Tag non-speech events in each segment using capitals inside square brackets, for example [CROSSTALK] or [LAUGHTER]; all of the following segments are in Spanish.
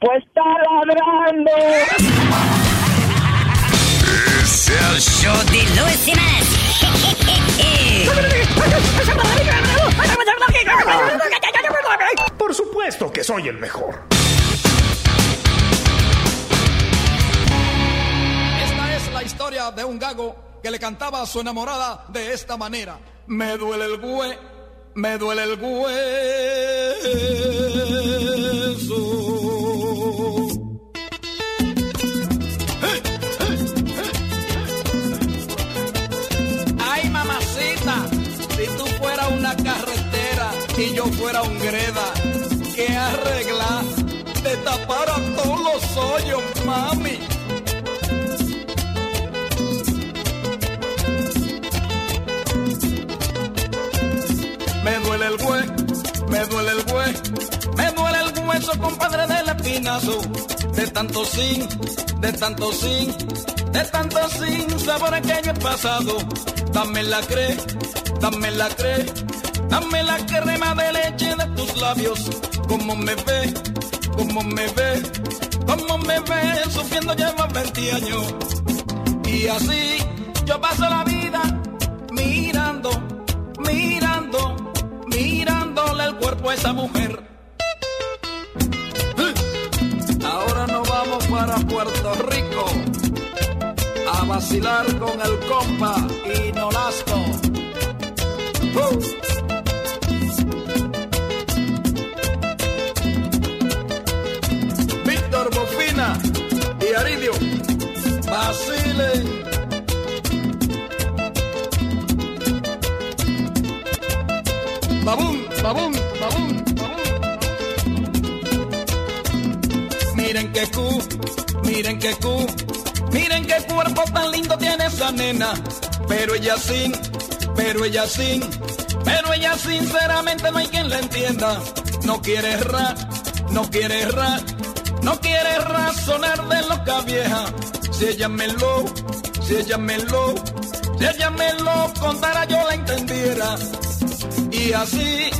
Pues está ladrando. Es el show de Luis Jiménez. Por supuesto que soy el mejor. Esta es la historia de un gago que le cantaba a su enamorada de esta manera. Me duele el güey, me duele el hueso. Y yo fuera un greda, ¿qué arregla? Te tapara todos los hoyos, mami. Me duele el hue, me duele el hue, me duele el hueso, compadre del espinazo. De tanto sin, de tanto sin, de tanto sin sabor que yo he pasado. Dame la cre, dame la cre, dame la crema de leche de tus labios. Como me ve, como me ve, como me ve, sufriendo lleva 20 años. Y así yo paso la vida mirando, mirando, mirándole el cuerpo a esa mujer. Ahora nos vamos para Puerto Rico a vacilar con el compa y Nolasco. ¡Uh! Vacilen. Babum, babum, babum, babum. Miren que cu, miren que cu, miren qué cuerpo tan lindo tiene esa nena. Pero ella sin, pero ella sin, pero ella sinceramente no hay quien la entienda. No quiere errar, no quiere errar, no quiere razonar de loca vieja. Si ella me lo, si ella me lo, si ella me lo contara yo la entendiera. Y así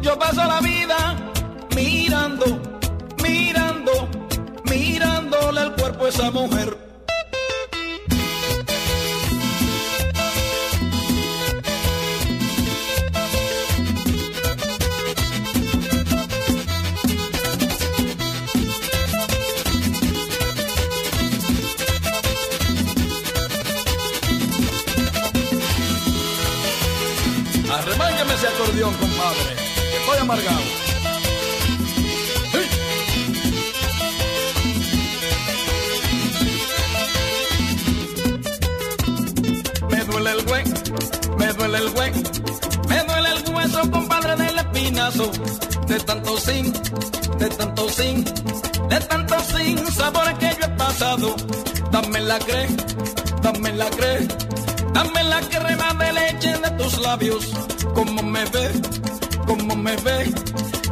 yo paso la vida mirando, mirando, mirándole el cuerpo a esa mujer. Acordeón, compadre. que Estoy amargado. Me duele el güey, me duele el güey, me duele el hueso, compadre del espinazo. De tanto sin, de tanto sin, de tanto sin sabores que yo he pasado. Dame la cre, dame la cre, dame la crema de leche de tus labios. Como me ve, como me ve,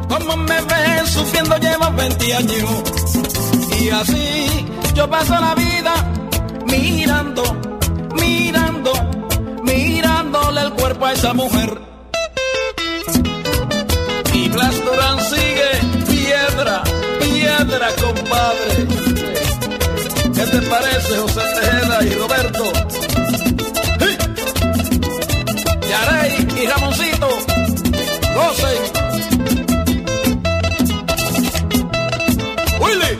como me ve, sufriendo llevo 20 años. Y así yo paso la vida mirando, mirando, mirándole el cuerpo a esa mujer. Y Blas sigue piedra, piedra, compadre. ¿Qué te parece, José Tejeda y Roberto? Yarey y Ramoncito, gocen. Willy,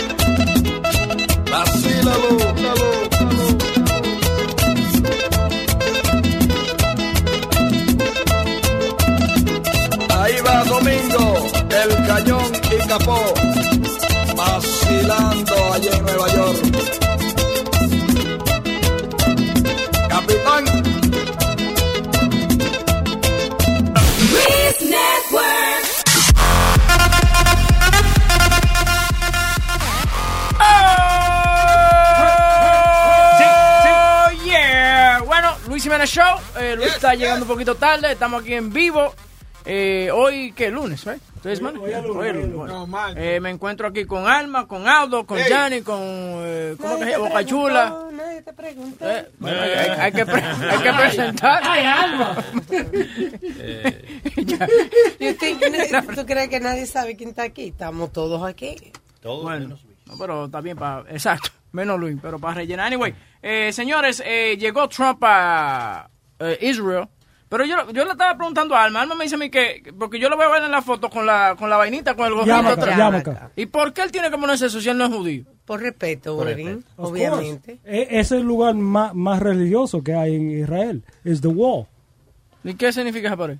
vacílalo. Ahí va Domingo, el cañón y capó, vacilando allá en Nueva York. Luis está llegando un poquito tarde. Estamos aquí en vivo. Eh, hoy, ¿qué? Lunes, ¿eh? ¿Hoy es lunes? Hoy es lunes. bueno. Eh, me encuentro aquí con Alma, con Aldo, con Gianni, con. Eh, ¿Cómo que se llama? Boca Chula. Nadie te pregunta. Eh, bueno, hay, hay- hay que pre- [LAUGHS] hay que presentar. Ay, Alma. [LAUGHS] ¿Tú crees que nadie sabe quién está aquí? Estamos todos aquí. Bueno, no, pero está bien para. Exacto, menos Luis, pero para rellenar. Anyway, eh, señores, eh, llegó Trump a eh, Israel. Pero yo, yo le estaba preguntando a Alma. Alma me dice a mí que. Porque yo lo veo a ver en la foto con la, con la vainita, con el gorrito atrás. ¿Y por qué él tiene que ponerse eso si él no es judío? Por respeto, obviamente. E- es el lugar más, más religioso que hay en Israel. Es the wall. ¿Y qué significa esa pared?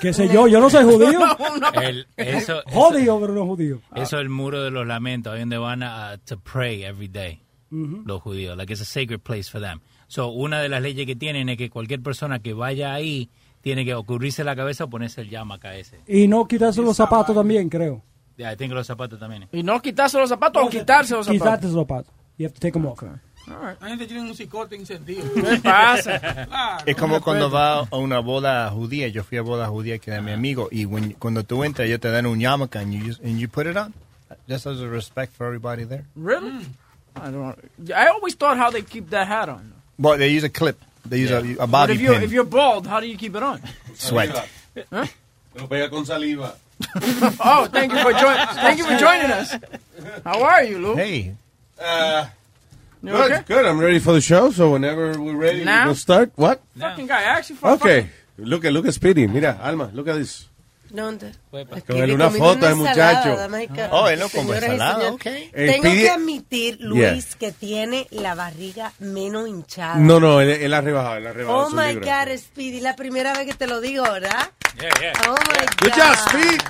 ¿Qué sé yo? Yo no soy judío. [LAUGHS] El- eso, Jodido, pero no judío. Eso es el muro de los lamentos, ahí donde van a to pray every day Ujú. los judíos, like it's a sacred place for them. So, una de las leyes que tienen es que cualquier persona que vaya ahí tiene que ocurrirse la cabeza o ponerse el yamaca ese. Y no quitarse los zapatos también, creo. Ya, yeah, tengo los zapatos también. Y no quitarse los zapatos o quitarse los zapatos. Quitarte los zapatos. You have to take them off. La gente tiene un psicote encendido. ¿Qué pasa? Claro. Es como cuando va a una boda judía. Yo fui a boda judía que era mi amigo. Y when- cuando tú entras, ellos te dan un yarmulke and you, just- and you put it on. Just as a respect for everybody there. Really? I don't. I always thought how they keep that hat on. But they use a clip. They use a, a But bobby if you're, pin. if you're bald, how do you keep it on? Sweat. Huh? Lo pega con saliva. [LAUGHS] oh, thank you for joining. Thank you for joining us. How are you, Lou? Hey. Uh, good, okay? good. I'm ready for the show. So whenever we're ready, Now? we'll start. What? Fucking guy, I actually for Okay. Look at look at Speedy. Mira, Alma, look at this. ¿Dónde? Con él una foto de muchacho. Oh, él no come ensalada, ok. Eh, Tengo pide- que admitir, Luis, Yeah. que tiene la barriga menos hinchada. No, no, él, él ha rebajado, él ha rebajado. Oh my. God, Speedy, la primera vez que te lo digo, ¿verdad? Oh my God. Good job, Speed.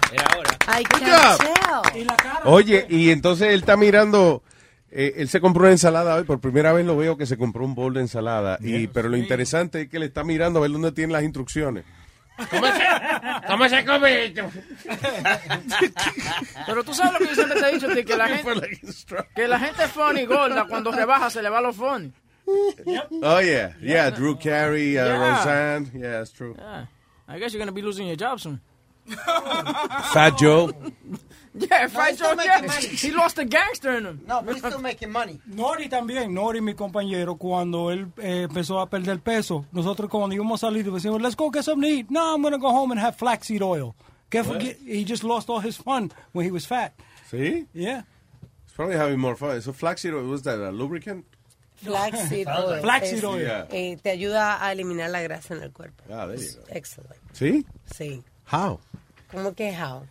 I Good can job. Oye, y entonces él está mirando. eh, él se compró una ensalada hoy, por primera vez lo veo que se compró un bol de ensalada. Y, pero lo interesante es que le está mirando a ver dónde tiene las instrucciones. ¿Cómo se, cómo se come esto? Pero tú sabes lo que yo siempre te he dicho, tío, que la gente, que la gente funny gorda cuando rebaja se le va lo funny. Oh, yeah. Yeah, Drew Carey, uh, Yeah. Roseanne. Yeah, that's true. Yeah. I guess you're gonna be losing your job soon. Fat Joe. [LAUGHS] Yeah, No, he's still Joe, making money. He lost a gangster in him. No, but he's still making money. Nori también, Nori, mi compañero, cuando él eh, empezó a perder peso, nosotros cuando íbamos a salir, decíamos, let's go get something to eat. No, I'm going to go home and have flaxseed oil. Forget, he just lost all his fun when he was fat. See? Yeah. He's probably having more fun. So flaxseed, oil, was that a lubricant? Flaxseed [LAUGHS] oil. Flaxseed oil. Yeah. eh, te ayuda a eliminar la grasa en el cuerpo. Ah, there you go. Excellent. ¿Sí? Sí. How? ¿Cómo que how?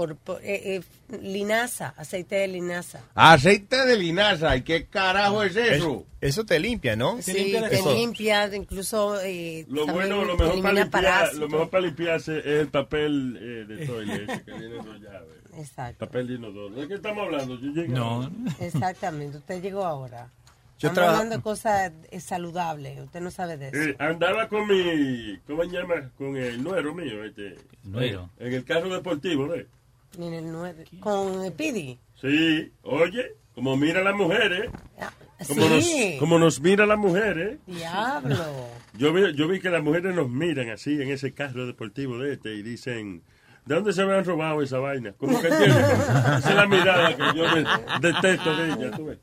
Por, por eh, eh, linaza, aceite de linaza. Aceite de linaza. ¿Y qué carajo es eso? Eso te limpia, ¿no? Sí, te limpia, incluso eh, Lo bueno, lo mejor, para limpiar, parásitos. lo mejor para limpiarse es el papel eh, de toilet ese que viene enrollado. Exacto. Papel de inodoro. ¿De qué estamos hablando? Yo llegué No. Exactamente, usted llegó ahora. Yo Estamos traba- hablando de cosas eh, saludables, usted no sabe de eso. Eh, andaba con mi, ¿cómo se llama? Con el nuero mío, este. Nuero. En el carro deportivo, ¿ves? Ni en el nueve- Con el Pidi. Sí, oye, como mira a las mujeres. Como, sí. nos, como nos mira las mujeres. Diablo. Yo vi, yo vi que las mujeres nos miran así en ese carro deportivo de este y dicen, ¿de dónde se habrán robado esa vaina? Como que tiene, [LAUGHS] esa es la mirada que yo me detesto de ella, tú ves.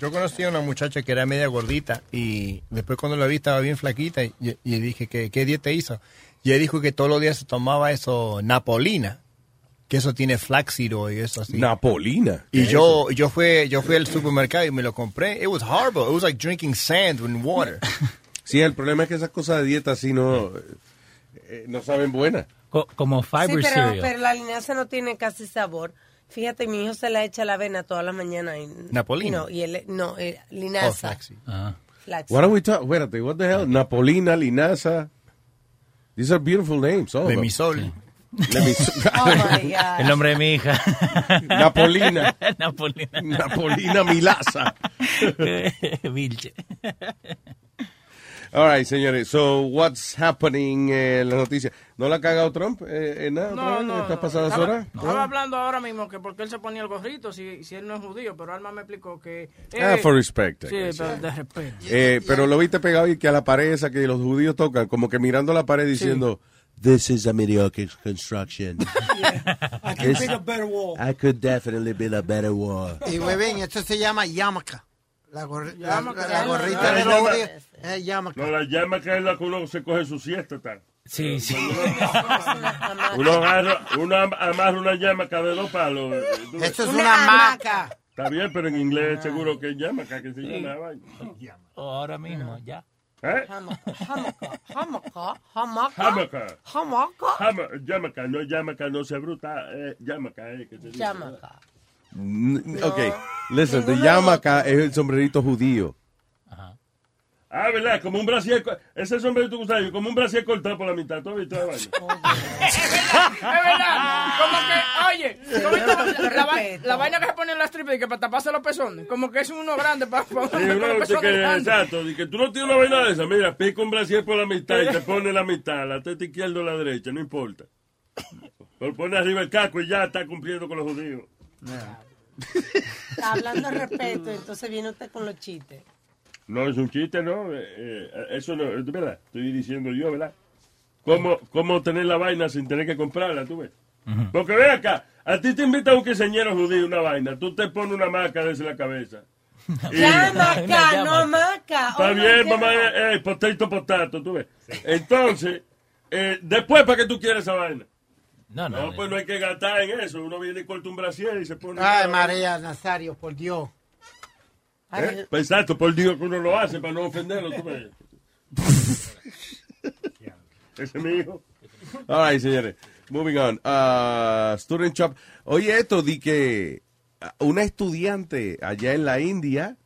Yo conocí a una muchacha que era media gordita y después cuando la vi estaba bien flaquita y, y dije que qué dieta hizo. Y ella dijo que todos los días se tomaba eso, napolina, que eso tiene flaxseed oil y eso así. Napolina. Y ¿Qué es yo yo fui yo fui al supermercado y me lo compré. It was horrible. It was like drinking sand in water. [LAUGHS] Sí, el problema es que esas cosas de dieta así no, eh, no saben buenas. como Sí, pero, pero la linaza no tiene casi sabor. Fíjate, mi hijo se la echa a la avena toda la mañana. Y, Napolina. y No, y él, no, eh, linaza. flaxseed. Flaxseed. What are we talking? Espérate, what the hell? Napolina, linaza. These are beautiful names. all of them. Lemisol. Lemisol. [LAUGHS] Oh, my God. El nombre de mi hija. [LAUGHS] [LAUGHS] Napolina. Napolina. Napolina Milasa. Vilche. All right, señores. So, what's happening en la noticia? ¿No la ha cagado Trump eh, en nada? otra No, no. ¿Estas no. pasadas Estaba- horas? Estaba hablando ahora mismo que porque él se ponía el gorrito si, si él no es judío, pero Alma me explicó que... Ah, eh, for respect, Sí, pero de respeto. Eh, pero lo viste pegado y que a la pared esa que los judíos tocan, como que mirando la pared diciendo, This is a mediocre construction. [LAUGHS] I It's- build a better wall. I could definitely build a better wall. Y huevín, esto se llama yamaca. La, gorri- la- la gorrita Ah, de los llama- es yamaca. No, la llama que es la que uno se coge su siesta, tal. Sí, sí. [LAUGHS] Uno agarra, uno am- amarra una llamaca de dos palos. eh. Esto es una hamaca. Está bien, pero en inglés seguro que es llamaca que se llama la vaina. Ahora mismo, ya. ¿Eh? Hamaca, hamaca, hamaca. Hamaca. Hamaca. Hama- Llamaca, no llamaca, no se bruta, eh, llamaca, eh, que se dice. Llamaca. Ok, listen, the yamaka es el sombrerito judío. Ah, ¿verdad? Como un brasier, ese sombrerito que yo, como un brasier cortado por la mitad, ¿tú has visto la vaina? [LAUGHS] es verdad. Como que, oye, ¿cómo está la, va- la vaina que se pone en la strip y que para taparse los pezones, como que es uno grande para Sí, uno dice que, exacto, de que tú no tienes una vaina de esa, mira, pica un brasier por la mitad y te pone la mitad, la teta izquierda o la derecha, no importa. Lo pone arriba el casco y ya está cumpliendo con los judíos. Está hablando de respeto, entonces viene usted con los chistes. No es un chiste, ¿no? Eh, eh, eso no, es verdad, estoy diciendo yo, ¿verdad? ¿Cómo, ¿Cómo tener la vaina sin tener que comprarla, tú ves? Porque ve acá, a ti te invita un quinceañero judío una vaina, tú te pones una maca desde la cabeza. [LAUGHS] Y- Llamaca, no maca. Está Oh, bien, no, mamá, eh, eh, potato, potato, tú ves. Entonces, eh, después, ¿para qué tú quieres esa vaina? No, no. pues no hay que gastar en eso. Uno viene y corta un brasier y se pone... Ay, María Nazario, por Dios. ¿Eh? Pues exacto, por Dios que uno lo hace para no ofenderlo, tú ves. [LAUGHS] Ese es mi hijo. All right, señores. Moving on. Uh, student shop. Oye, esto di que uh, una estudiante allá en la India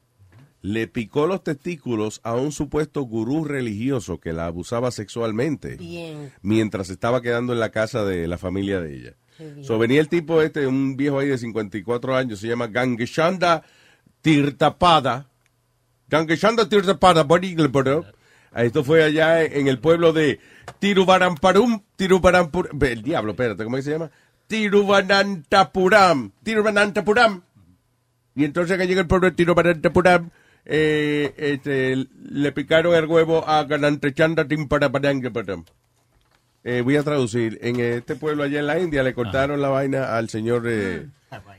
le picó los testículos a un supuesto gurú religioso que la abusaba sexualmente Bien. mientras estaba quedando en la casa de la familia de ella. So, venía el tipo este, un viejo ahí de 54 años, se llama Gangeshanda Tirtapada. Gangeshanda Tirtapada. Esto fue allá en el pueblo de Tiruvaramparum, Tiruvarampur, el diablo, espérate, ¿cómo es que se llama? Tiruvanantapuram, Tiruvanantapuram. Y entonces que llega el pueblo de Tiruvanantapuram, eh, este, le picaron el huevo a Ganantechanda Timparapadangaparam. Eh, voy a traducir. En este pueblo allá en la India le cortaron la vaina al señor, eh,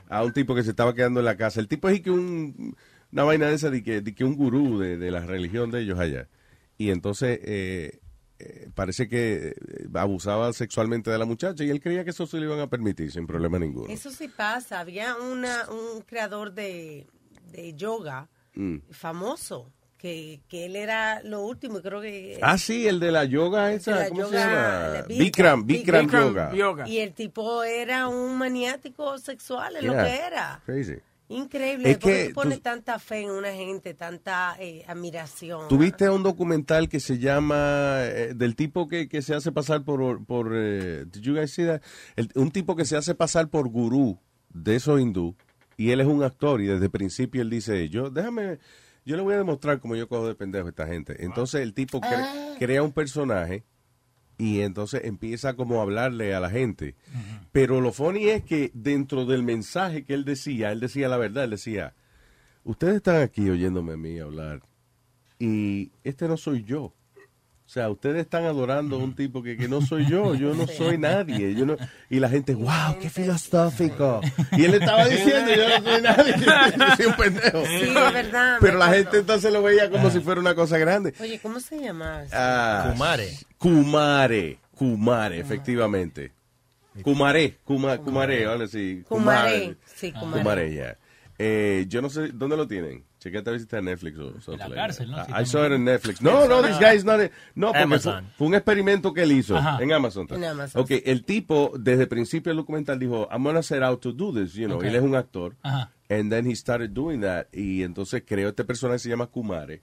a un tipo que se estaba quedando en la casa. El tipo es que un, una vaina de esa, de que, de que un gurú de, de la religión de ellos allá. Y entonces eh, eh, parece que eh, abusaba sexualmente de la muchacha y él creía que eso se le iban a permitir sin problema ninguno. Eso sí pasa. Había una, un creador de, de yoga Mm. famoso que, que él era lo último, creo que... Ah, sí, el de la yoga esa, la ¿cómo se yoga, llama? la Bikram, Bikram, yoga. Y el tipo era un maniático sexual, es lo que era. Crazy. Increíble. Es ¿Por qué tú- tanta fe en una gente, tanta eh, admiración? Tuviste un documental que se llama eh, del tipo que, que se hace pasar por por eh, did you guys see that? El- un tipo que se hace pasar por gurú de esos hindú y él es un actor y desde el principio él dice yo déjame yo le voy a demostrar cómo yo cojo de pendejo a esta gente entonces el tipo cre- Ah. crea un personaje y entonces empieza como a hablarle a la gente pero lo funny es que dentro del mensaje que él decía él decía la verdad él decía ustedes están aquí oyéndome a mí hablar y este no soy yo. O sea, ustedes están adorando a un tipo que, que no soy yo, yo no [LAUGHS] soy nadie. Yo no, y la gente, wow, qué filosófico. Y él estaba diciendo, yo no soy nadie, [LAUGHS] yo soy un pendejo. Sí, es verdad. Pero la gente entonces lo veía como si fuera una cosa grande. Oye, ¿cómo se llama? Ah, Kumare. Kumare, Kumare, efectivamente. Kumare, Kuma, Kumare, ahora sí. Kumare, sí, Kumare. Kumare, ya. Eh, yo no sé, ¿dónde lo tienen? Chequete a ver si está en Netflix o something la cárcel. ¿no? I saw it in Netflix. No, no, this guy is not... a- no, porque fue, Amazon. fue un experimento que él hizo Ajá. en Amazon. En Amazon. Ok, el tipo, desde el principio del documental dijo, I'm gonna set out to do this, you know. Él es un actor. Ajá. And then he started doing that. Y entonces creó este personaje que se llama Kumare.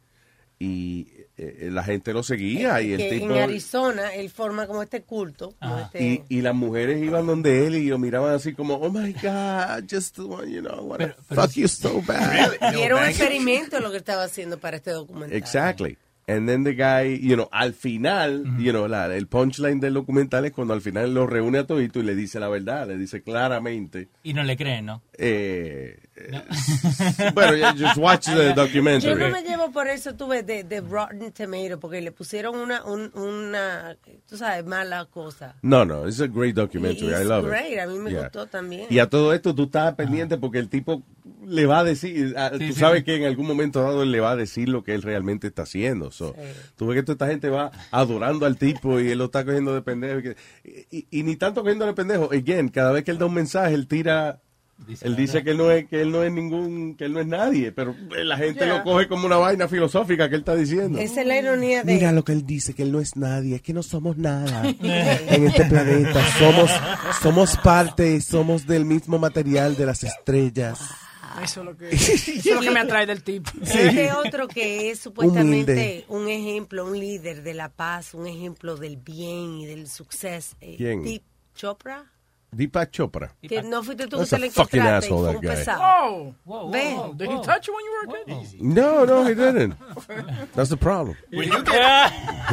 Y eh, la gente lo seguía y el que tipo... en Arizona él forma como este culto. como este- Y, y las mujeres iban donde él y lo miraban así como, oh my God, just, you know, what fuck you so [LAUGHS] bad. y era un experimento lo que estaba haciendo para este documental. Exactly. And then the guy, you know, al final, you know, la- el punchline del documental es cuando al final lo reúne a todito y le dice la verdad, le dice claramente. Y no le creen, ¿no? Eh, bueno, ya, just watch the documentary. Yo no me llevo por eso, tuve de, de Rotten Tomato, porque le pusieron una, un- una, tú sabes, mala cosa. No, no, it's a great documentary. I It's love great, it. a mí me Yeah. gustó también. Y a todo esto tú estás pendiente porque el tipo le va a decir, a- Sí, tú sí, sabes sí. que en algún momento dado él le va a decir lo que él realmente está haciendo. So, Tú ves que toda esta gente va adorando al tipo y él lo está cogiendo de pendejo. Y, y- y ni tanto cogiendo de pendejo. Again, cada vez que él da un mensaje, él tira... él dice que él no es que él no es ningún que él no es nadie, pero la gente Yeah. lo coge como una vaina filosófica que él está diciendo. Esa es la ironía de... Mira lo que él dice, que él no es nadie, es que no somos nada en este planeta. Somos, somos parte, somos del mismo material de las estrellas. Eso es lo que, [LAUGHS] eso es lo que me atrae del tipo. Este otro que es supuestamente Humilde. un ejemplo, un líder de la paz, un ejemplo del bien y del suceso. eh, ¿Quién? Deep Chopra. Deepak Chopra. Que no fuiste tú que te le fucking encontraste asshole, fue that un guy. pesado. Whoa, Ve. whoa. Did he touch you when you were a kid? No, no, he didn't. That's the problem. [LAUGHS] When you get-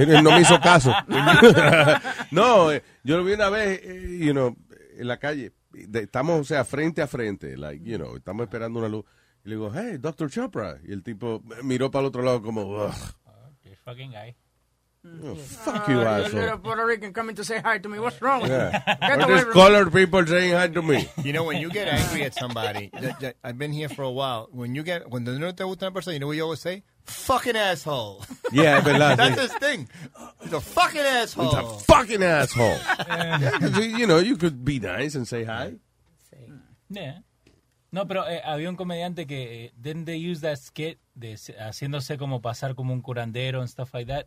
Él no me hizo caso. [LAUGHS] [LAUGHS] no, eh, yo lo vi una vez, eh, you know, en la calle. De- estamos, o sea, frente a frente, like, you know, estamos esperando una luz. Y le digo, hey, Dr. Chopra. Y el tipo miró para el otro lado como, "Ugh, This fucking guy. Oh, fuck you, Uh, asshole. little Puerto Rican coming to say hi to me. What's wrong with Yeah. you? Get from colored people saying hi to me? You know, when you get angry at somebody, that- that- I've been here for a while. When you get, cuando no te gusta una persona, you know what you always say? Fucking asshole. Yeah, es verdad, That's his thing. He's a fucking asshole. He's a fucking asshole. Yeah, you know, you could be nice and say hi. Yeah. No, pero eh, había un comediante que eh, didn't they use that skit de se- haciéndose como pasar como un curandero and stuff like that.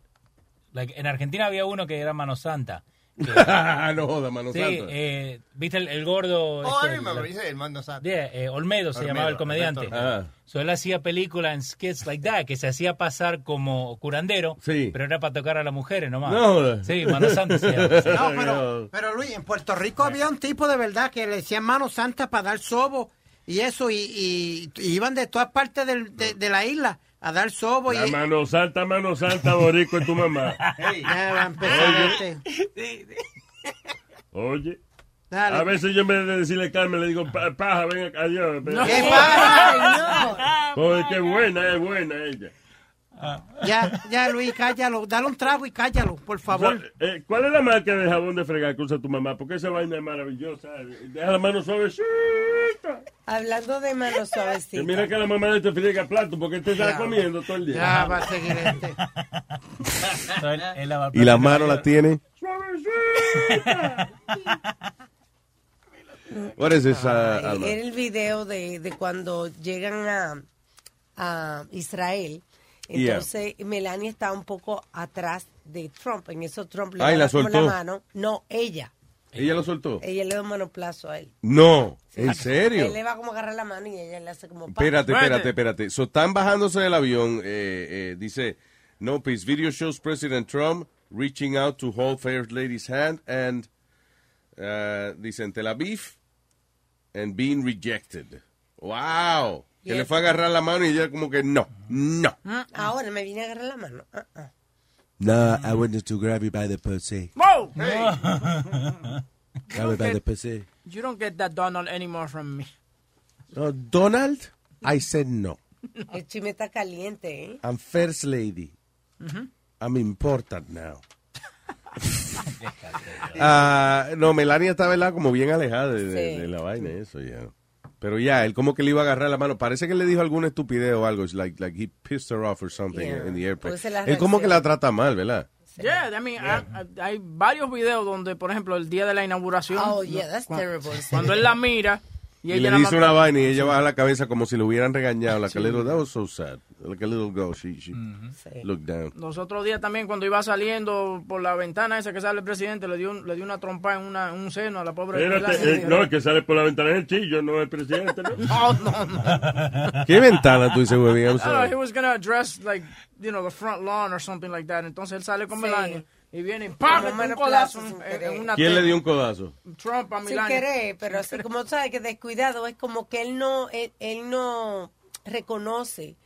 Like en Argentina había uno que era Mano Santa. que- [LAUGHS] no joda, Mano sí, Santa. eh, viste el, el gordo. Oh, este, I remember. el mando santo. Yeah, eh, Olmedo se llamaba el comediante. Ah. So él hacía películas en skits like that, que se hacía pasar como curandero, Sí. pero era para tocar a las mujeres nomás. No. Sí, Mano Santa se llama. sí. [LAUGHS] No, pero, pero Luis, en Puerto Rico había un tipo de verdad que le decían mano santa para dar sobo y eso, y, y- y iban de todas partes del- de, de la isla a dar sobo. La y, mano santa, mano santa, borico es tu mamá. [LAUGHS] Ya va a empezar Oye. este. Oye. Dale. A veces yo en vez de decirle Carmen le digo, "Pa- paja, ven acá, adiós. acá". ¿Qué pasa? Joder, qué buena, es buena ella. Ya, ya, Luis, cállalo. Dale un trago y cállalo, por favor. O sea, eh, ¿Cuál es la marca de jabón de fregar que usa tu mamá? Porque esa vaina es maravillosa. Deja la mano suavecita. Hablando de manos Que suavecitas. mira que la mamá de te friega plato porque te está Ya. comiendo todo el día. Ya va a seguir este. [LAUGHS] Y la mano la tiene. Suavecita. What is this, uh, Ay, Alma? Era el video de, de cuando llegan a, a Israel. Yeah. Entonces, Melania está un poco atrás de Trump. En eso Trump le Ay, da la la mano. No, ella. ¿Ella lo soltó? Ella le da un manoplazo a él. No, ¿en serio? Él le va como a agarrar la mano y ella le hace como... pa. Espérate, espérate, espérate. So, están bajándose del avión. eh, eh, dice, no peace. Video shows President Trump reaching out to hold First Lady's hand and, uh, dice, en Tel Aviv and being rejected. Wow. Que Yes. le fue a agarrar la mano y ella como que no, no. Mm, Ahora me viene a agarrar la mano. Ah, ah. No, I wanted to grab you by the pussy. Whoa! [LAUGHS] Grab me by the pussy. You don't get that Donald anymore from me. No, Donald, I said no. El chisme está caliente, ¿eh? I'm First Lady. Ujú. I'm important now. [LAUGHS] Ah, no, Melania está, ¿verdad? Como bien alejada de, de- Sí. de la vaina, eso ya. Pero ya, él como que le iba a agarrar la mano. Parece que le dijo alguna estupidez o algo. It's like, like he pissed her off or something Yeah. in the la Él como que la trata mal, ¿verdad? Yeah, I mean, hay- hay varios videos donde, por ejemplo, el día de la inauguración. Oh, yeah, that's terrible. Cuando él la mira y, Y, le dice más- una vaina y ella baja la cabeza como si le hubieran regañado. Like a little, that was so sad. Like a little girl, she, she looked down. Los otros días también, cuando iba saliendo por la ventana esa que sale el presidente, le dio, le dio una trompa en, una, un seno a la pobre. Espérate, eh, no, el que sale por la ventana es el chillo, no el presidente, ¿no? [LAUGHS] No, no, no. [LAUGHS] ¿Qué ventana tú dices, güey? I don't know, he was gonna address, like, you know, the front lawn or something like that. Entonces él sale con Sí. Melania y viene y ¡pam! Un codazo sin en, una ¿Quién le dio un codazo? Trump a Sin Melania. querer, pero así como sabes que descuidado, es como que él no, él, él no reconoce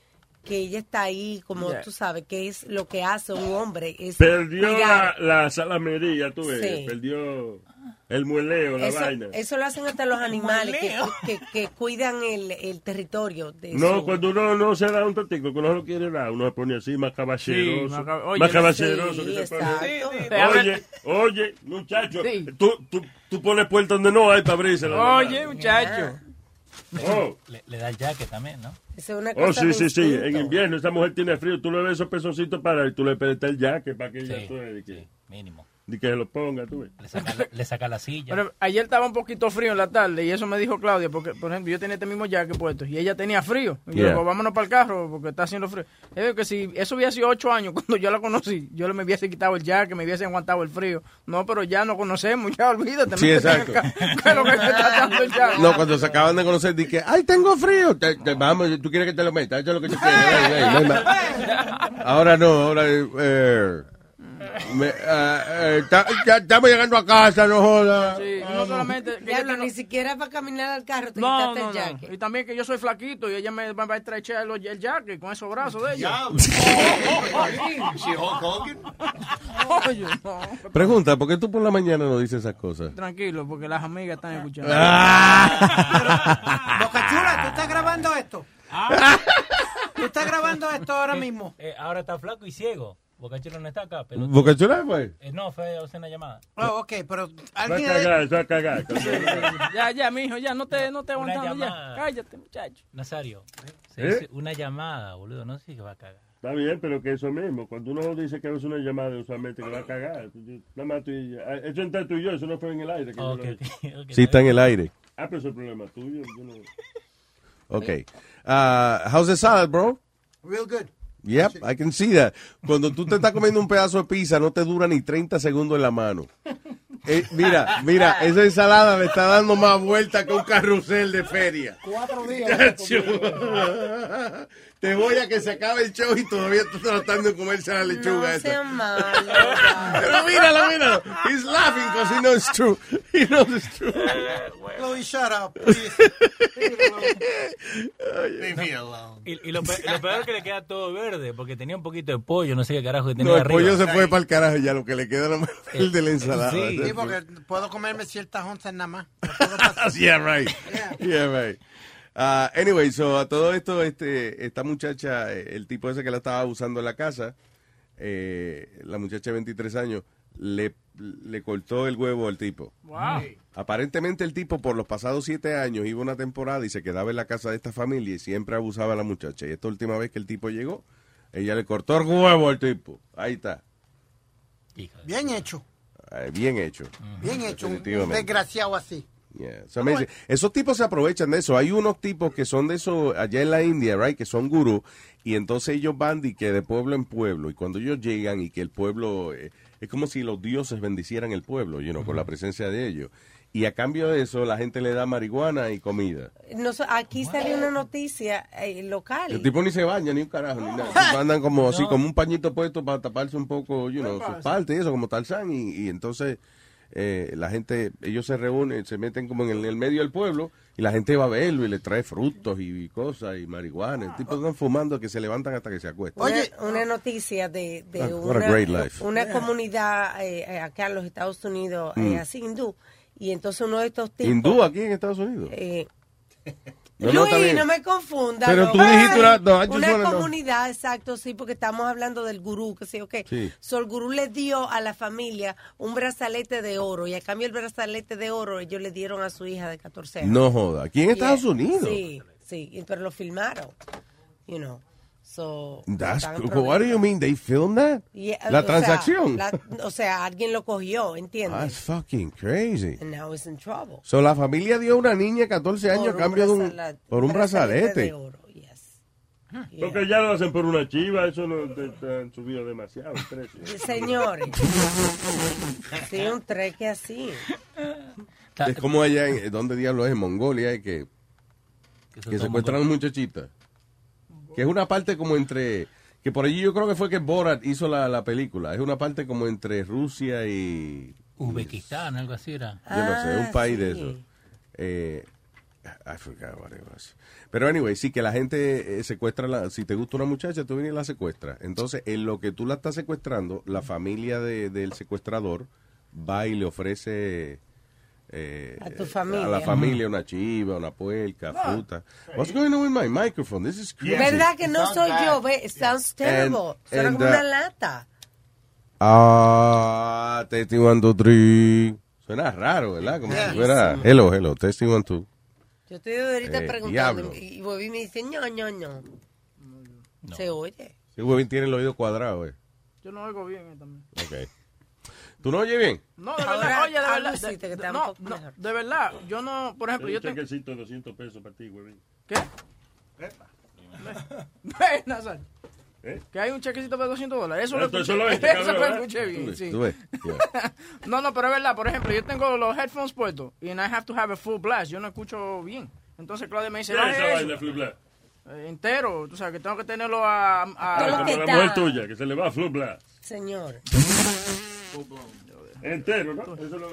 que ella está ahí, como Yeah. tú sabes, que es lo que hace un hombre. Es Perdió la, la salamería, tú ves. Sí. Perdió el mueleo, la Eso, vaina. eso lo hacen hasta los animales que, que, que cuidan el, el territorio. De No, su- cuando uno no se da un totico, que uno no lo quiere dar, uno se pone así, más caballeroso. Sí, más oye, más caballeroso sí, que se exacto. pone. Sí, sí. Te abre- Oye, oye, muchacho, Sí. tú, tú, tú pones puertas donde no hay para abrirse la Oye, muchacho. Oh. Le, le da el jacket también, ¿no? Eso es una Oh, cosa sí, de sí, sí. instinto. En invierno esa mujer tiene frío. Tú le ves esos pezocitos para y tú le prestas el jacket para que ella Sí, tú que, Mínimo. De que se lo ponga, tú ves. Le saca, la, le saca la silla. Pero ayer estaba un poquito frío en la tarde y eso me dijo Claudia, porque por ejemplo yo tenía este mismo jacket puesto y ella tenía frío. Y yo Yeah. digo, vámonos para el carro porque está haciendo frío. Yo digo que si eso hubiera sido ocho años [LAUGHS] cuando yo la conocí, yo me hubiese quitado el jacket, me hubiese aguantado el frío. No, pero ya no conocemos, [LAUGHS] ya olvídate. Sí, exacto. ca- ¿Qué es lo que te está dando el jacket? No, cuando se acaban de conocer, dije, ay, tengo frío. Te- te- vamos, tú quieres que te lo meta, eso es lo que yo quiero. [LAUGHS] Ahora no, ahora... Eh, me- ah, eh, ta- ya estamos llegando a casa, no jodas. Sí, no solamente... que Diablo, ella te- ni siquiera para caminar al carro te No, quitaste no, el no. jacket. Y también que yo soy flaquito y ella me va a estrechar el, el jacket con esos brazos de ella. [LAUGHS] Oye, no. Pregunta, ¿por qué tú por la mañana no dices esas cosas? Tranquilo, porque las amigas están escuchando. Ah. [LAUGHS] Boca Chula, ¿tú estás grabando esto? ¿Tú estás grabando esto ahora mismo? Eh, ahora está flaco y ciego. Bocachero no está acá. Pero ¿Boca Chula fue? Eh, no, fue a hacer una llamada. Oh, ok, pero Va a alguien... cagar, va a cagar. Ya, ya, mijo, ya, no te, no te aguantando ya. Cállate, muchacho. Nazario, se ¿Eh? dice una llamada, boludo. No sé si va a cagar. Está bien, pero que eso mismo. Cuando uno dice que es una llamada, usualmente que va a cagar. Nada más tú y ah, Eso entre tú y yo, eso no fue en el aire. que yo Ok, lo ok, dije. ok. Sí, está en el aire. Ah, pero eso es problema tuyo. yo no- [LAUGHS] Ok. Uh, how's the salad, bro? Real good. Yep, I can see that. Cuando tú te estás comiendo un pedazo de pizza, no te dura ni 30 segundos en la mano. Eh, mira, mira, esa ensalada me está dando más vuelta que un carrusel de feria. Cuatro días. Te voy a que se acabe el show y todavía estás tratando de comerse la lechuga No esa. sean malos. Pero míralo, míralo. He's laughing because he knows it's true. He knows it's true. Chloe, shut up, please. Leave me alone. Y, y lo, pe- lo peor es que le queda todo verde, porque tenía un poquito de pollo, no sé qué carajo que tenía No, el arriba. pollo se fue para el carajo y ya lo que le queda es el de la ensalada. Sí. Sí, porque puedo comerme ciertas onzas nada más. [LAUGHS] yeah, right. Yeah, right. Uh, anyway, so a todo esto, este, esta muchacha, eh, el tipo ese que la estaba abusando en la casa, eh, la muchacha de 23 años, le, le cortó el huevo al tipo. Wow. Aparentemente el tipo por los pasados siete años iba una temporada y se quedaba en la casa de esta familia y siempre abusaba a la muchacha. Y esta última vez que el tipo llegó, ella le cortó el huevo al tipo. Ahí está. Bien hecho, Eh, bien hecho. bien hecho. Un, desgraciado así. Yeah, it's amazing. Esos tipos se aprovechan de eso. Hay unos tipos que son de eso allá en la India, right, que son gurús y entonces ellos van y que de pueblo en pueblo y cuando ellos llegan y que el pueblo eh, es como si los dioses bendicieran el pueblo, you know, con la presencia de ellos. Y a cambio de eso la gente le da marihuana y comida. No, aquí salió una noticia eh, local. El tipo ni se baña ni un carajo ni nada. [LAUGHS] Andan como así, como un pañito puesto para taparse un poco, you know, sus partes y eso, como Tarzán. Y, y entonces eh, la gente, ellos se reúnen, se meten como en el, en el medio del pueblo y la gente va a verlo y le trae frutos y, y cosas y marihuana. El tipo están fumando que se levantan hasta que se acuestan. Una, una noticia de, de Ah, una, great life. una comunidad eh, eh, acá en los Estados Unidos, eh, Mm. así hindú, y entonces uno de estos tipos... Hindú aquí en Estados Unidos. No, Luis, no me confunda. Pero no. tú dijiste una- comunidad, exacto, sí, porque estamos hablando del gurú, que sí, ok. Sí. So, el gurú le dio a la familia un brazalete de oro y a cambio del brazalete de oro ellos le dieron a su hija de 14 años. No joda. Aquí en Estados Yeah. Unidos. Sí, sí, pero lo filmaron, you know. So, That's cool. What do you mean? They film that? Yeah, la o sea, transacción. la- o sea, alguien lo cogió, ¿entiendes? That's fucking crazy. And now he's in trouble. So, la familia dio a una niña de 14 años Por a cambio de un, brazalete- por un brazalete. de oro, yes. Porque ya lo hacen por una chiva, eso no te, te han subido demasiado el precio. [LAUGHS] Señores. sí, un treque así. Es como allá, en, ¿dónde diablo es? En Mongolia, eh, que, que secuestran muchachitas. Que es una parte como entre... Que por allí yo creo que fue que Borat hizo la, la película. Es una parte como entre Rusia y... Uzbekistán, algo así era. Yo no sé, Ah, un país de eso. Eh, I forgot what it was. Pero anyway, sí que la gente eh, secuestra, la, si te gusta una muchacha, tú vienes y la secuestras. Entonces, en lo que tú la estás secuestrando, la familia de- del secuestrador va y le ofrece eh, A tu familia. a la familia una chiva, una puerca, fruta. What's going on with my microphone? This is crazy. ¿Verdad que no soy yo? It sounds terrible. And- Suena and, como uh, una lata. Ah, testing one, two, three. Suena raro, ¿verdad? Como Yeah. si fuera hello, hello, testing one, two. Yo estoy ahorita Eh, preguntando diablo. y Bobby me dice, no, no, no. Se oye. El huevín tiene el oído cuadrado, eh. Yo no oigo bien eh, también. Ok. ¿Tú no oyes bien? No, de Ahora, verdad, oye, de verdad. de- de- un no, no, de verdad, yo no, por ejemplo, yo Un tengo... chequecito de 200 pesos para ti, güey. ¿Qué? Ve, Nazar. ¿Eh? Que hay un chequecito de 200 dólares. Eso lo es escuché, eso lo ¿verdad? escuché bien, sí. Tú ves. Yeah. [LAUGHS] No, no, pero es verdad. Por ejemplo, yo tengo los headphones puestos y I have to have a full blast. Yo no escucho bien. Entonces Claudia me dice, ¿Qué es eso. Flu Black? Eh, entero. Tú sabes que tengo que tenerlo a... a- lo como la mujer tuya, que se le va Flu Black. Señor. Entero, ¿no? Eso lo...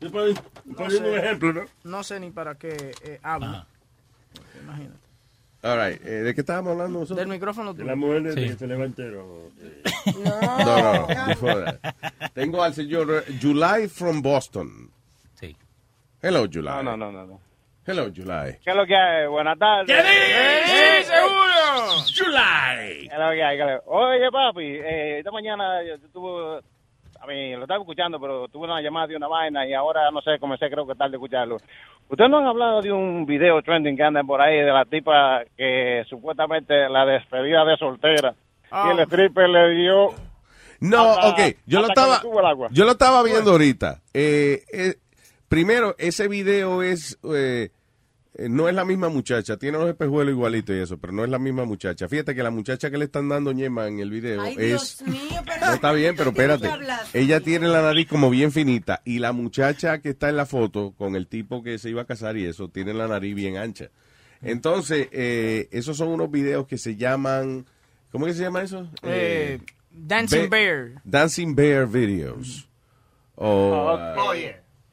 Estoy poni- poniendo un ejemplo, ¿no? No sé ni para qué eh, hablo. Porque Imagínate. All right. eh, ¿De qué estábamos hablando nosotros? Del micrófono De la mujer de Sí. que se le va entero. eh. [LAUGHS] No, no, no. before that. Tengo al señor July from Boston. Sí. Hello, July. No, no, no, no. no. Hello, July. ¿Qué es lo que hay? Buenas tardes. ¡Sí, seguro! July. ¿Qué es lo que hay? ¿Qué Oye, papi, eh, esta mañana yo yo tuve, a mí lo estaba escuchando, pero tuve una llamada de una vaina y ahora, no sé, comencé creo que tarde de escucharlo. Ustedes no han hablado de un video trending que anda por ahí de la tipa que supuestamente la despedida de soltera y el Ah. stripper le dio... No, hasta- ok. Yo lo estaba, yo lo estaba viendo ahorita. Eh, eh, primero, ese video es, eh, no es la misma muchacha. Tiene los espejuelos igualitos y eso, pero no es la misma muchacha. Fíjate que la muchacha que le están dando ñema en el video Ay, es... Dios mío, pero... No está bien, pero ¿de qué tú espérate. Ella tiene la nariz como bien finita y la muchacha que está en la foto con el tipo que se iba a casar y eso tiene la nariz bien ancha. Entonces, eh, esos son unos videos que se llaman, ¿cómo que se llama eso? Eh, Dancing Be- Bear. Dancing Bear Videos. O, Oh, uh,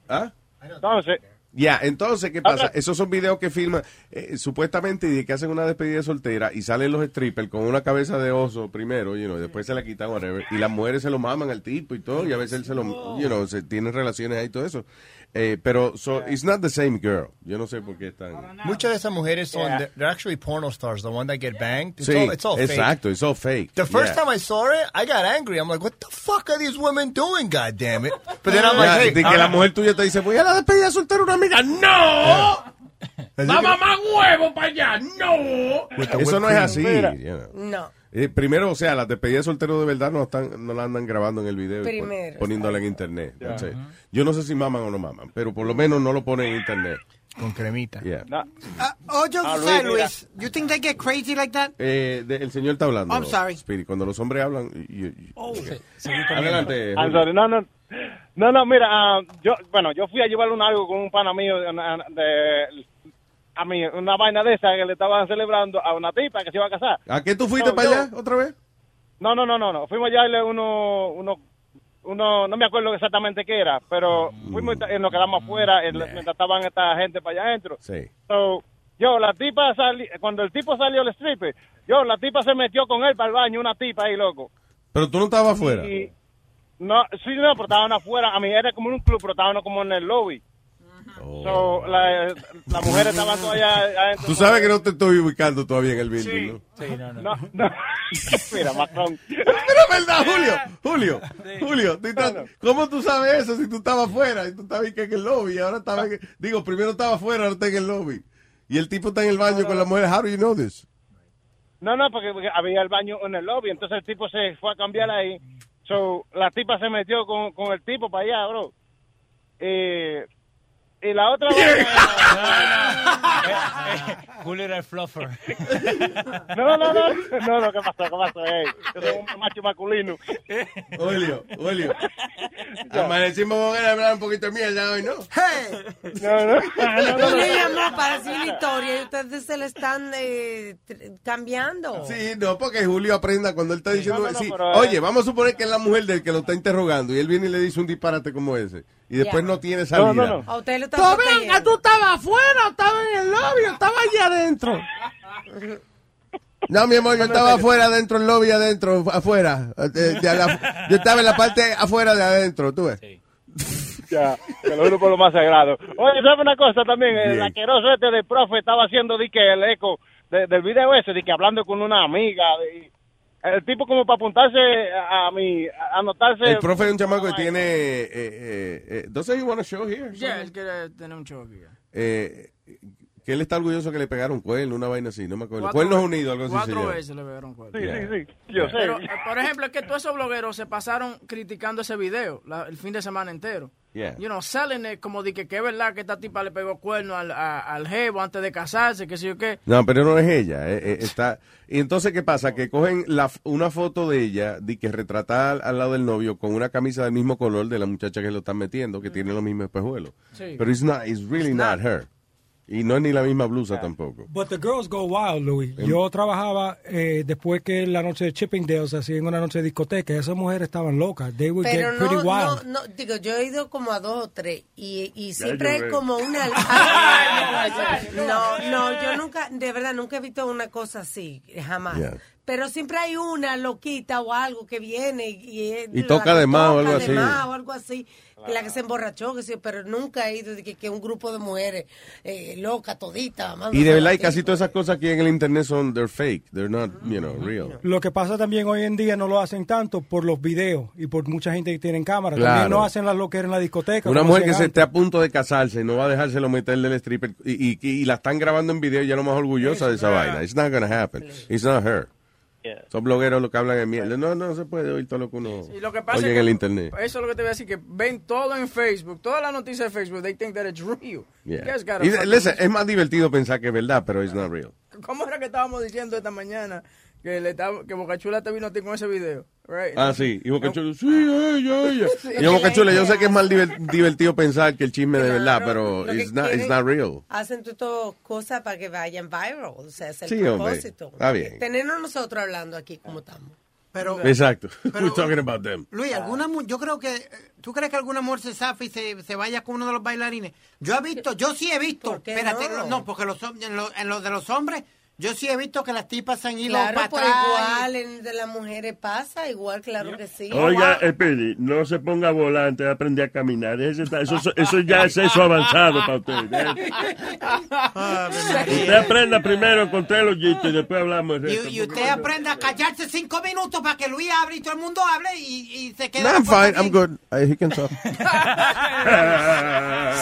¿ah? Entonces, Ya, entonces, ¿qué pasa? Esos son videos que filman eh, supuestamente y que hacen una despedida soltera y salen los strippers con una cabeza de oso primero, you know, y después se la quitan, whatever, y las mujeres se lo maman al tipo y todo, y a veces él se lo, you know, se tienen relaciones ahí y todo eso. Eh, pero, so, it's not the same girl. Yo no sé por qué están... Muchas de esas mujeres son, Yeah. they're, they're actually porno stars, the one that get banged. It's Sí, all, it's all fake. exacto, it's all fake. The first Yeah. time I saw it, I got angry. I'm like, what the fuck are these women doing, God damn it? But then I'm like, hey, de que la mujer tuya te dice, voy a la despedida soltera una amiga. ¡No! ¡Va mamá huevo para allá! ¡No! Eso no es así. Mira. you know. No. Eh, primero, o sea, las despedidas solteros de verdad no están, no la andan grabando en el video y pon- Primero, poniéndola en internet. Entonces, Yo no sé si maman o no maman, pero por lo menos no lo ponen en internet. con cremita. Yeah. no, Oh, just Ah, say, Luis, mira. Luis, you think they get crazy like that? Eh, de- el señor está hablando. I'm sorry. Spirit. Cuando los hombres hablan. y- y- Oh. Adelante. I'm Julio. sorry, no, no, no, no, mira, ah, yo, bueno, yo fui a llevarle un algo con un pana mío de, de- a mí, una vaina de esa que le estaban celebrando a una tipa que se iba a casar. ¿A qué tú fuiste No, para yo- allá otra vez? No, no, no, no, no, fuimos a llevarle uno, uno, uno, no me acuerdo exactamente qué era, pero fuimos y nos quedamos afuera el- mientras estaban esta gente para allá adentro. Sí. So, yo, la tipa sali, cuando el tipo salió el stripper, yo, la tipa se metió con él para el baño, una tipa ahí, loco. Pero tú no estabas afuera. Y, no, sí, no, pero estaban afuera. A mí era como en un club, pero estaban como en el lobby. Oh. So, la, la mujer estaba todavía adentro. Tú sabes que no te estoy ubicando todavía en el building, Sí. ¿no? Sí, no, no. No, no. [LAUGHS] Mira, Macron. Pero es verdad, Julio, Julio, Julio, tú estás- ¿cómo tú sabes eso si tú estabas afuera y tú estabas aquí en el lobby ahora estabas, en- digo, primero estaba afuera, ahora está en el lobby y el tipo está en el baño con la mujer, how do you know this? No, no, porque, porque había el baño en el lobby, entonces el tipo se fue a cambiar ahí. So, la tipa se metió con, con el tipo para allá, bro. Eh, y la otra... [LAUGHS] Julio era [LAUGHS] el fluffer. [LAUGHS] no, no, no, no, no, ¿qué pasó? ¿Qué pasó? Ey, yo soy un macho masculino. Julio, Julio, amanecimos con él a hablar un poquito de mierda hoy, ¿no? Hey, No, no, Tú le llamó para decir la historia y ustedes se le están eh, cambiando. Sí, no, porque Julio aprenda cuando él está diciendo, no, no, sí, pero, eh. oye, vamos a suponer que es la mujer del que lo está interrogando y él viene y le dice un disparate como ese. Y después no tiene salida. A usted lo está Tú protegiendo. venga, tú estabas afuera, estabas en el lobby, estaba allá adentro. No, mi amor, yo estaba afuera, adentro, el lobby, adentro, afuera. Eh, de a la- yo estaba en la parte afuera de adentro, tú ves. [LAUGHS] Ya, te lo juro por lo más sagrado. Oye, ¿sabes una cosa también? El Bien. asqueroso este del profe estaba haciendo di que el eco de- del video ese, de que hablando con una amiga. de- el tipo como para apuntarse a, mi, a anotarse. El profe es un chamaco que tiene... Eh, eh, eh, ¿Doesn't he want to show here? Ya, él quiere tener un show aquí. Eh, que él está orgulloso que le pegaron cuerno, una vaina así, no me acuerdo. Cuatro Cuernos Unidos, algo así Cuatro veces le pegaron cuerno. Sí, sí, sí, yo sé. Pero, por ejemplo, es que todos esos blogueros se pasaron criticando ese video la- el fin de semana entero. Yeah. You know, it como de que, que es verdad que esta tipa le pegó cuerno al, a- al jevo antes de casarse, que sé yo qué. No, pero no es ella. eh, eh, está... Y entonces, ¿qué pasa? Que cogen la, una foto de ella, de que retratada al, al lado del novio, con una camisa del mismo color de la muchacha que lo están metiendo, que tiene los mismos espejuelos. Sí. Pero it's, not, it's really not her. Y no es ni la misma blusa tampoco. But the girls go wild, Louis. Yo trabajaba eh, después que la noche de Chippingdales, así en una noche de discoteca. Esas mujeres estaban locas. They would Pero get pretty no, wild. no, no, digo, yo he ido como a dos o tres y, y siempre veo. como una... [LAUGHS] no, no, yo nunca, de verdad, nunca he visto una cosa así, jamás. Yeah. Pero siempre hay una loquita o algo que viene y, Y toca de más o algo toca de así. más o algo así, que la que se emborrachó, que sí, pero nunca he ido de que, que un grupo de mujeres eh, locas, toditas. Y de verdad, y casi todas esas cosas aquí en el internet son, they're fake. They're not, you know, real. Lo que pasa también hoy en día no lo hacen tanto por los videos y por mucha gente que tiene cámara. Claro. También no hacen las loqueras en la discoteca. Una mujer que se esté a punto de casarse y no va a dejárselo meter del stripper y, y, y la están grabando en video ya no más orgullosa de esa vaina. It's not gonna happen. It's not her. Son blogueros los que hablan en mierda. No, no se puede oír todo lo que uno Y lo que pasa oye es en que el internet. Eso es lo que te voy a decir, que ven todo en Facebook, todas las noticias de Facebook, they think that it's real. Yeah. Y, listen, es más divertido pensar que es verdad, pero it's not real. ¿Cómo era que estábamos diciendo esta mañana que le estaba- que Bocachula te vino a ti con ese video? Right? Ah, sí. Y Boca Chula, sí, ella, [LAUGHS] ella. Sí. Y yo, Boca Chula, yo sé que es más diver- divertido pensar que el chisme de verdad, pero it's not, it's not real. Hacen todas cosas para que vayan viral, o sea, es el Sí, hombre. propósito. Está bien. Tenernos nosotros hablando aquí como estamos. Pero, Exacto. [LAUGHS] We're talking about them. Luis, alguna mu- yo creo que, ¿tú crees que alguna mujer se zafa y se, se vaya con uno de los bailarines? Yo he visto, yo sí he visto, qué espérate, no? no? porque los, en, lo, en lo de los hombres, yo sí he visto que las tipas se han ido Claro, para pues atrás. igual en de las mujeres pasa, igual, claro que sí. Oiga, Espiri, no se ponga volante, aprende a caminar. Está- eso, [LAUGHS] eso ya es eso avanzado para usted. ¿eh? Usted aprenda primero con tres hoyitos y después hablamos. de Y, esto, y usted aprende a callarse cinco minutos para que Luis hable y todo el mundo hable y, y se quede. No, I'm fine. I'm good. Uh, he can talk.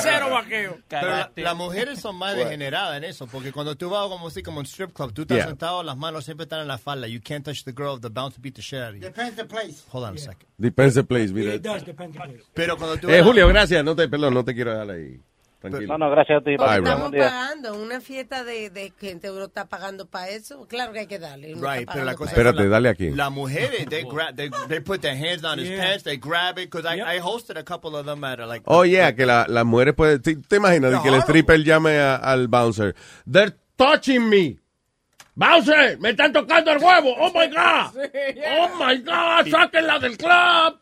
Cero vaqueo. Pero la- las mujeres son más degeneradas en eso, porque cuando tú vas como así como en strip club, tú estás Yeah. sentado, las manos siempre están en la falda. You can't touch the girl, the bound to beat the shit out of you. Depends the place. Hold on a second. Depends the place, mira. It does depend on the place. Pero cuando tú Eh, Julio, gracias. No te, perdón, no te quiero dejar ahí. Tranquilo. No, no, gracias a ti. Estamos pagando una fiesta de, de gente uno está pagando para eso. Claro que hay que darle. Right, pero la cosa Espérate, que la- dale aquí. Las mujeres, they [LAUGHS] grab, they, they put their hands his Yeah. pants, they grab it, because I, I hosted a couple of them at like. Oh, yeah, que la- las mujeres pueden... ¿Te, te imaginas que el stripper llame a- al bouncer? They're touching me. ¡Bouncer! ¡Me están tocando el huevo! ¡Oh, my God! [LAUGHS] ¡Oh, my God! ¡Sáquenla del club!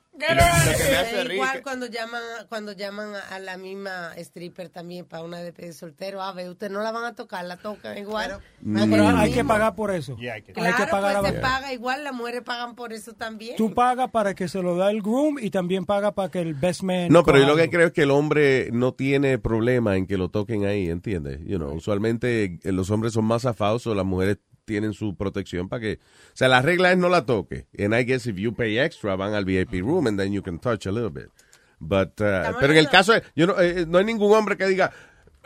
Igual cuando llaman cuando llaman a- la misma stripper también para una despedida de soltero a ver ustedes no la van a tocar la tocan igual. No, pero hay que pagar por eso. claro hay que pagar pues se paga igual las mujeres pagan por eso también. Tú pagas para que se lo da el groom y también pagas para que el best man. No, pero yo lo que creo es que el hombre no tiene problema en que lo toquen ahí, ¿entiendes? You know, usualmente eh, los hombres son más afados o las mujeres tienen su protección para que... O sea, la regla es no la toque. And I guess if you pay extra, van al VIP room and then you can touch a little bit. But, uh, pero en el caso, de- yo no, eh, no hay ningún hombre que diga,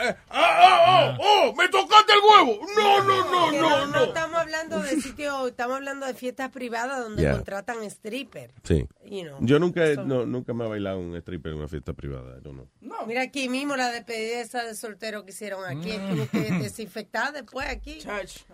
¡Ah, ah, oh, oh! ¡Me tocaste el huevo! ¡No, no, no, no, no no! estamos hablando de sitios estamos hablando de fiestas privadas donde Yeah. contratan stripper sí. You know. Yo nunca, he- no, nunca me he bailado un stripper en una fiesta privada. I don't know. mira aquí mismo la despedida esa de soltero que hicieron aquí tuvo que desinfectar después aquí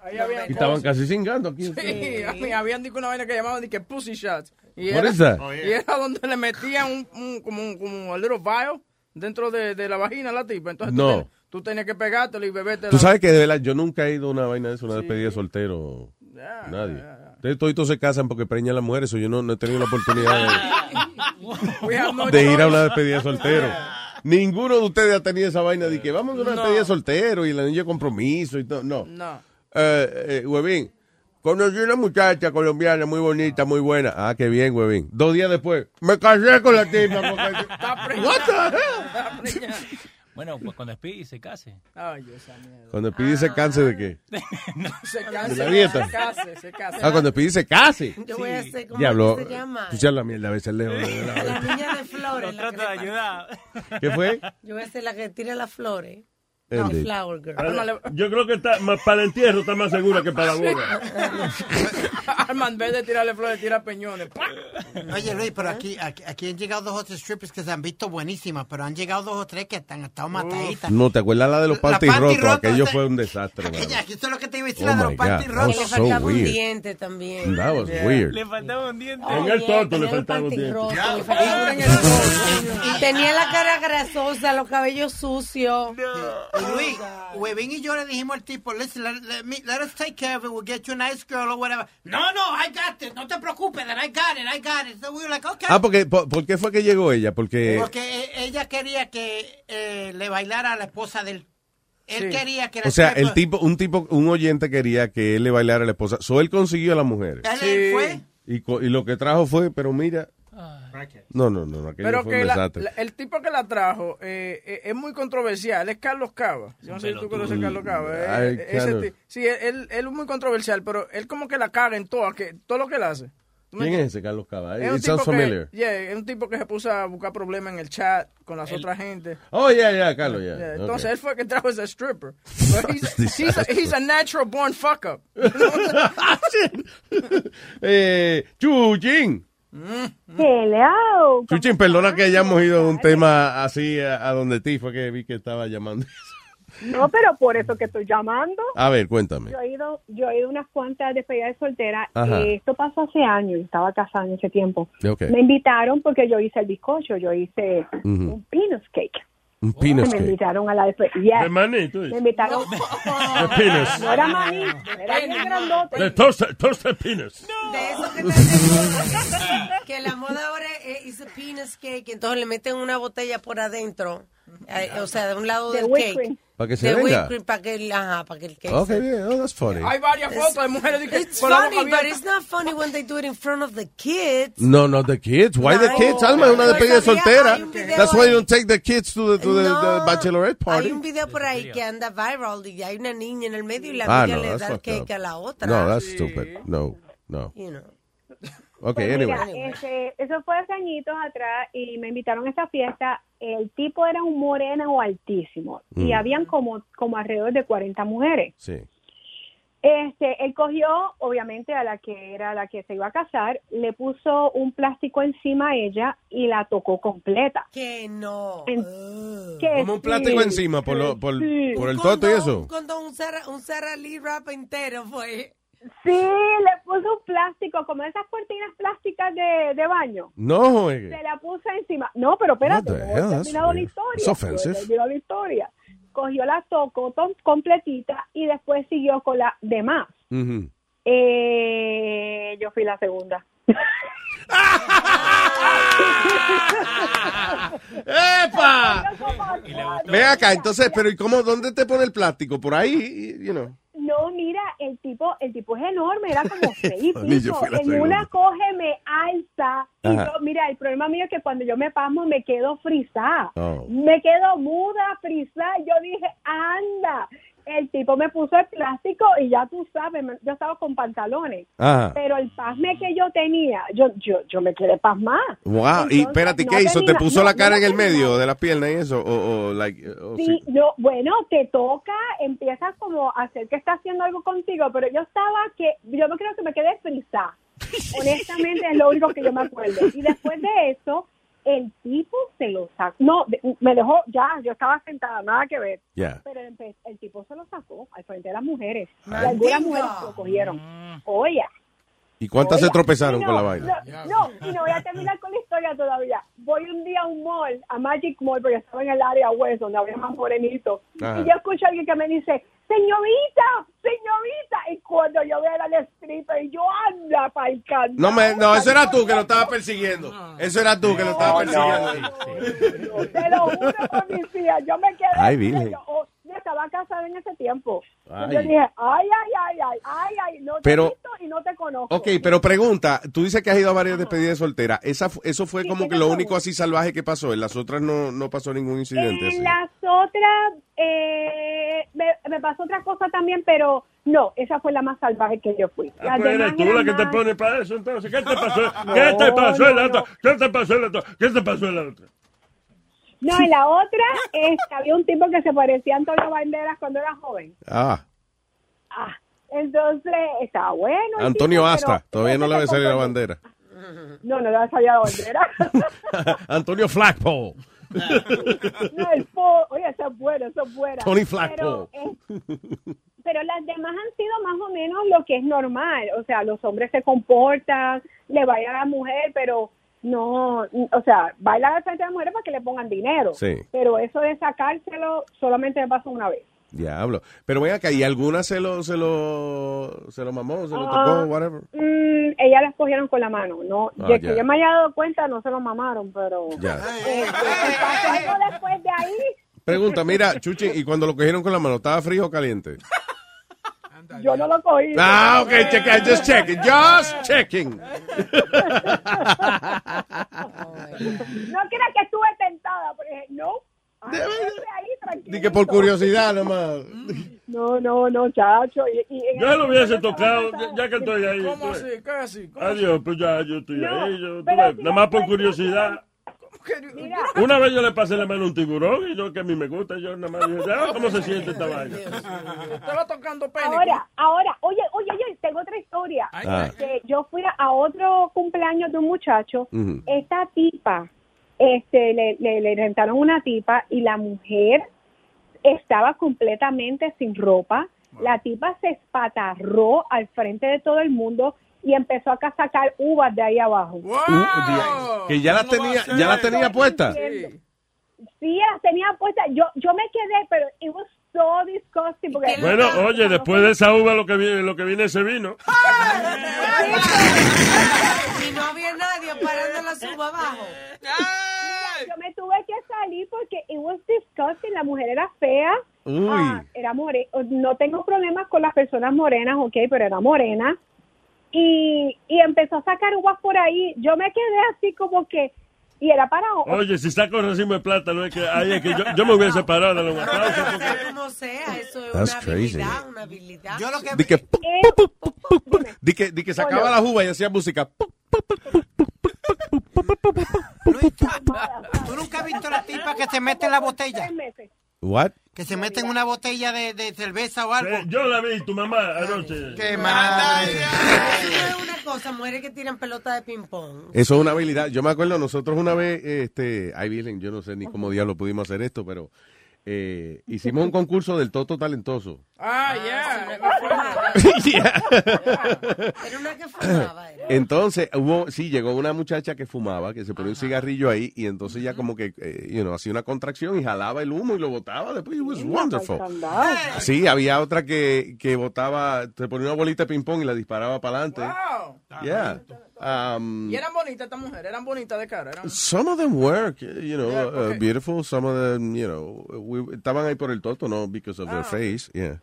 ahí había Y estaban casi cingando aquí. Sí, a mí habían dicho una vaina que llamaban de que pussy shots. Y What era, is that? y era donde le metían un, un- como un como a little vial dentro de, de la vagina a la tipa. Entonces tú, No. Tú tenías que pegártelo y beberte Tú sabes que de verdad yo nunca he ido a una vaina de eso, una despedida de soltero. Nadie. Ustedes toditos se casan porque preñan las mujeres, o yo no, no he tenido la oportunidad de, [LAUGHS] ir a una despedida de soltero. [LAUGHS] Ninguno de ustedes ha tenido esa vaina de que vamos a una No. despedida de soltero y la niña compromiso y todo. No. No. Eh, eh, huevín, conocí una muchacha colombiana muy bonita, muy buena. Ah, qué bien, huevín. Dos días después, me casé con la tipa. porque- [LAUGHS] What the hell? Bueno, pues cuando Speedy se case. Ay, esa mierda. Cuando Speedy se canse de qué? [LAUGHS] Se ¿De case. la dieta? Se case, se case. Ah, cuando Speedy se case. Yo voy a hacer como Diablo, se llama. tú seas la mierda a veces, Leo. La niña de flores. la que le pasa. ¿Qué fue? Yo voy a ser la que tira las flores. No, de- flower girl. Yo creo que está más para el entierro está más segura que para la boda. [LAUGHS] Arma, en vez de tirarle flores, tira peñones. Oye, Luis, pero aquí, aquí, aquí han llegado dos o tres strippers que se han visto buenísimas, pero han llegado dos o tres que han estado mataditas. No, ¿te acuerdas la de los panty rotos? roto, Aquello fue un desastre. Aquella, aquí esto es lo que te iba a decir, Oh la de my los panty rotos. that was so faltaba un weird. diente también. That was weird. Le faltaba un diente. En el toto le faltaba un diente. Le. Y tenía la cara grasosa, los cabellos sucios. Y Luis, Webin y yo le dijimos al tipo, listen, let, let me, let us take care of it, we'll get you a nice girl or whatever. No, no, I got it, no te preocupes, that I got it, I got it. So we were like, okay. Ah, porque, por, ¿por qué fue que llegó ella? Porque... Porque e- ella quería que eh, le bailara a la esposa del... Él Sí. quería que la O sea, el tipo, un tipo, un oyente quería que él le bailara a la esposa. So él consiguió a las mujeres. Él, él fue. Y lo que trajo fue, pero mira. No, no, no, aquello Pero fue que un la- desastre. la- el tipo que la trajo eh, eh, es muy controversial, es Carlos Cava. Yo no sé si tú conoces a Carlos Cava. eh, Ay, eh, ese Carlos. ti- sí, él, él es muy controversial, pero él como que la caga en todo, que, todo lo que él hace. ¿Tú me ¿Quién es ese Carlos Cava? Es un, It sounds tipo familiar. que, yeah, es un tipo que se puso a buscar problemas en el chat con las otras gente. Oh, ya, ya, Carlos, ya. Yeah. Entonces él fue el que trajo ese stripper. [LAUGHS] But he's, he's, a, he's a natural born fuck up. [LAUGHS] [LAUGHS] eh, Chuchín. Hello. Chuchín, perdona que hayamos ido a un tema así a, a donde ti fue que vi que estaba llamando. [LAUGHS] No, pero por eso que estoy llamando. A ver, cuéntame. Yo he ido, yo he ido a unas cuantas despedidas de soltera. Eh, esto pasó hace años, estaba casada en ese tiempo. Ok. Me invitaron porque yo hice el bizcocho, yo hice Ujú. un peanut cake. Un peanut me cake. invitaron a la despedida. De maní, tú dices. Me invitaron. [LAUGHS] De peanuts. No era maní, era bien grandote. De toasted, toasted peanuts. De eso que te [LAUGHS] que la moda ahora es a penis cake, entonces le meten una botella por adentro, eh, o sea, de un lado De del cake. Cream. Para que se de venga. whipped cream, para que, el- ajá, para que el cake Ok, se- bien. Oh, that's funny. Hay varias fotos de mujeres que It's con la boca funny, but it's not funny when they do it in front of the kids. No, no, the kids. Why the kids? Alma, es una despedida de soltera. un That's why you don't take the kids to the, to the, the bachelorette party. Hay un video por ahí que anda viral y hay una niña en el medio y la Ah, amiga no, le da el cake up. a la otra. No, that's stupid. No, no. You know. Okay, Pues mira, este, eso fue hace añitos atrás y me invitaron a esta fiesta. El tipo era un moreno altísimo y Mm. habían como, como alrededor de 40 mujeres. Sí. Este, él cogió, obviamente, a la que era la que se iba a casar, le puso un plástico encima a ella y la tocó completa. Que no. En- que Como un plástico sí, encima por, lo, por, sí. por el toto y eso. Un condón, un Sara, un Sara Lee rap entero fue. Sí, le puso un plástico, como esas cortinas plásticas de, de baño. No, oye. Se la puso encima. No, pero espérate, no he terminado la historia. Terminado historia. Cogió la tocó completita y después siguió con la demás. Ujú. Eh, yo fui la segunda. [LAUGHS] ¡Epa! Ve acá, entonces, pero ¿y cómo, dónde te pone el plástico? Por ahí, you know. No, mira, el tipo, el tipo es enorme, era como [LAUGHS] seis En una coge, me alza. Y yo, mira, el problema mío es que cuando yo me pasmo me quedo frisada. Oh. Me quedo muda, frisada. Yo dije, anda. El tipo me puso el plástico y ya tú sabes, yo estaba con pantalones. Ajá. Pero el pasme que yo tenía, yo, yo, yo me quedé pasmada. Wow, y Entonces, espérate, no ¿qué hizo? ¿Te puso no, la no cara en el medio de la pierna y eso? O, o like, o Sí, sí. yo, bueno, te toca, empiezas como a hacer que está haciendo algo contigo, pero yo estaba que, yo no creo que me quedé frisada. [LAUGHS] Honestamente es lo único que yo me acuerdo. Y después de eso, el tipo se lo sacó. No, me dejó, ya, yo estaba sentada, nada que ver. Pero el, el tipo se lo sacó al frente de las mujeres. Y algunas mujeres lo cogieron. Oye. ¿Y cuántas se tropezaron con la no, vaina? No, no, y no voy a terminar con la historia todavía. Voy un día a un mall, a Magic Mall, porque estaba en el área west, donde había más morenitos. Y yo escucho a alguien que me dice, señorita, señorita. Y cuando yo veo al stripper, y yo, anda pa'l candado. No, me, no, eso era tú que lo estabas persiguiendo. Eso era tú que lo estabas persiguiendo. Te lo juro hijas. Yo me quedé. Ay, Virgen. Yo, oh, yo estaba casada en ese tiempo. Y Ay. Yo dije, ay, ay, ay, ay, ay, ay, no te Pero- he visto y no te conozco. Ok, pero pregunta, tú dices que has ido a varias despedidas de soltera. Esa, ¿Eso fue como que lo único así salvaje que pasó? En las otras no, no pasó ningún incidente. así? En las otras, eh, me, me pasó otra cosa también, pero no, esa fue la más salvaje que yo fui. Ah, pues eres tú la que te pone para eso, entonces. ¿Qué te pasó? [LAUGHS] ¿Qué te pasó en la otra? ¿Qué te pasó en la otra? ¿Qué te pasó en la otra? No, en la otra este, había un tipo que se parecía a Antonio Banderas cuando era joven. Ah, Ah, entonces estaba bueno. Antonio tipo, Asta. pero- Todavía no le va a salir la bandera. No, no le va a salir la bandera. [LAUGHS] Antonio Flagpole. no, el po, oye, eso es bueno, eso es bueno. Tony Pero, Flagpole. eh, pero las demás han sido más o menos lo que es normal. O sea, los hombres se comportan, le bailan a la mujer, pero no, o sea, bailan al frente de la mujer para que le pongan dinero. Sí. Pero eso de sacárselo solamente me pasó una vez. Diablo. Pero ven acá, ¿y alguna se lo, se lo, se lo mamó, se lo Ah, tocó, whatever? Mm, ellas las cogieron con la mano, ¿no? Ah, ya. que yo me haya dado cuenta, no se lo mamaron, pero... Ya. Eh, si pasó después de ahí, Pregunta, mira, Chuchi, ¿y cuando lo cogieron con la mano, estaba frío o caliente? Yo no lo cogí. Ah, ok, check, just checking, just checking. [LAUGHS] No creas que estuve tentada, pero dije, no. Ay, ahí, tranquilo. Di que por curiosidad nomás. [LAUGHS] No, no, no, chacho. Y, y Yo lo hubiese tocado, ya, ya que estoy ahí. ¿Cómo ves. así? ¿Cómo Adiós, pues ya yo estoy No, ahí. Yo, tú si nada más por curiosidad. Mira, Una vez yo le pasé la mano a un tiburón y yo que a mí me gusta, yo nada más dije, "Ah, ¿cómo se siente esta vaina? Va tocando pene. ahora, ahora, oye, oye, oye, tengo otra historia. Ah. Que yo fui a otro cumpleaños de un muchacho, esta tipa, este, le, le, le rentaron una tipa y la mujer estaba completamente sin ropa. La tipa se espatarró al frente de todo el mundo y empezó a sacar uvas de ahí abajo. Que ya la tenía, ya la tenía puesta. Sí. Sí, las tenía puestas. Yo, yo me quedé, pero it was so disgusting. Porque Bueno, oye, después de esa uva lo que viene, lo que viene ese vino. [LAUGHS] Y no había nadie parando la suba abajo. yo me tuve que salir porque it was disgusting. La mujer era fea. Uy. Ah, era more No tengo problemas con las personas morenas, ok, pero era morena. Y, y empezó a sacar uvas por ahí. Yo me quedé así como que... Y era para... Oye, si saco racimo de plátano, es que, ahí es que yo, yo me hubiese parado de los aplausos. porque- Como sea, eso es That's una crazy. habilidad, una habilidad. Yo lo que Di que, Eh, di que, di que sacaba la uva y hacía música. ¿Tú nunca has visto la tipa que se mete en la botella? What? Que se mete en una botella de, de cerveza o algo. Eh, Yo la vi, tu mamá, anoche. ¡Qué madre! Eso es una cosa, mujeres que tiran pelota de ping-pong. Eso es una habilidad. Yo me acuerdo, nosotros una vez, este, ay, Virgen, yo no sé ni cómo diablo pudimos hacer esto, pero eh, hicimos un concurso del Toto Talentoso. Ah, ya. [LAUGHS] Era una que fumaba. era. Entonces, hubo, sí, llegó una muchacha que fumaba, que se ponía un cigarrillo ahí, y entonces ya como que, eh, you know, hacía una contracción y jalaba el humo y lo botaba. Después, it was wonderful. Sí, había otra que, que botaba, se ponía una bolita de ping-pong y la disparaba para adelante. Wow. Yeah. Um, Y eran bonitas estas mujeres, eran bonitas de cara. Eran... Some of them were, you know, Yeah, uh, beautiful. Some of them, you know, we- estaban ahí por el toto, no because of their Ah. face, yeah.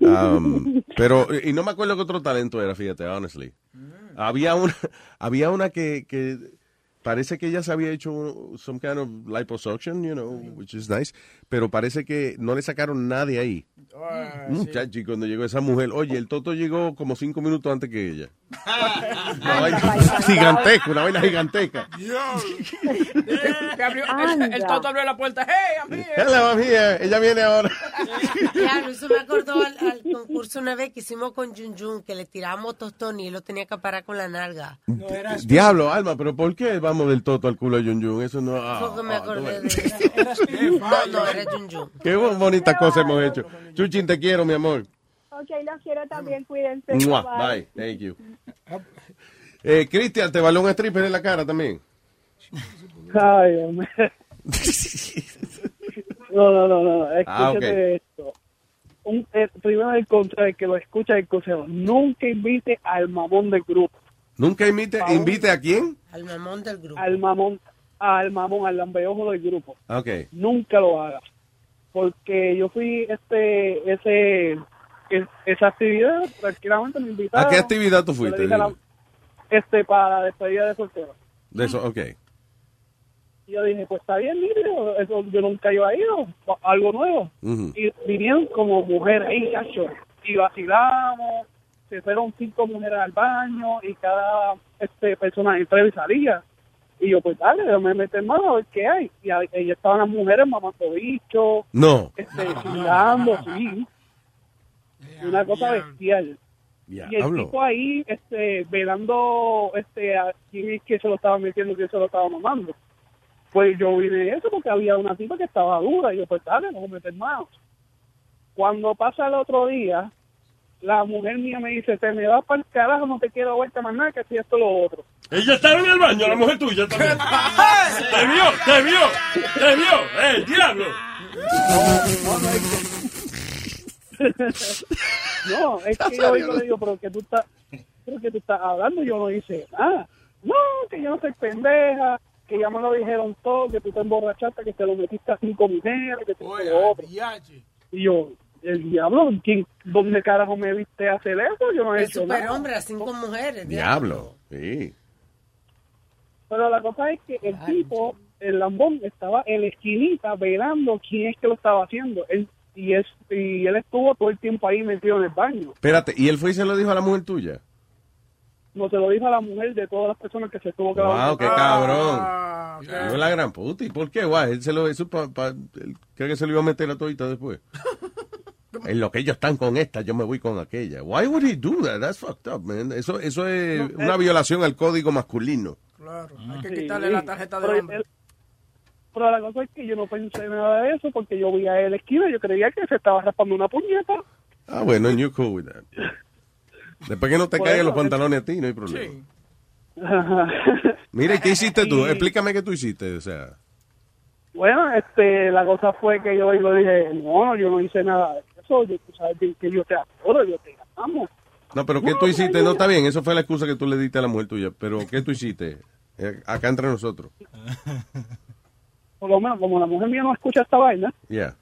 Um, pero, y no me acuerdo qué otro talento era, fíjate, honestly. Mm. Había una, [LAUGHS] había una que, que parece que ella se había hecho some kind of liposuction, you know, which is nice, pero parece que no le sacaron nadie ahí. Ah, cuando llegó esa mujer, oye, el toto llegó como cinco minutos antes que ella. [LAUGHS] Una vaina gigantesca, una vaina gigantesca. [LAUGHS] Abrió- el, el toto abrió la puerta. ¡Hey, I'm here! Hello, I'm here. Ella viene ahora. Claro, eso me acordó al, al concurso una vez que hicimos con Jun Jun, que le tirábamos tostón y él lo tenía que parar con la nalga. Diablo, Alma, pero ¿por qué vamos del toto al culo de Jun Jun? Eso no. ah, Porque me ah, acordé no, de [LAUGHS] No, no, era Jun Jun. Qué bonita cosa hemos hecho. Chuchin, te quiero, mi amor. Ok, los quiero también, cuídense. Mua, Bye. Bye. Thank you. Eh, Cristian, ¿te valió un stripper en la cara también? Ay, hombre. [LAUGHS] No, no, no, no. Ah, Escúchate ok. esto. Un, eh, primero el consejo, el que lo escucha el consejo, nunca invite al mamón del grupo. Nunca invite, invite a quién? Al mamón del grupo. Al mamón, al mamón, al lambeojo del grupo. Ok. Nunca lo haga. Porque yo fui este, ese, es- esa actividad, tranquilamente me invitaron. ¿A qué actividad tú fuiste? la- este, para la despedida de soltero. De eso, ok. Y yo dije, pues está bien, mire, eso yo nunca iba a ir, algo nuevo. Y vinieron como mujeres ahí, cacho, y vacilamos, se fueron cinco mujeres al baño y cada este persona entraba y salía. Y yo, pues dale, déjame meter mano a ver qué hay. Y ahí estaban las mujeres mamando bichos, No. este, chingando, sí. Una cosa bestial. Y el Diablo. tipo ahí, este, velando, este, a quién es que se lo estaba metiendo, quién se lo estaba mamando. Pues yo vine eso porque había una tipa que estaba dura. Y yo, pues dale, vamos a meter manos. Cuando pasa el otro día, la mujer mía me dice, te me vas para el carajo, no te quiero vuelta más nada, que si esto lo otro. Ella estaba en el baño, la mujer tuya también. [LAUGHS] ¡Te vio! ¡Te vio! ¡Te vio! ¡Eh, diablo! [LAUGHS] No, es que yo oigo, le digo, pero que tú estás, pero que tú estás hablando, yo no hice nada. No, que yo no soy pendeja, que ya me lo dijeron todo, que tú te emborrachaste, que te lo metiste a cinco mujeres, que te hiciste lo otro. Y yo, el diablo, ¿quién, ¿dónde carajo me viste hacer eso? Yo no he El hecho nada. superhombre a cinco mujeres. Diablo. Sí. Pero la cosa es que el tipo, el lambón, estaba en la esquinita velando quién es que lo estaba haciendo. Él, y, es, y él estuvo todo el tiempo ahí metido en el baño. Espérate, ¿y él fue y se lo dijo a la mujer tuya? No se lo dijo a la mujer de todas las personas que se estuvo grabando. Wow, qué cabrón. No es la gran puta. ¿Y por qué? Guay, él se lo eso pa, pa- él cree que se lo iba a meter a todita después. [LAUGHS] en lo que ellos están con esta, yo me voy con aquella. Why would he do that? That's fucked up, man. Eso, eso es una violación al código masculino. Claro, hay que Sí, quitarle la tarjeta de hombre. él- pero la cosa es que yo no pensé nada de eso porque yo vi a él la esquina yo creía que se estaba raspando una puñeta. Ah, bueno, and you're cool with that. [LAUGHS] Después que no te Por caigan eso, los pantalones a ti, no hay problema. Sí. [LAUGHS] Mira, ¿y qué hiciste tú? Y- Explícame qué tú hiciste, o sea. Bueno, este, la cosa fue que yo le dije, no, yo no hice nada de eso, yo, tú sabes bien que yo te adoro, yo te amo. No, pero ¿qué tú hiciste? No, está bien, eso fue la excusa que tú le diste a la mujer tuya, pero ¿qué tú hiciste? Eh, acá entre nosotros. [LAUGHS] Por lo menos, como la mujer mía no escucha esta vaina, Ya.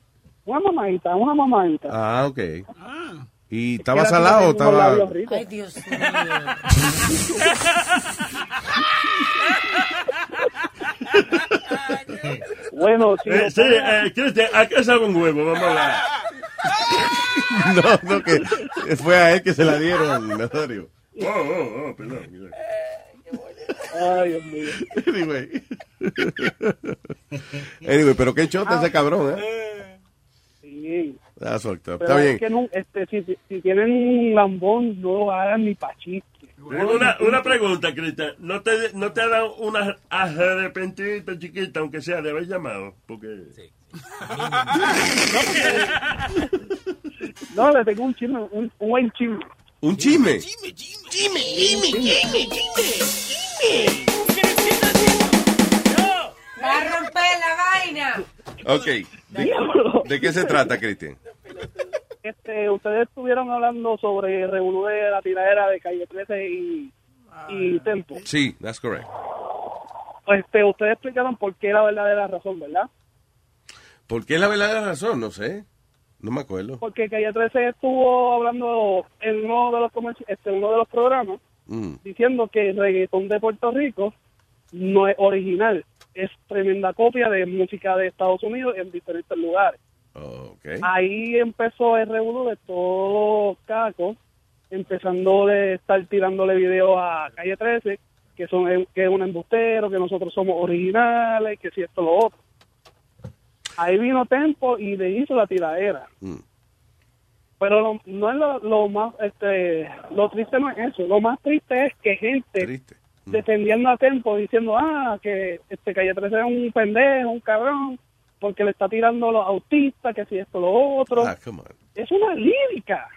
una mamadita, una mamadita. Ah, ok. ¿Y estaba salado estaba...? ricos. Ay, Dios mío. Bueno, sí. Eh, sí, eh, Cristian, ¿a qué sabe un huevo? Vamos a hablar. [LAUGHS] No, no, que fue a él que se la dieron, Nazario. Oh, oh, oh, perdón. Ay, Dios mío. Anyway. Anyway, pero qué chota ese cabrón, ¿eh? Sí. That's fucked up. Pero Está es bien. que no, este, si, si- tienen un lambón, no lo hagan ni pa' chiste. Una, una pregunta, Cristian. ¿No te, ¿No te ha dado una arrepentidita chiquita, aunque sea, de haber llamado? Porque... [LAUGHS] No, le tengo un chisme, un, un buen chisme. ¿Un chisme? Va a romper la vaina. Ok. ¿De, de qué se trata, Cristian? Este, ustedes estuvieron hablando sobre el revolú de la tiradera de Calle 13 y, y Tempo. Sí, that's correct. Este, ustedes explicaron por qué la verdadera razón, ¿verdad? ¿Por qué la verdadera razón? No sé. No me acuerdo. Porque Calle 13 estuvo hablando en uno de los comerci- este, uno de los programas Mm. diciendo que el reggaetón de Puerto Rico no es original, es tremenda copia de música de Estados Unidos en diferentes lugares. Okay. Ahí empezó el revuelo de todos los cacos, empezando de estar tirándole videos a Calle 13, que son que es un embustero, que nosotros somos originales, que si esto lo otro. Ahí vino Tempo y le hizo la tiradera. Mm. Pero lo- no es lo, lo más, este, lo triste no es eso. Lo más triste es que gente defendiendo a Tempo diciendo, ah, que este Calle 13 es un pendejo, un cabrón, porque le está tirando a los autistas, que si esto, lo otro. Ah, come on. Es una lírica.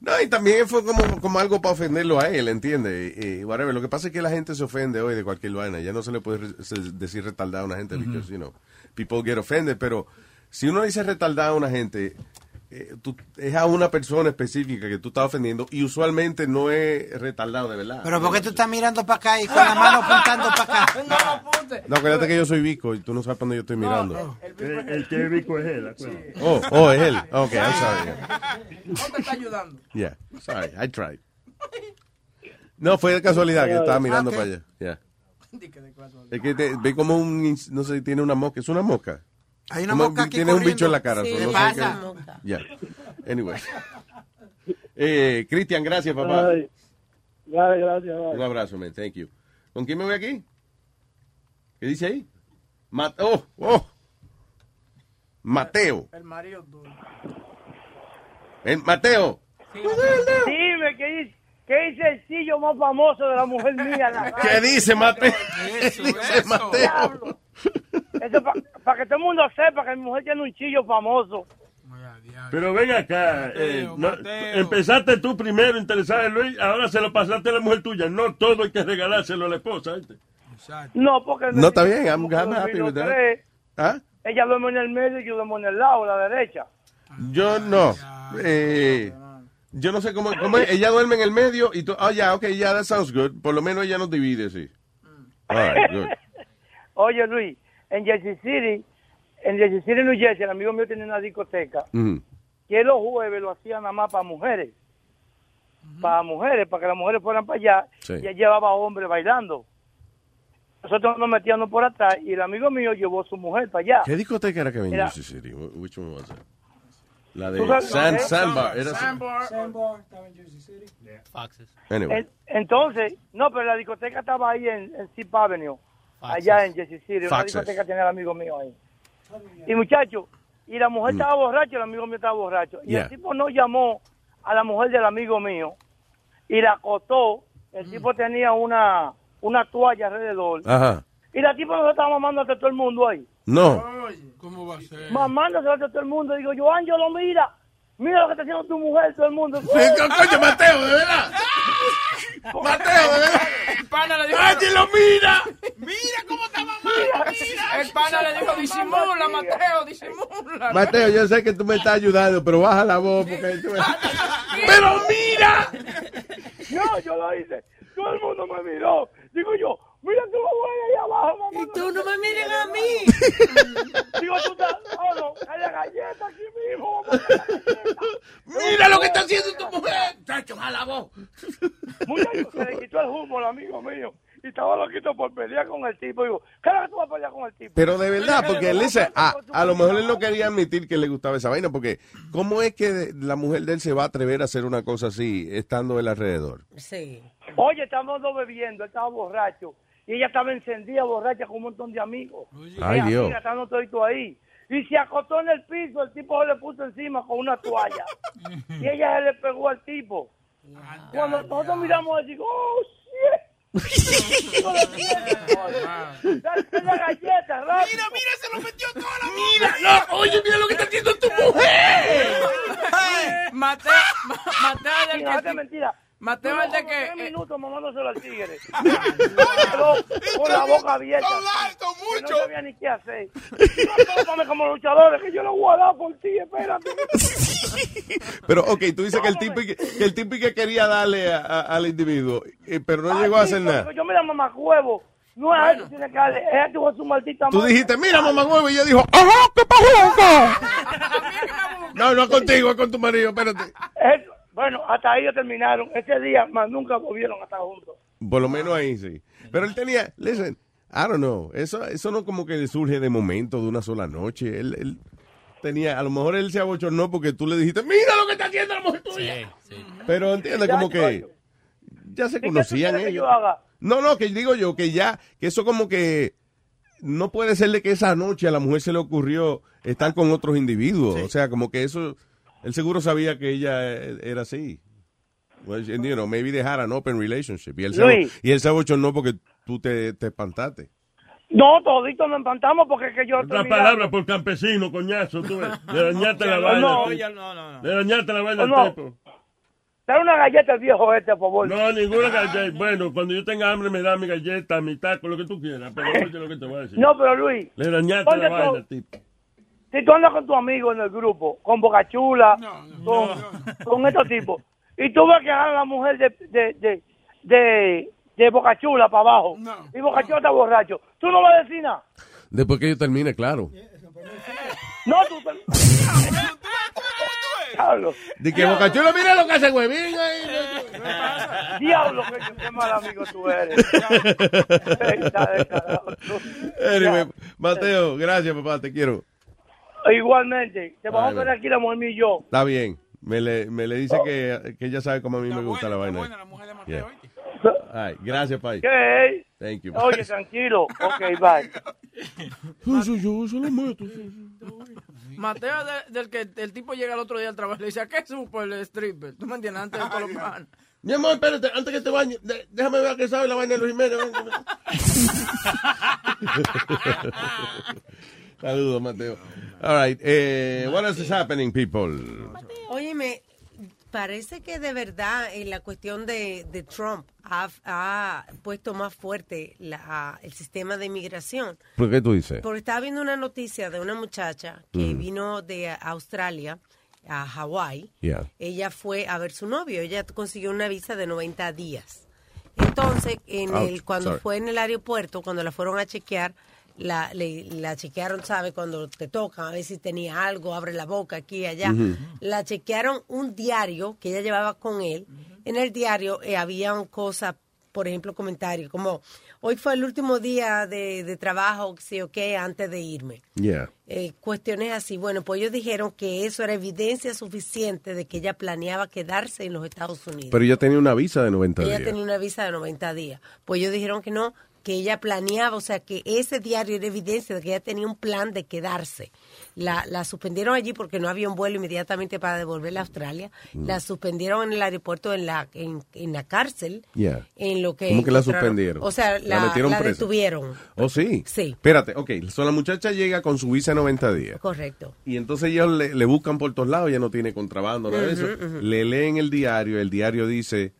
No, y también fue como, como algo para ofenderlo a él, ¿entiende? Y, y whatever. Lo que pasa es que la gente se ofende hoy de cualquier vaina. Ya no se le puede decir retardado a una gente, because, you know, people get offended. Pero si uno dice retardado a una gente, eh, tú- es a una persona específica que tú estás ofendiendo y usualmente no es retardado de verdad. Pero ¿por qué tú estás mirando para acá y con la mano apuntando para acá? [LAUGHS] No, acuérdate que yo soy Vico y tú no sabes para dónde yo estoy mirando. El, el que es rico es él, acuérdate. Oh, oh, es él. Ok, I'm sorry. No te está ayudando. Yeah, sorry, I tried. No, fue de casualidad que estaba mirando Ok. para allá. Yeah. [LAUGHS] Es que te- ve como un, no sé, tiene una mosca, es una mosca. Hay una mosca aquí Tiene un bicho en la cara. Sí, so ¿qué no pasa? qué- Yeah. Anyway. [LAUGHS] Eh, Cristian, gracias, papá. Ay, Gracias, bye. Un abrazo, man. Thank you. ¿Con quién me voy aquí? ¿Qué dice ahí? Ma- oh, oh. Mateo. El marido tuyo. El Mateo. Dime, ¿qué dice, ¿qué dice el sillo más famoso de la mujer mía? la ¿Qué dice Mateo? Eso, dice Mateo? [LAUGHS] Eso para que todo el mundo sepa que mi mujer tiene un chillo famoso. Pero ven acá, eh, no, empezaste tú primero interesada en Luis, ahora se lo pasaste a la mujer tuya. No todo hay que regalárselo a la esposa. ¿viste? No, porque... No, está bien, I'm, porque I'm no happy vino with that. tres. ¿Ah? Ella duerme en el medio y yo duermo en el lado, la derecha. Yo no. Eh, yo no sé cómo, cómo es. Ella duerme en el medio y tú. Oh, ya, ok, ya, that sounds good. Por lo menos ella nos divide, sí. [LAUGHS] All right, good. Oye, Luis, en Jersey City, en Jersey City, New Jersey, el amigo mío tiene una discoteca que los jueves lo hacían nada más para mujeres. Para mujeres, para que las mujeres fueran para allá. Sí. Y él llevaba hombres bailando. Nosotros nos metíamos por atrás y el amigo mío llevó a su mujer para allá. ¿Qué discoteca era que venía en Jersey City? Wh- Which one was it? La ¿Tú de San? Sandbar. Era Sandbar. Sandbar, estaba en Jersey City. Foxes. Anyway. En- entonces, no, pero la discoteca estaba ahí en, en Sip Avenue, allá en Jersey City. Una discoteca tenía el amigo mío ahí. Y muchacho, y la mujer estaba borracha, el amigo mío estaba borracho. Y Mm. Yeah. el tipo no llamó a la mujer del amigo mío y la acostó. El Mm. tipo tenía una, una toalla alrededor. Ajá. Y la tipa nos estaba mamando a todo el mundo ahí. No. ¿Cómo va a ser? Mamándose a todo el mundo. Digo yo, Ángelo, mira. Mira lo que está haciendo tu mujer, todo el mundo. Coño, Mateo, de verdad. Mateo, de verdad. El pana le dijo. ¡Ángelo, mira! ¡Mira cómo está mamá! El pana le dijo, disimula, Mateo, disimula. Mateo, yo sé que tú me estás ayudando, pero baja la voz porque tú me- [LAUGHS] ¡Pero mira! No, yo lo hice. Todo el mundo me miró. Digo yo, mira tu mujer ahí abajo, mamá. Y tú no me miren a mí. [LAUGHS] Digo, tú estás... Oh, no, hay la galleta aquí mismo. vamos a hacer la galleta. Mira lo que está haciendo tu mujer. Chacho, jala vos. Muchacho, se le quitó el humo al amigo mío. Y estaba loquito por pelear con el tipo. Digo, ¿qué es lo que tú vas a pelear con el tipo? Pero de verdad, porque él dice, a, a lo mejor él no quería admitir que le gustaba esa vaina, porque ¿cómo es que la mujer de él se va a atrever a hacer una cosa así, estando él alrededor? Sí. Oye, estábamos dos bebiendo, él estaba borracho. Y ella estaba encendida, borracha, con un montón de amigos. Ay, Dios. Mira, estando todito ahí. Y se acostó en el piso, el tipo se le puso encima con una toalla. [LAUGHS] y ella se le pegó al tipo. Cuando nosotros miramos, digo, oh, shit. La galleta, rápido. Mira, mira, se lo metió toda la Mira, no, oye, mira lo que está haciendo tu mujer. Mateo, Ma- Mateo es del Mira, que... es mentira. Mateo es de que... tres eh, minutos mamándoselo al tigre. Quedó [LAUGHS] con la boca abierta. Que No sabía ni qué hacer. Tómame como luchadores, que yo lo voy a dar por ti, espérate. [LAUGHS] Pero, ok, tú dices que el tipo que, que el tipo que quería darle a- a- al individuo, eh, pero no llegó a hacer nada. Yo me llamo mamá huevo. No es que tiene que darle, es él tuvo su maldita Tú dijiste, mira, mamá huevo, y ella dijo, ¡ajá, qué pasó! [LAUGHS] No, no es contigo, es con tu marido, espérate. Bueno, hasta ahí ya terminaron. Ese día más nunca volvieron a estar juntos. Por lo menos ahí sí. Pero él tenía, listen, I don't know, eso, eso no como que surge de momento, de una sola noche. Él, él tenía, a lo mejor él se abochornó porque tú le dijiste, mira lo que está haciendo la mujer tuya. Pero entiende como que ya se ¿Y qué tú conocían que ellos. yo haga? No, no, que digo yo que ya, que eso como que no puede ser de que esa noche a la mujer se le ocurrió estar con otros individuos. O sea, como que eso, él seguro sabía que ella eh, era así. Well, you know, maybe they had an open relationship. Y él se, y él se abochornó porque tú te, te espantaste. No, toditos nos espantamos porque es que yo... Otra palabra por campesino, coñazo, tú ves. Le dañaste la vaina. no, tú. no, no, Le dañaste la vaina No, al tipo. Dale una galleta al viejo este, por favor. No, ninguna galleta. Bueno, cuando yo tenga hambre me da mi galleta, mi taco, lo que tú quieras. Pero [LAUGHS] oye lo que te voy a decir. No, pero Luis. Le dañaste la vaina al tipo. Si tú andas con tu amigo en el grupo, con Boca Chula, con, con estos tipos, y tú ves que a la mujer de, de, de, de, de Boca Chula para abajo, y Boca Chula está borracho, tú no vas a decir nada. Después que yo termine, claro. No, tú te... [LAUGHS] Diablo. De que Bocachula, mira lo que hace Huevín ahí. Diablo, que qué mal amigo tú eres. [LAUGHS] Tú. Anyway, Mateo, gracias, papá, te quiero. Igualmente, te vamos a ver aquí la mujer y yo. Está bien. Me le, me le dice que, que ella sabe cómo a mí me gusta la vaina. Yeah. Ay, gracias, Pai. ¿Qué? Thank you. Oye, tranquilo. [LAUGHS] Ok, bye. Eso yo, eso lo meto. Mateo de- del que el tipo llega el otro día al trabajo y le dice, ¿a qué supo el stripper? ¿Tú me entiendes? Antes de todos los panes. Mi amor, espérate, antes que te bañe, de- déjame ver que sabe la vaina de Luis Jiménez. [LAUGHS] Saludos, Mateo. All right, eh, what else is happening, people? Óyeme, parece que de verdad en la cuestión de, de Trump ha, ha puesto más fuerte la- el sistema de inmigración. ¿Por qué tú dices? Porque estaba viendo una noticia de una muchacha que Mm. vino de Australia a Hawái. Yeah. Ella fue a ver su novio. Ella consiguió una visa de 90 días. Entonces, en el, cuando sorry. fue en el aeropuerto, cuando la fueron a chequear, la, le- la chequearon, ¿sabe? Cuando te tocan, a ver si tenía algo, abre la boca aquí y allá. La chequearon un diario que ella llevaba con él. En el diario eh, habían cosas, por ejemplo, comentarios como, hoy fue el último día de, de trabajo, sí o qué, antes de irme. Yeah. Eh, cuestiones así. Bueno, pues ellos dijeron que eso era evidencia suficiente de que ella planeaba quedarse en los Estados Unidos. Pero ella tenía una visa de 90 ella días. tenía una visa de 90 días. Pues ellos dijeron que no, que ella planeaba, o sea, que ese diario era evidencia de que ella tenía un plan de quedarse. La, la suspendieron allí porque no había un vuelo inmediatamente para devolverla a Australia. Mm. La suspendieron en el aeropuerto, en la, en, en la cárcel. Yeah. En lo que ¿Cómo que la suspendieron? O sea, la, metieron la presa? detuvieron. ¿Oh, sí? Sí. Espérate, ok. So, la muchacha llega con su visa de 90 días. Correcto. Y entonces ellos le, le buscan por todos lados, ella no tiene contrabando, nada de eso. Le leen el diario, el diario dice,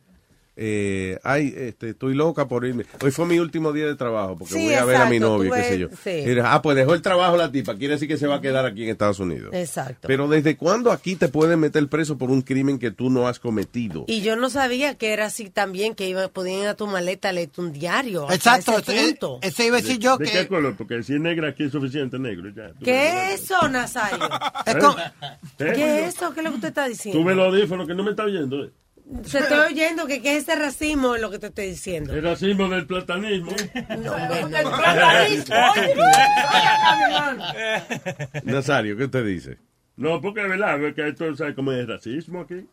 eh, ay, este, estoy loca por irme. Hoy fue mi último día de trabajo porque Sí, voy a ver a mi novio, tú qué sé yo. sí. Y dice, ah, pues dejó el trabajo la tipa, quiere decir que se va a quedar aquí en Estados Unidos. Exacto. Pero ¿desde cuándo aquí te pueden meter preso por un crimen que tú no has cometido? Y yo no sabía que era así también, que iba, podían ir a tu maleta leerte un diario. Exacto, ese eso iba a decir yo ¿De que... qué color? Porque si es negra aquí es suficiente negro. Ya. Tú ¿Qué es eso, Nazario? ¿Eh? ¿Eh? ¿Qué es eso? ¿Qué es lo que usted está diciendo? Tuve el audífono que no me está oyendo. eh. Se estoy oyendo que qué es ese racismo lo que te estoy diciendo. El racismo del platanismo. No, hombre, no. El platanismo, [LAUGHS] oye, Nazario, ¿qué usted dice? No, porque es verdad, es que esto ¿sabes cómo es racismo aquí.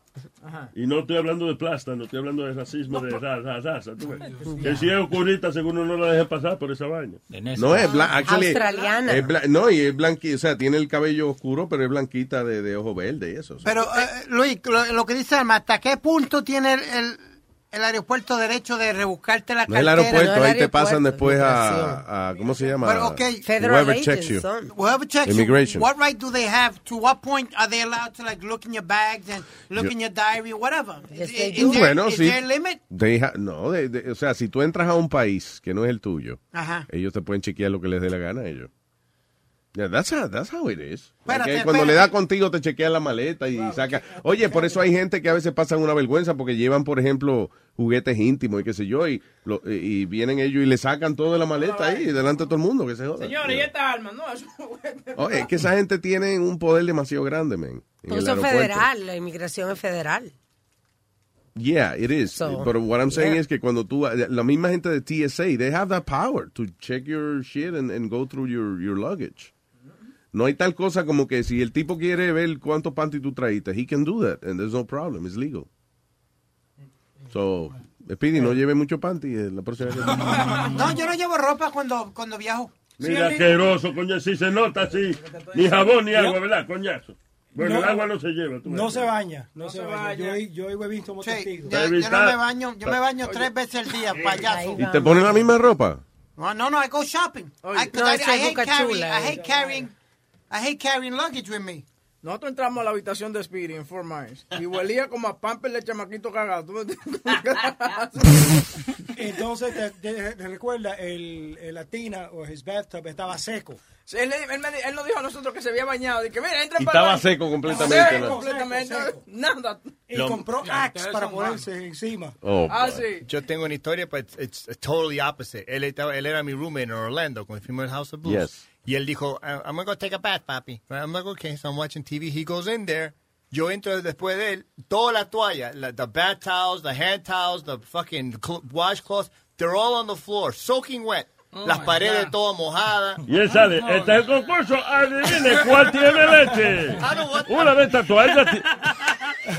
Ajá. Y no estoy hablando de plasta, no estoy hablando de racismo de ra- ra- raza. tú ves. Que si es oscurita, según uno no la deje pasar por esa vaina. No, es blanca. Australiana. Es bla- no, y es blanquita, o sea, tiene el cabello oscuro, pero es blanquita de, de ojo verde y eso. Pero, eh, Luis, lo, lo que dice Alma, ¿hasta qué punto tiene el, el, el aeropuerto derecho de rebuscarte la no es el cartera? aeropuerto, ahí te pasan después a, a- ¿cómo se llama? Pero, ok. Whoever checks you. Whoever checks Immigration. you, what right do they have? To what point are they allowed to like look in your bags and look Yo- in your diary, whatever? Is, they is there, bueno, is sí. there a limit? They ha- no, de- de- o sea, si tú entras a un país que no es el tuyo, Ajá. ellos te pueden chequear lo que les dé la gana a ellos. Yeah, that's, how, that's how it is. Espérate, Like, cuando espérate. le da contigo te chequean la maleta y saca. Oye, por eso hay gente que a veces pasan una vergüenza porque llevan, por ejemplo, juguetes íntimos y qué sé yo, y, lo- y vienen ellos y le sacan todo de la maleta ahí delante de todo el mundo, que se joda. Señores, ¿y esta arma? No, eso Oye, es que esa gente tiene un poder demasiado grande, man. en Porque el eso es federal, la inmigración es federal. Yeah, it is. So, But what I'm saying yeah. is que cuando tú, la misma gente de TSA, they have that power to check your shit and, and go through your, your luggage. No hay tal cosa como que si el tipo quiere ver cuántos panty tú traíste, he can do that, and there's no problem, it's legal. So, Speedy, no lleve mucho panty eh, la próxima vez. [LAUGHS] No, yo no llevo ropa cuando, cuando viajo. Mira, asqueroso, coño, si se nota así. Ni jabón ni agua, ¿verdad, coñazo? Bueno, No. el agua no se lleva. tú No se baña, no, se, baña. Yo, yo y Huevín somos Sí, testigos. yo, yo no me baño, yo me baño tres veces al día, payaso. ¿Y te ponen la misma ropa? No, no, no, I go shopping. I, No, I, es hate Boca carrying, Chula, I hate eh. carrying, I hate carrying luggage with me. Nosotros entramos a la habitación de Speedy en Fort Myers y huelía como a pamper de chamaquito cagado. ¿Tú me entiendes? [LAUGHS] Entonces, te, te- te recuerda, el, el latina o his bathtub estaba seco. Sí, Él, él él nos dijo a nosotros que se había bañado. Dije, mira, entra para estaba el seco completamente, Seco, ¿no? completamente. Nada. Y Lo- compró Axe para ponerse encima. Oh, Ah, sí. Yo tengo una historia, pero it's, it's totally opposite. Él, estaba- él era mi roommate en Orlando cuando fuimos al House of Blues. Yes. Y él dijo, "I- I'm to go take a bath, papi. I'm like, okay, so I'm watching TV. He goes in there. Yo entro después de él. Toda la toalla, la- the bath towels, the hand towels, the fucking cl- washcloths, they're all on the floor, soaking wet. Las paredes todas mojadas. Y él sale, este es el concurso, adivine cuál tiene leche. Una de estas toallas,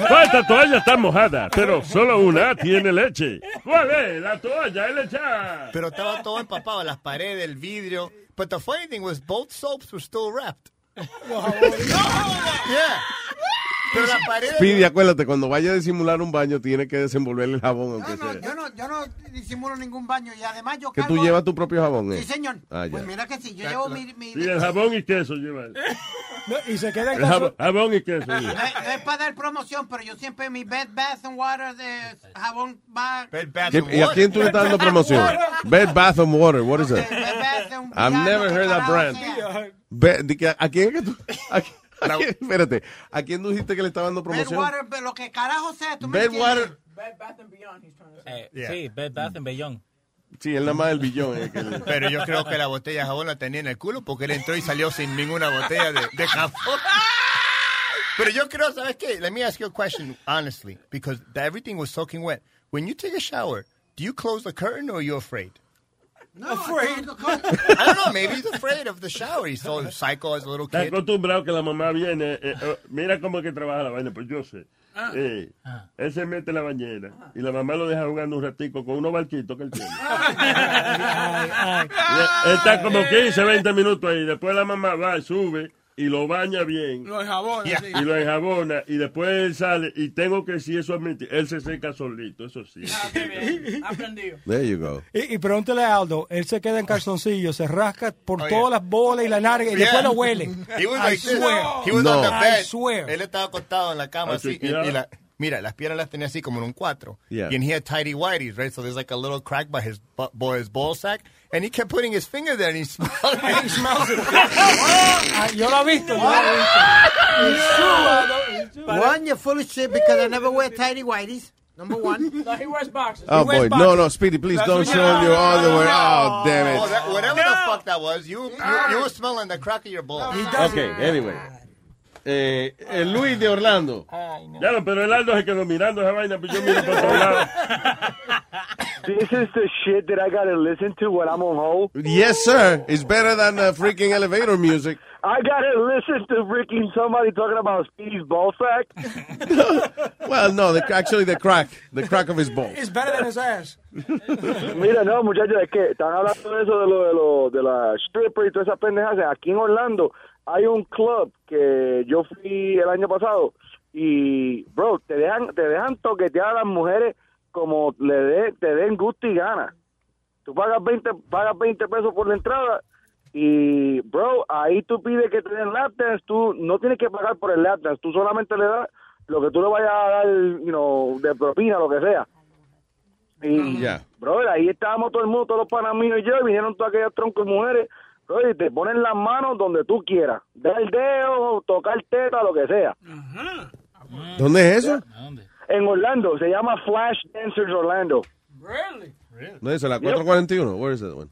todas estas toallas están mojadas, pero solo una tiene leche. ¿Cuál es? La toalla, él echa. Pero estaba todo empapado, las paredes, el vidrio. But the funny thing was both soaps were still wrapped. yeah. Pero las paredes... Speedy, acuérdate, cuando vaya a disimular un baño, tiene que desenvolver el jabón, aunque No, sea. yo no, yo no disimulo ningún baño y además yo Que tú cargo- llevas tu propio jabón, ¿eh? Sí, señor. Ah, ya. Pues mira que sí, yo llevo mi... mi- Y el jabón y queso lleva él. [LAUGHS] No, y se queda en El casa. jabón, jabón y queso. No, lleva. es- no es para dar promoción, pero yo siempre mi Bed Bath and Water de jabón va... ¿Qué- ¿Y a quién tú le estás dando promoción? Bed Bath and Water, what is that? Bed Bath and I've never heard that brand. ¿A quién es que tú? A quién- a quién- espérate, ¿a quién tú dijiste que le estaba dando Bed promoción? Water, pero lo que carajo sea, tú me Bed entiendes. Water. Eh, Yeah. Sí, Bed Bath and Beyond. Sí, él nada más el billón. eh, que le- Pero yo creo que la botella de jabón la tenía en el culo porque él entró y salió sin ninguna botella de, de jabón. Pero yo creo, ¿sabes qué? Let me ask you a question, honestly, because the- everything was soaking wet. When you take a shower, do you close the curtain or are you afraid? No, afraid. I don't know, maybe he's afraid of the shower. He's so psycho as a little Está kid. acostumbrado que la mamá viene. eh, eh, mira cómo es que trabaja la vaina, pues yo sé. Ah. Eh, Él se mete en la bañera y la mamá lo deja jugando un ratico con unos barquitos que él tiene. [LAUGHS] Y él está como 15, 20 minutos ahí. Después la mamá va, sube y lo baña bien. Lo enjabona, sí. Y lo enjabona y después él sale y tengo que si eso admitir, él se seca solito, eso sí. Aprendido. There you go. Y, y pregúntale a Aldo, él se queda en calzoncillo, se rasca por Oh, todas yeah. las bolas y la narga y después lo huele. He was I like swear. He was No. on the I bed. swear. Él estaba acostado en la cama Ah, así. Y, chequeado. y la, mira, las piernas las tenía así como en un cuatro. Yeah. And he had tidy whities, right? So there's like a little crack by his bu- boy's ball sack. And he kept putting his finger there and he [LAUGHS] smelled it. He smells it. Ah, yo lo he visto, yo lo he visto. It's true. One, you're full of shit because I never wear tidy whities. Number one. [LAUGHS] No, he wears boxes. Oh, wears boy. boxers. No, no, Speedy, please That's don't what- show your underwear. Oh, damn Oh, it. that, whatever the fuck that was, you, you, you were smelling the crack of your balls. Okay, anyway. Eh, eh, Luis de Orlando. Ya, no, pero el Aldo se quedó mirando esa vaina, pues yo miro por todos lados. This is the shit that I gotta listen to when I'm on hold. Yes, sir. It's better than the freaking elevator music. I gotta listen to freaking somebody talking about Speedy's ball sack. [LAUGHS] Well, no, the, actually the crack. The crack of his balls. It's better than his ass. Mira, no, muchachos, es que están hablando de eso de lo de, lo, de la stripper y todas esas pendejas. Aquí en Orlando hay un club que yo fui el año pasado y, bro, te dejan, te dejan toquetear a las mujeres como le dé, te den gusto y gana. Tú pagas 20, pagas 20 pesos por la entrada y, bro, ahí tú pides que te den lap dance, tú no tienes que pagar por el lap dance, tú solamente le das lo que tú le vayas a dar, you know, de propina, lo que sea. Y, Ya. brother, ahí estábamos todo el mundo, todos los panas míos y yo, y vinieron todas aquellas troncos de mujeres, y te ponen las manos donde tú quieras, dar el dedo, tocar teta, lo que sea. ¿Dónde es eso? En Orlando, se llama Flash Dancers Orlando. Really? ¿Dónde es la 441? Where is that one?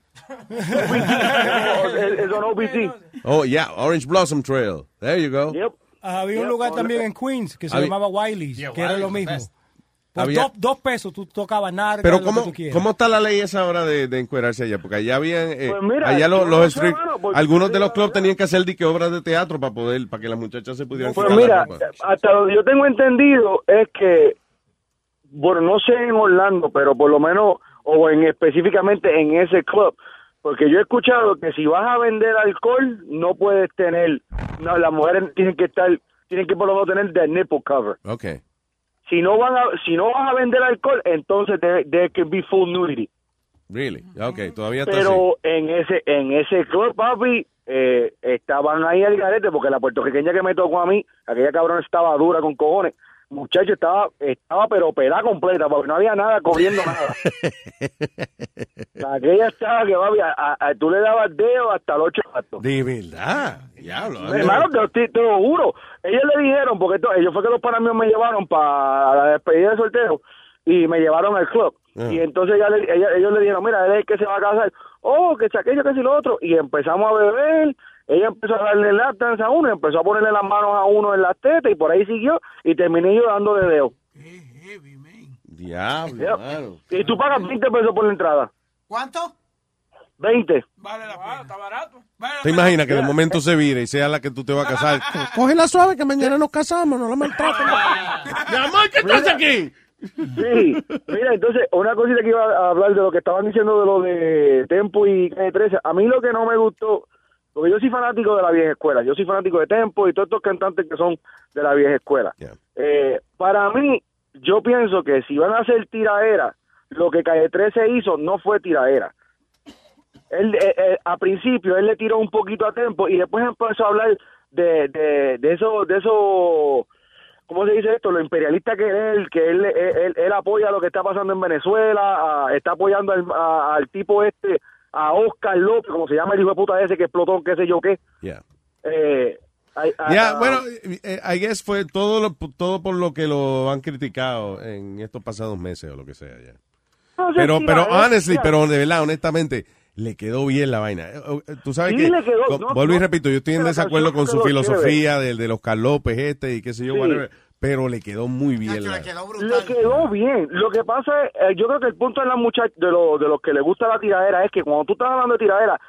es, es on OBC. Oh, yeah, Orange Blossom Trail. There you go. Yep. Ah, había un Yep, lugar on también en Queens que se Había- llamaba Wiley's, Yeah, que era lo Wiley's, mismo. Best. Por Había- dos, dos pesos tú tocabas narga, Pero lo ¿cómo, que tú quieras. ¿cómo está la ley esa ahora de, de encuerarse allá? Porque allá habían, eh, Pues mira, allá los, los algunos de los clubs tenían que hacer dique obras de teatro para poder, para que las muchachas se pudieran Pues mira, hasta lo que yo tengo entendido es que, bueno, no sé en Orlando, pero por lo menos, o en específicamente en ese club, porque yo he escuchado que si vas a vender alcohol, no puedes tener, no, las mujeres tienen que estar, tienen que por lo menos tener the nipple cover. Ok. Si no van a, si no vas a vender alcohol, entonces there, there can be full nudity. Really? Ok, todavía está así. Pero en ese en ese club, papi, eh, estaban ahí al garete porque la puertorriqueña que me tocó a mí, aquella cabrona estaba dura con cojones. Muchacho, estaba, estaba pero pelada completa, porque no había nada corriendo nada. [LAUGHS] Aquella estaba que, papi, a, a- a- tú le dabas dedo hasta los ocho gatos. De verdad. Diablo. Hermano, te, te- te lo juro. Ellos le dijeron, porque esto- ellos fue que los panas míos me llevaron para la despedida de soltero y me llevaron al club. Ah. Y entonces ella le- ella- ellos le dijeron, mira, él es el que se va a casar. Oh, que si aquello, que si lo otro. Y empezamos a beber. Ella empezó a darle dance a uno, empezó a ponerle las manos a uno en las tetas y por ahí siguió. Y terminé yo dando de dedo. Diablo, Yeah. mano. Y tú pagas 20 pesos por la entrada. ¿Cuánto? 20. está barato. ¿Te imaginas que de momento se vire y sea la que tú te vas a casar? [LAUGHS] Cógela suave que mañana nos casamos, no la maltraten. [LAUGHS] Mi amor, ¿qué estás aquí? Sí, mira, entonces, una cosita que iba a hablar de lo que estaban diciendo de lo de Tempo y Calle 13. A mí lo que no me gustó, porque yo soy fanático de la vieja escuela, yo soy fanático de Tempo y todos estos cantantes que son de la vieja escuela. Eh, para mí, yo pienso que si van a hacer tiraera, lo que Calle 13 hizo no fue tiraera. Él, eh, eh, a principio, él le tiró un poquito a Tempo y después empezó a hablar de, de, de eso, de eso, ¿cómo se dice esto? Lo imperialista que es él, que él, él, él- él apoya lo que está pasando en Venezuela, a- está apoyando al, a- al tipo este, a Oscar López, como se llama el hijo de puta ese que explotó, qué sé yo qué. Yeah. Eh, Ya, a- bueno, eh, I guess fue todo, lo, todo por lo que lo han criticado en estos pasados meses o lo que sea. ya. No Pero, pero, honestly, pero de verdad, honestamente, le quedó bien la vaina. Eh, eh, Tú sabes Sí, que, le quedó, no, vuelvo y repito, yo estoy en desacuerdo con su filosofía de, de los Carlópez este y qué sé yo, whatever, pero le quedó muy bien. la- Le quedó bien. Lo que pasa es, eh, yo creo que el punto de las muchachas, de, lo- de los que les gusta la tiradera, es que cuando tú estás hablando de tiradera,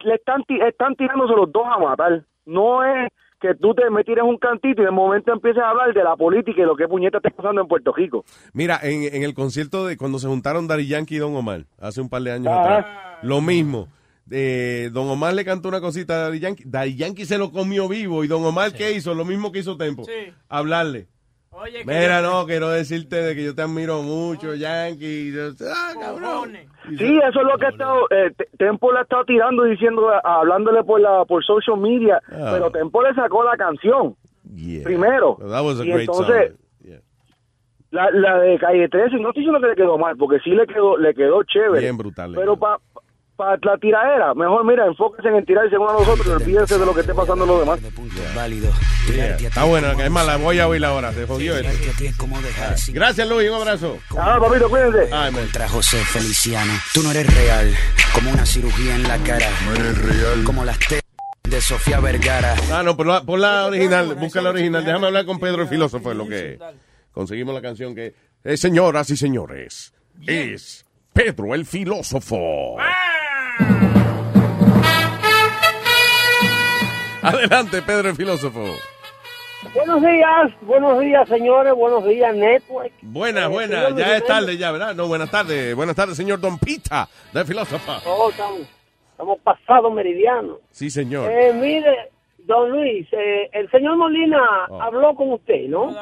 le están, ti- están tirándose los dos a matar. No es que tú te me tires un cantito y de momento empieces a hablar de la política y lo que puñeta está pasando en Puerto Rico. Mira, en, en el concierto de cuando se juntaron Daddy Yankee y Don Omar, hace un par de años Ajá. atrás, lo mismo. Eh, Don Omar le cantó una cosita a Daddy Yankee. Daddy Yankee se lo comió vivo. ¿Y Don Omar qué hizo? Lo mismo que hizo Tempo. Sí. Hablarle. Oye, Mira, no, quiero decirte de que yo te admiro mucho, Yankee. Yo- ah, cabrón. Sí, eso es lo que ha estado, eh, Te- Tempo le ha estado tirando diciendo, a- hablándole por la por social media, Ah. pero Tempo le sacó la canción primero. That was a y great entonces, song. La, la de Calle 13, no estoy diciendo que le quedó mal, porque sí le quedó, le quedó chévere. Bien brutal. Pero para la tiradera, mejor mira, enfóquense en tirarse uno a los otros y olvídense de lo que esté pasando en los demás. Yeah. Está bueno, es más, la voy a oír ahora. Se jodió esto. Ah, Gracias, Luis. Un abrazo. Ah, papito, cuídense. Contra José Feliciano. Tú no eres real, como una cirugía en la cara. No eres real. Como las T de Sofía Vergara. Ah, no, por la, por la original, busca la original. Déjame hablar con Pedro el filósofo, es lo que conseguimos la canción que... Eh, señoras y señores, es Pedro el filósofo. Adelante, Pedro el filósofo. Buenos días, buenos días, señores, buenos días, Network. Buenas, Eh, buenas, ya es tarde ya, ¿verdad? No, buenas tardes. Buenas tardes, señor Don Pita, del filósofo. Oh, estamos, estamos pasados meridianos. Sí, señor. Eh, mire, don Luis, eh, el señor Molina Oh. habló con usted, ¿no?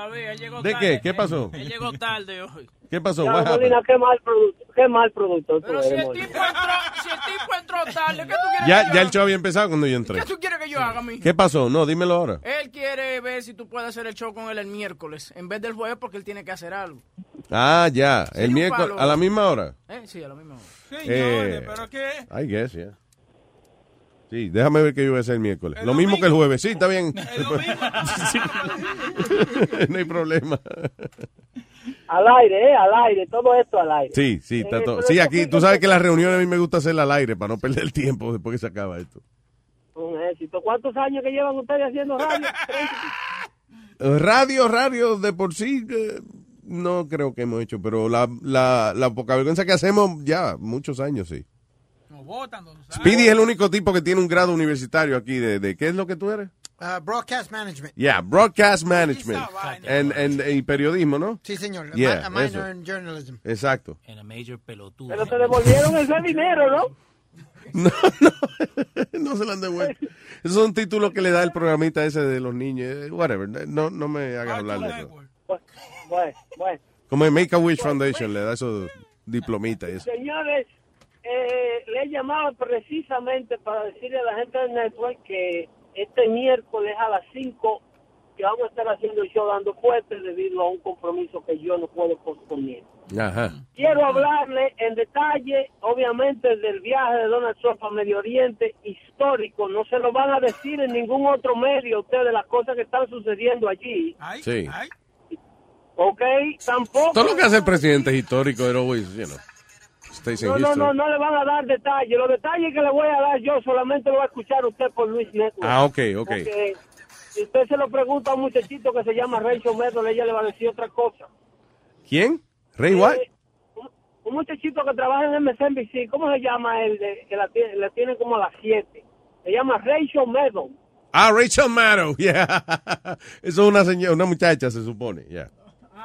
¿De qué? ¿Qué pasó? Él llegó tarde hoy. ¿Qué pasó? Molina, qué mal producto, qué mal producto Pero si eres, el entró, si el tipo entró tarde, ¿qué tú quieres Ya, que yo ya el show había empezado cuando yo entré. ¿Qué tú quieres que yo haga, mi? ¿Qué pasó? No, dímelo ahora. Él quiere ver si tú puedes hacer el show con él el miércoles, en vez del jueves, porque él tiene que hacer algo. Ah, ya. El miércoles, palo. a la misma hora. ¿Eh? Sí, a la misma hora. Eh, I guess, yeah. Sí, déjame ver qué yo voy a hacer el miércoles. Lo mismo que el jueves. Sí, está bien. Sí. [LAUGHS] no hay problema. Al aire, eh, al aire, todo esto al aire. Sí, sí, está Eh, todo. Sí, aquí, tú sabes que las reuniones a mí me gusta hacerlas al aire para no perder el tiempo después que se acaba esto. Un éxito. ¿Cuántos años que llevan ustedes haciendo radio? [LAUGHS] Radio, radio, de por sí, eh, no creo que hemos hecho, pero la, la, la poca vergüenza que hacemos ya, muchos años, sí. Speedy es el único tipo que tiene un grado universitario aquí de, de ¿qué es lo que tú eres? Uh, broadcast management. Yeah, broadcast management en, en- y periodismo, ¿no? Sí, señor. A Yeah, a minor eso. in journalism. Exacto. En a major pelotudo. Pero te devolvieron ese dinero, ¿no? [LAUGHS] [LAUGHS] No se lo han devuelto. Esos son títulos que le da el programita ese de los niños. Whatever. No, no me hagas hablar de eso. Bueno, bueno. Como el Make a Wish Foundation le da esos diplomitas y eso. Señores, eh, le llamaba precisamente para decirle a la gente del network que este miércoles a las 5 que vamos a estar haciendo el show dando fuerte debido a un compromiso que yo no puedo posponer. Ajá. Quiero hablarle en detalle, obviamente, del viaje de Donald Trump a Medio Oriente histórico. No se lo van a decir en ningún otro medio a ustedes las cosas que están sucediendo allí. Sí. ¿Ok? Tampoco. Todo lo que hace el presidente es histórico, pero you know, stays in No, no, no, no le van a dar detalles. Los detalles que le voy a dar yo solamente lo va a escuchar usted por Luis Network. Ah, ok, ok. Porque si usted se lo pregunta a un muchachito que se llama Rachel Metal, ella le va a decir otra cosa. ¿Quién? ¿Rey White? Eh, un, un muchachito que trabaja en MSNBC, ¿cómo se llama él? De- que la tiene, la tiene como a las 7. Se llama Rachel Metal. Ah, Rachel Maddow, [LAUGHS] yeah. Eso es una señora, una muchacha, se supone, yeah.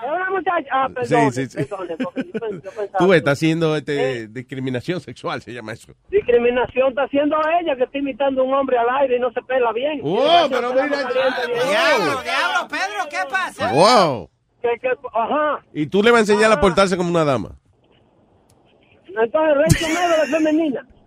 Es una muchacha. Ah, perdón. sí, sí. perdone, yo pensaba- Tú ves, está haciendo este, discriminación sexual, se llama eso. Discriminación está haciendo ella que está imitando a un hombre al aire y no se pela bien. Oh, pero mira, Diablo, diablo, Pedro, ¿qué pasa? Wow. Que- que- ajá. Y tú le vas a enseñar a portarse como una dama. Entonces Rachel Metal es femenina. [LAUGHS]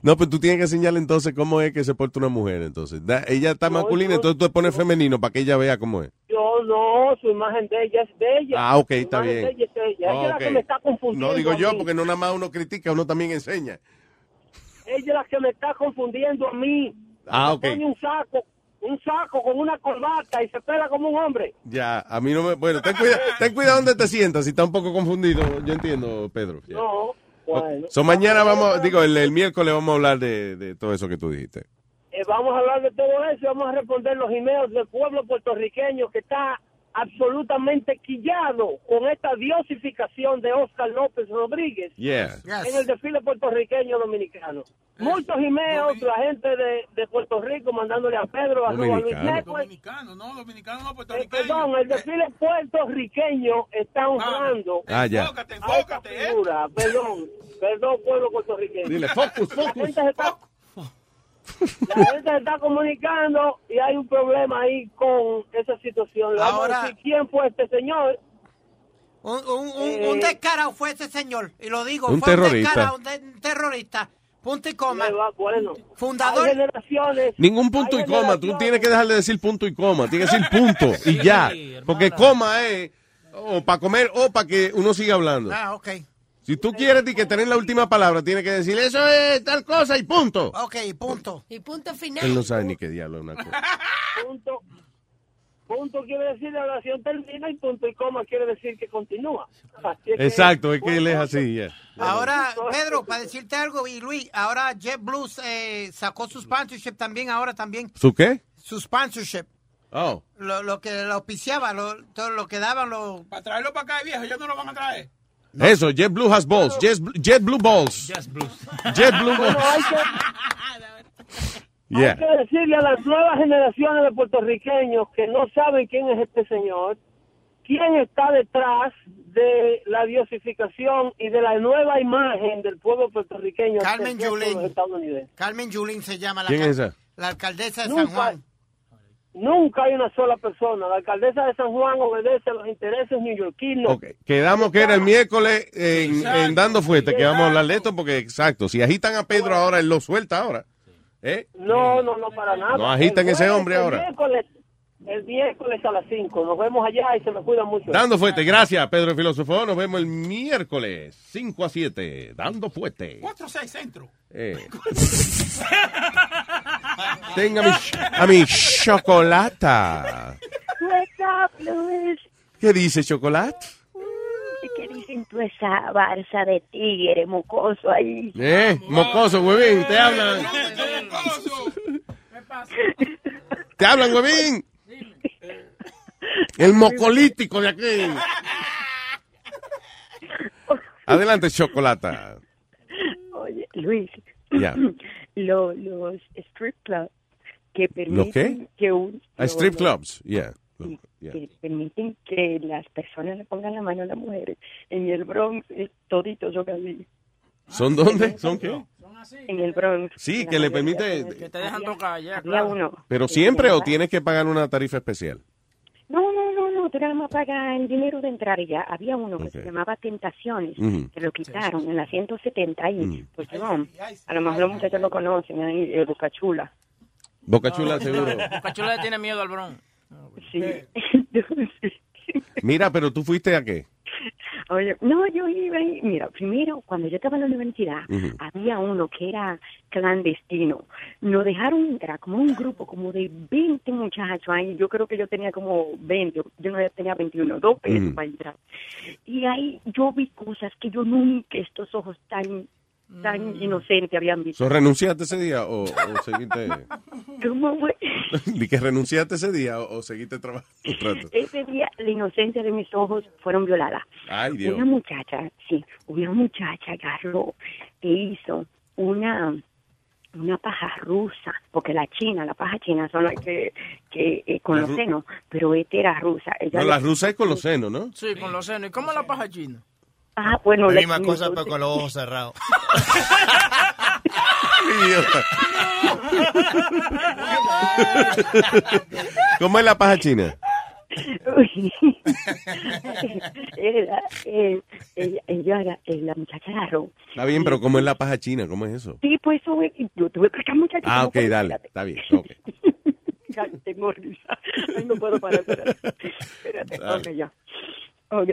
No, pues tú tienes que enseñarle entonces cómo es que se porta una mujer. Entonces, Da- ella está masculina, entonces tú le pones femenino para que ella vea cómo es. Yo no, su imagen de ella es de ella. Ah, ok, Su está bien. de ella es ella. Ella es la que me está confundiendo. No digo a yo, mí. porque no nada más uno critica, uno también enseña. Ella es la que me está confundiendo a mí. Ah, ok. Pone un saco, un saco con una corbata y se pela como un hombre. Ya, a mí no me... Bueno, ten cuidado, ten cuidado donde te sientas, si está un poco confundido. Yo entiendo, Pedro. Ya. No, bueno. So, mañana vamos, digo, el, el miércoles vamos a hablar de, de todo eso que tú dijiste. Eh, vamos a hablar de todo eso y vamos a responder los emails del pueblo puertorriqueño que está absolutamente quillado con esta diosificación de Oscar López Rodríguez Yeah. en el desfile puertorriqueño dominicano. Muchos emails, la gente de, de Puerto Rico mandándole a Pedro, a Luis Dominicano. No, dominicano no, Eh, puertorriqueño. perdón, el desfile puertorriqueño está honrando Ah, ya. Enfócate, enfócate, ¿eh? Perdón, perdón, pueblo puertorriqueño. Dile, focus, La focus. gente se está, la gente se está comunicando y hay un problema ahí con esa situación. Le Vamos Ahora- a decir quién fue este señor. Un, un, un, Eh, un descarado fue ese señor, y lo digo, Un fue terrorista. un descarado, un, de- un terrorista, punto y coma. Bueno, Fundador. Ningún punto y coma, tú tienes que dejar de decir punto y coma, tienes que decir punto y ya. Porque coma es o para comer o para que uno siga hablando. Ah, ok. Si tú quieres que tener la última palabra, tienes que decir eso es tal cosa y punto. Ok, punto. Y punto final. Él no sabe ni qué diablo es una cosa. [LAUGHS] Punto, punto quiere decir la oración termina y punto y coma quiere decir que continúa. Así es que- Exacto, es que él es así. ya. Ahora, Pedro, para decirte algo, y Luis, ahora JetBlue eh, sacó su sponsorship también, ahora también. ¿Su qué? Su sponsorship. Oh. Lo, lo que lo auspiciaba, lo, todo lo que daban los... Para traerlo para acá, viejo, ellos no lo van a traer. Eso, JetBlue has balls. Jet, JetBlue balls. JetBlue hay balls. que, [LAUGHS] Yeah. hay que decirle a las nuevas generaciones de puertorriqueños que no saben quién es este señor, quién está detrás de la diosificación y de la nueva imagen del pueblo puertorriqueño. Carmen Yulín. Carmen Yulín se llama la, ¿Quién ca- es esa? la alcaldesa de Nunca. San Juan. Nunca hay una sola persona. La alcaldesa de San Juan obedece a los intereses neoyorquinos. Quedamos que era el miércoles en, en Dando Fuerte, que vamos a hablar de esto, porque exacto, si agitan a Pedro ahora, él lo suelta ahora. ¿Eh? No, no, no, para nada. No agitan ese hombre el ahora. Miércoles, el miércoles a las 5. Nos vemos allá y se me cuida mucho. Dando Fuerte, gracias, Pedro el Filósofo. Nos vemos el miércoles, 5 a 7, Dando Fuerte. 4-6 centro. Eh. [LAUGHS] Tenga mi, a mi chocolata. What's up, Luis? ¿Qué dice chocolate? ¿Qué dicen tú esa barza de tigre mocoso ahí? Eh, mocoso, huevín, te hablan. Te hablan, huevín. El mocolítico de aquí. Adelante, chocolata. Oye, Luis. Ya. Lo- los strip clubs que permiten qué? que un A lo- strip lo- clubs, yeah. yeah. que permiten que las personas le pongan la mano a las mujeres. En el Bronx, eh, toditos son así. ¿Son dónde? ¿Son qué? En el Bronx. Sí, que le permite- son así. Que te dejan tocar ya, Había claro. uno. ¿Pero siempre o tienes que pagar una tarifa especial? No, no, no, no. no, más pagas el dinero de entrar y ya. Había uno que se llamaba Tentaciones, que lo quitaron en la 170 y pues yo, a lo mejor los muchachos lo conocen, ahí, eh, Boca Chula. Boca Chula, seguro. Cachula le tiene miedo al bron. [LAUGHS] Sí. Mira, pero tú fuiste a qué? Oye, no, yo iba y, mira, primero, cuando yo estaba en la universidad, había uno que era clandestino. Nos dejaron entrar como un grupo, como de 20 muchachos ahí. Yo creo que yo tenía como 20, yo no tenía 21, dos pesos para entrar. Y ahí yo vi cosas que yo nunca, estos ojos tan tan inocentes habían visto. ¿So renunciaste ese día o, o [LAUGHS] seguiste? ¿Cómo fue? [LAUGHS] ¿Di que renunciaste ese día o, o seguiste trabajando? Ese día la inocencia de mis ojos fueron violadas. Ay, Dios. Una muchacha, sí, una muchacha agarró e hizo una una paja rusa, porque la china, la paja china son las que, que eh, con La los senos, pero esta era rusa. Ella No, la rusa es con los senos, ¿no? Sí, con los senos. ¿Y cómo la paja china? Ah, bueno, La la misma cosa, pero con los ojos [LAUGHS] cerrados. [LAUGHS] ¿Cómo es la paja china? Uy. [LAUGHS] Era, eh, ella, ella era- eh, la muchacha agarró. Está bien, pero ¿cómo es la paja china? ¿Cómo es eso? Sí, pues eso, eh, yo tuve que explicar muchachos. Ah, ¿cómo ok, dale. Está bien, ok. Ya tengo risa. Ay, no puedo parar, espérate. Espérate, ok, ya. Ok.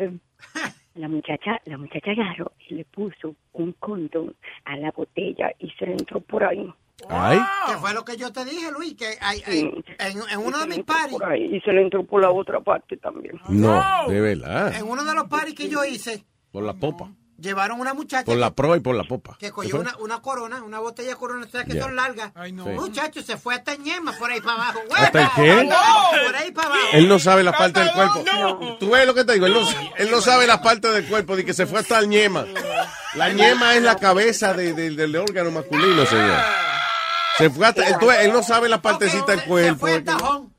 La muchacha, la muchacha agarró y le puso un condón a la botella y se le entró por ahí. Ay. Que fue lo que yo te dije, Luis, que hay, hay- en, en uno de mis paris, y se le entró por la otra parte también. No, de verdad. en uno de los paris que yo hice, Por la popa. Llevaron una muchacha Por la proa y por la popa. que ¿Qué cogió una, una corona, una botella de corona, ¿sabes que son largas? Sí. Muchacho, se fue hasta Ñema por ahí para abajo. ¿Hasta el qué? Por ahí para abajo. Él no sabe las partes del cuerpo. Tú ves lo que te digo, él no, él no sabe las partes del cuerpo, de que se fue hasta el ñema. La ñema es la cabeza de- de- del órgano masculino, señor. Se fue hasta, él, tú ves, él no sabe la partecita del Se cuerpo. fue hasta Tajón.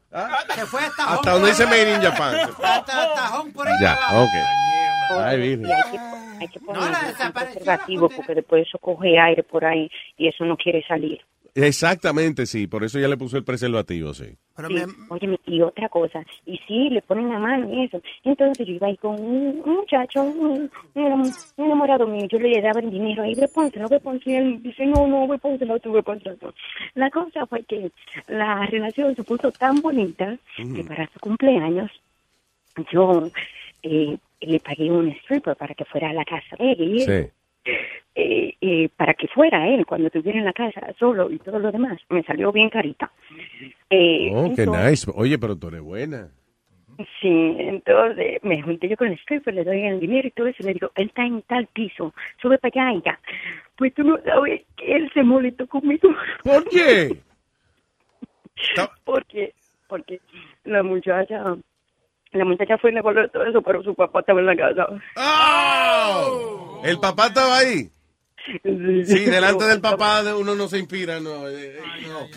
Se fue hasta Tajón. Hasta donde dice Made in Japan. Hasta Tajón por ahí Ya, para abajo. ok. Ay, virgen. Hay que, poner un preservativo porque después eso coge aire por ahí y eso no quiere salir. Exactamente, sí. Por eso ya le puso el preservativo, sí. Sí, óyeme, y otra cosa, y sí, le ponen la mano y eso. Entonces yo iba ahí con un, un muchacho, un, un enam- un enamorado mío, yo le daba el dinero ahí, ve pónselo, ve pónselo, y él dice, no, no, ve pónselo, tú ve pónselo. tú". La cosa fue que la relación se puso tan bonita que para su cumpleaños yo eh, le pagué un stripper para que fuera a la casa de él. y él, Sí. eh, eh, para que fuera él cuando estuviera en la casa solo y todo lo demás. Me salió bien carita. Eh, Oh, qué entonces- nice. Oye, pero tú eres buena. Sí, entonces me junté yo con el stripper, le doy el dinero y todo eso, le digo, él está en tal piso, sube para allá y ya. Pues tú no sabes que él se molestó conmigo. ¿Por qué? [LAUGHS] porque, porque la muchacha, la muchacha fue y le volvió todo eso, pero su papá estaba en la casa. ¡Oh! ¿El papá estaba ahí? Sí, delante del papá de uno no se inspira, no. eh, eh,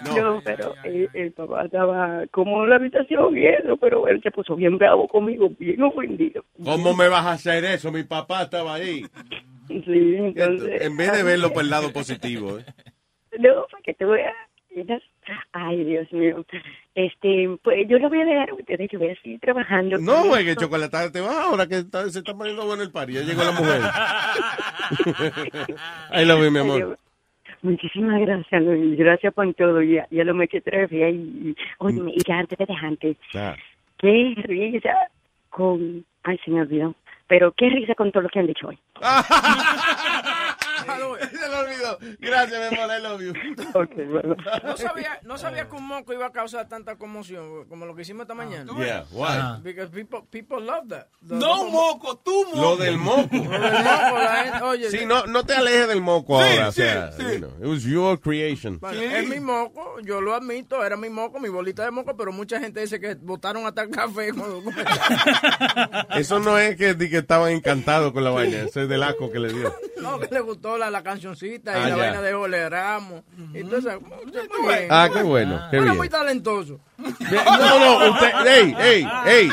no, no. No, pero el, el papá estaba como en la habitación y eso, pero él se puso bien bravo conmigo, bien ofendido. ¿Cómo me vas a hacer eso? Mi papá estaba ahí. Sí, entonces... En vez de verlo por el lado [LAUGHS] positivo. ¿eh? No, para que tú veas. Ay, Dios mío. Este, pues yo lo voy a dejar a ustedes, yo voy a seguir trabajando. No, güey, que chocolate te va ahora que está- se está poniendo bueno el party. Ya llegó la mujer. [LAUGHS] Ahí lo vi, mi amor. Muchísimas gracias, Luis. Gracias por todo. Ya, ya lo me que tres y, y, oye, y ya antes de dejarte, Ah. qué risa con... Ay, se me olvidó. Pero qué risa con todo lo que han dicho hoy. [LAUGHS] [LAUGHS] Se lo olvidó. Gracias, mi amor. I love you. No sabía, no sabía que un moco iba a causar tanta conmoción como lo que hicimos esta mañana. Yeah, why? Because people, people love that. The- No the- moco, tú moco. Lo del moco. Lo del moco, la gente- oye, Sí, no, no te alejes del moco Sí, ahora. sí, o sea, sí. you know, it was your creation. Bueno, Es mi moco, yo lo admito, era mi moco, mi bolita de moco, pero mucha gente dice que botaron hasta el café. cuando- Eso no es que, di que estaban encantados con la vaina. Eso es del asco que le dio. [LAUGHS] no, que le gustó la, la cancioncita y Ah, la ya. vaina de Ole Ramos. Entonces, muy bien. Ah, qué bueno, qué Era bien. muy talentoso. No, no, usted, ey, ey, ey.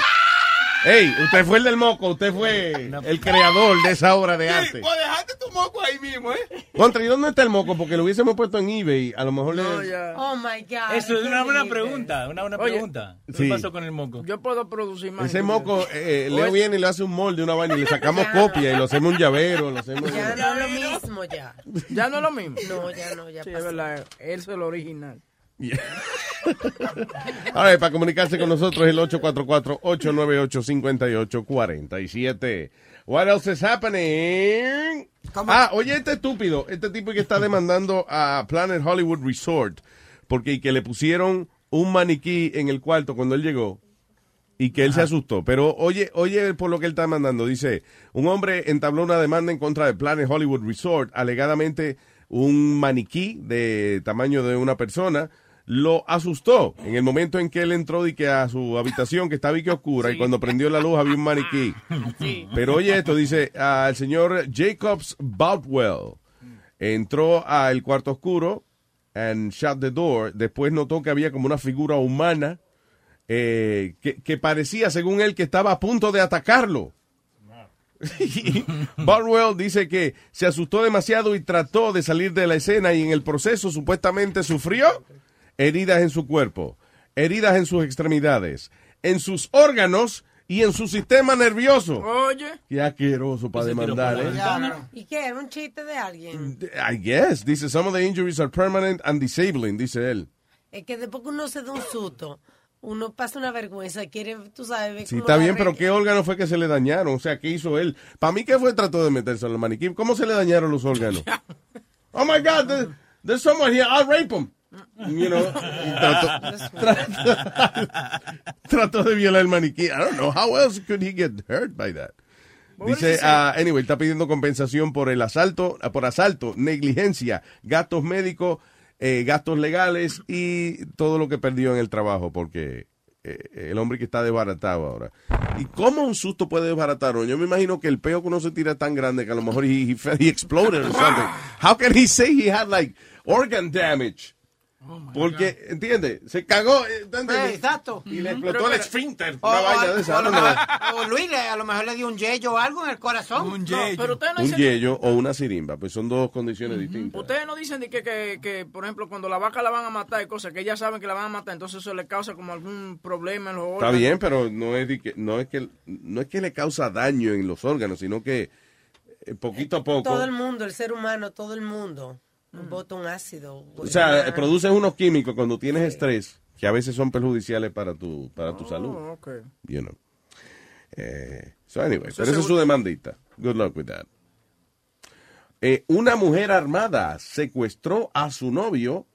Ey, usted fue el del moco, usted fue el creador de esa obra de Sí, arte. pues dejaste tu moco ahí mismo, ¿eh? Contra, ¿y dónde está el moco? Porque lo hubiésemos puesto en eBay, a lo mejor le... Oh my God. Eso es una buena increíble. pregunta, una buena Oye, pregunta. ¿Qué Sí. pasó con el moco? Yo puedo producir más. Ese moco, eh, Leo Oye. viene y le hace un molde, una vaina, y le sacamos [LAUGHS] copia y lo hacemos un llavero, lo hacemos... Ya no es lo mismo ya. Ya no es lo mismo. No, ya no, ya Sí, es verdad. Él es el original. [LAUGHS] Ver, para comunicarse con nosotros el 844-898-5847. What else is happening? Ah, oye, este estúpido, este tipo que está demandando a Planet Hollywood Resort porque que le pusieron un maniquí en el cuarto cuando él llegó y que él se asustó. Pero oye, oye por lo que él está demandando. Dice, un hombre entabló una demanda en contra de Planet Hollywood Resort, alegadamente un maniquí de tamaño de una persona lo asustó en el momento en que él entró y que a su habitación que estaba y que oscura y cuando prendió la luz había un maniquí. [LAUGHS] Pero oye esto, dice, el señor Jacobs Boutwell entró al cuarto oscuro and shut the door. Después notó que había como una figura humana eh, que, que parecía, según él, que estaba a punto de atacarlo. [LAUGHS] Barwell dice que se asustó demasiado y trató de salir de la escena y en el proceso supuestamente sufrió heridas en su cuerpo, heridas en sus extremidades, en sus órganos y en su sistema nervioso. Oye. Qué asqueroso para demandar, ¿eh? ¿Y qué? ¿Era un chiste de alguien? I guess. Dice, some of the injuries are permanent and disabling, dice él. Es que después que uno se da un susto, uno pasa una vergüenza, quiere, tú sabes, ver Sí, está bien, pero. ¿qué órgano fue que se le dañaron? O sea, ¿qué hizo él? Para mí, ¿qué fue? Trató de meterse en el maniquí. ¿Cómo se le dañaron los órganos? [LAUGHS] oh my God, there- there's someone here, I'll rape him. You know, trató, trató, trató de violar el maniquí. I don't know, how else could he get hurt by that? Dice, ah, anyway, está pidiendo compensación por el asalto, ah, por asalto, negligencia, gastos médicos, eh, gastos legales y todo lo que perdió en el trabajo, porque eh, el hombre que está desbaratado ahora. ¿Y cómo un susto puede desbaratar? Yo me imagino que el peo que uno se tira es tan grande que a lo mejor he, he, he exploded or something. How can he say he had like organ damage? Porque, ¿entiendes? Se cagó. eh, ¿entiendes? Eh, exacto. Y le explotó el esfínter. O, Una o- vaina de esa. o Luis a lo mejor le dio un yello o algo en el corazón. Un pero ustedes no Un dicen, yello o una sirimba, pues son dos condiciones distintas. ustedes no dicen de que, que, que, por ejemplo, cuando la vaca la van a matar y cosas que ellas saben que la van a matar, entonces eso le causa como algún problema en los Está órganos. bien, pero no es, de que, no, es que, no es que le causa daño en los órganos, sino que eh, poquito a poco. Todo el mundo, el ser humano, todo el mundo, un ácido. O sea, produces unos químicos cuando tienes estrés que a veces son perjudiciales para tu, para tu salud. Oh, ok. You know. Eh, so anyway, Eso pero esa es su demandita. Good luck with that. Eh, una mujer armada secuestró a su novio,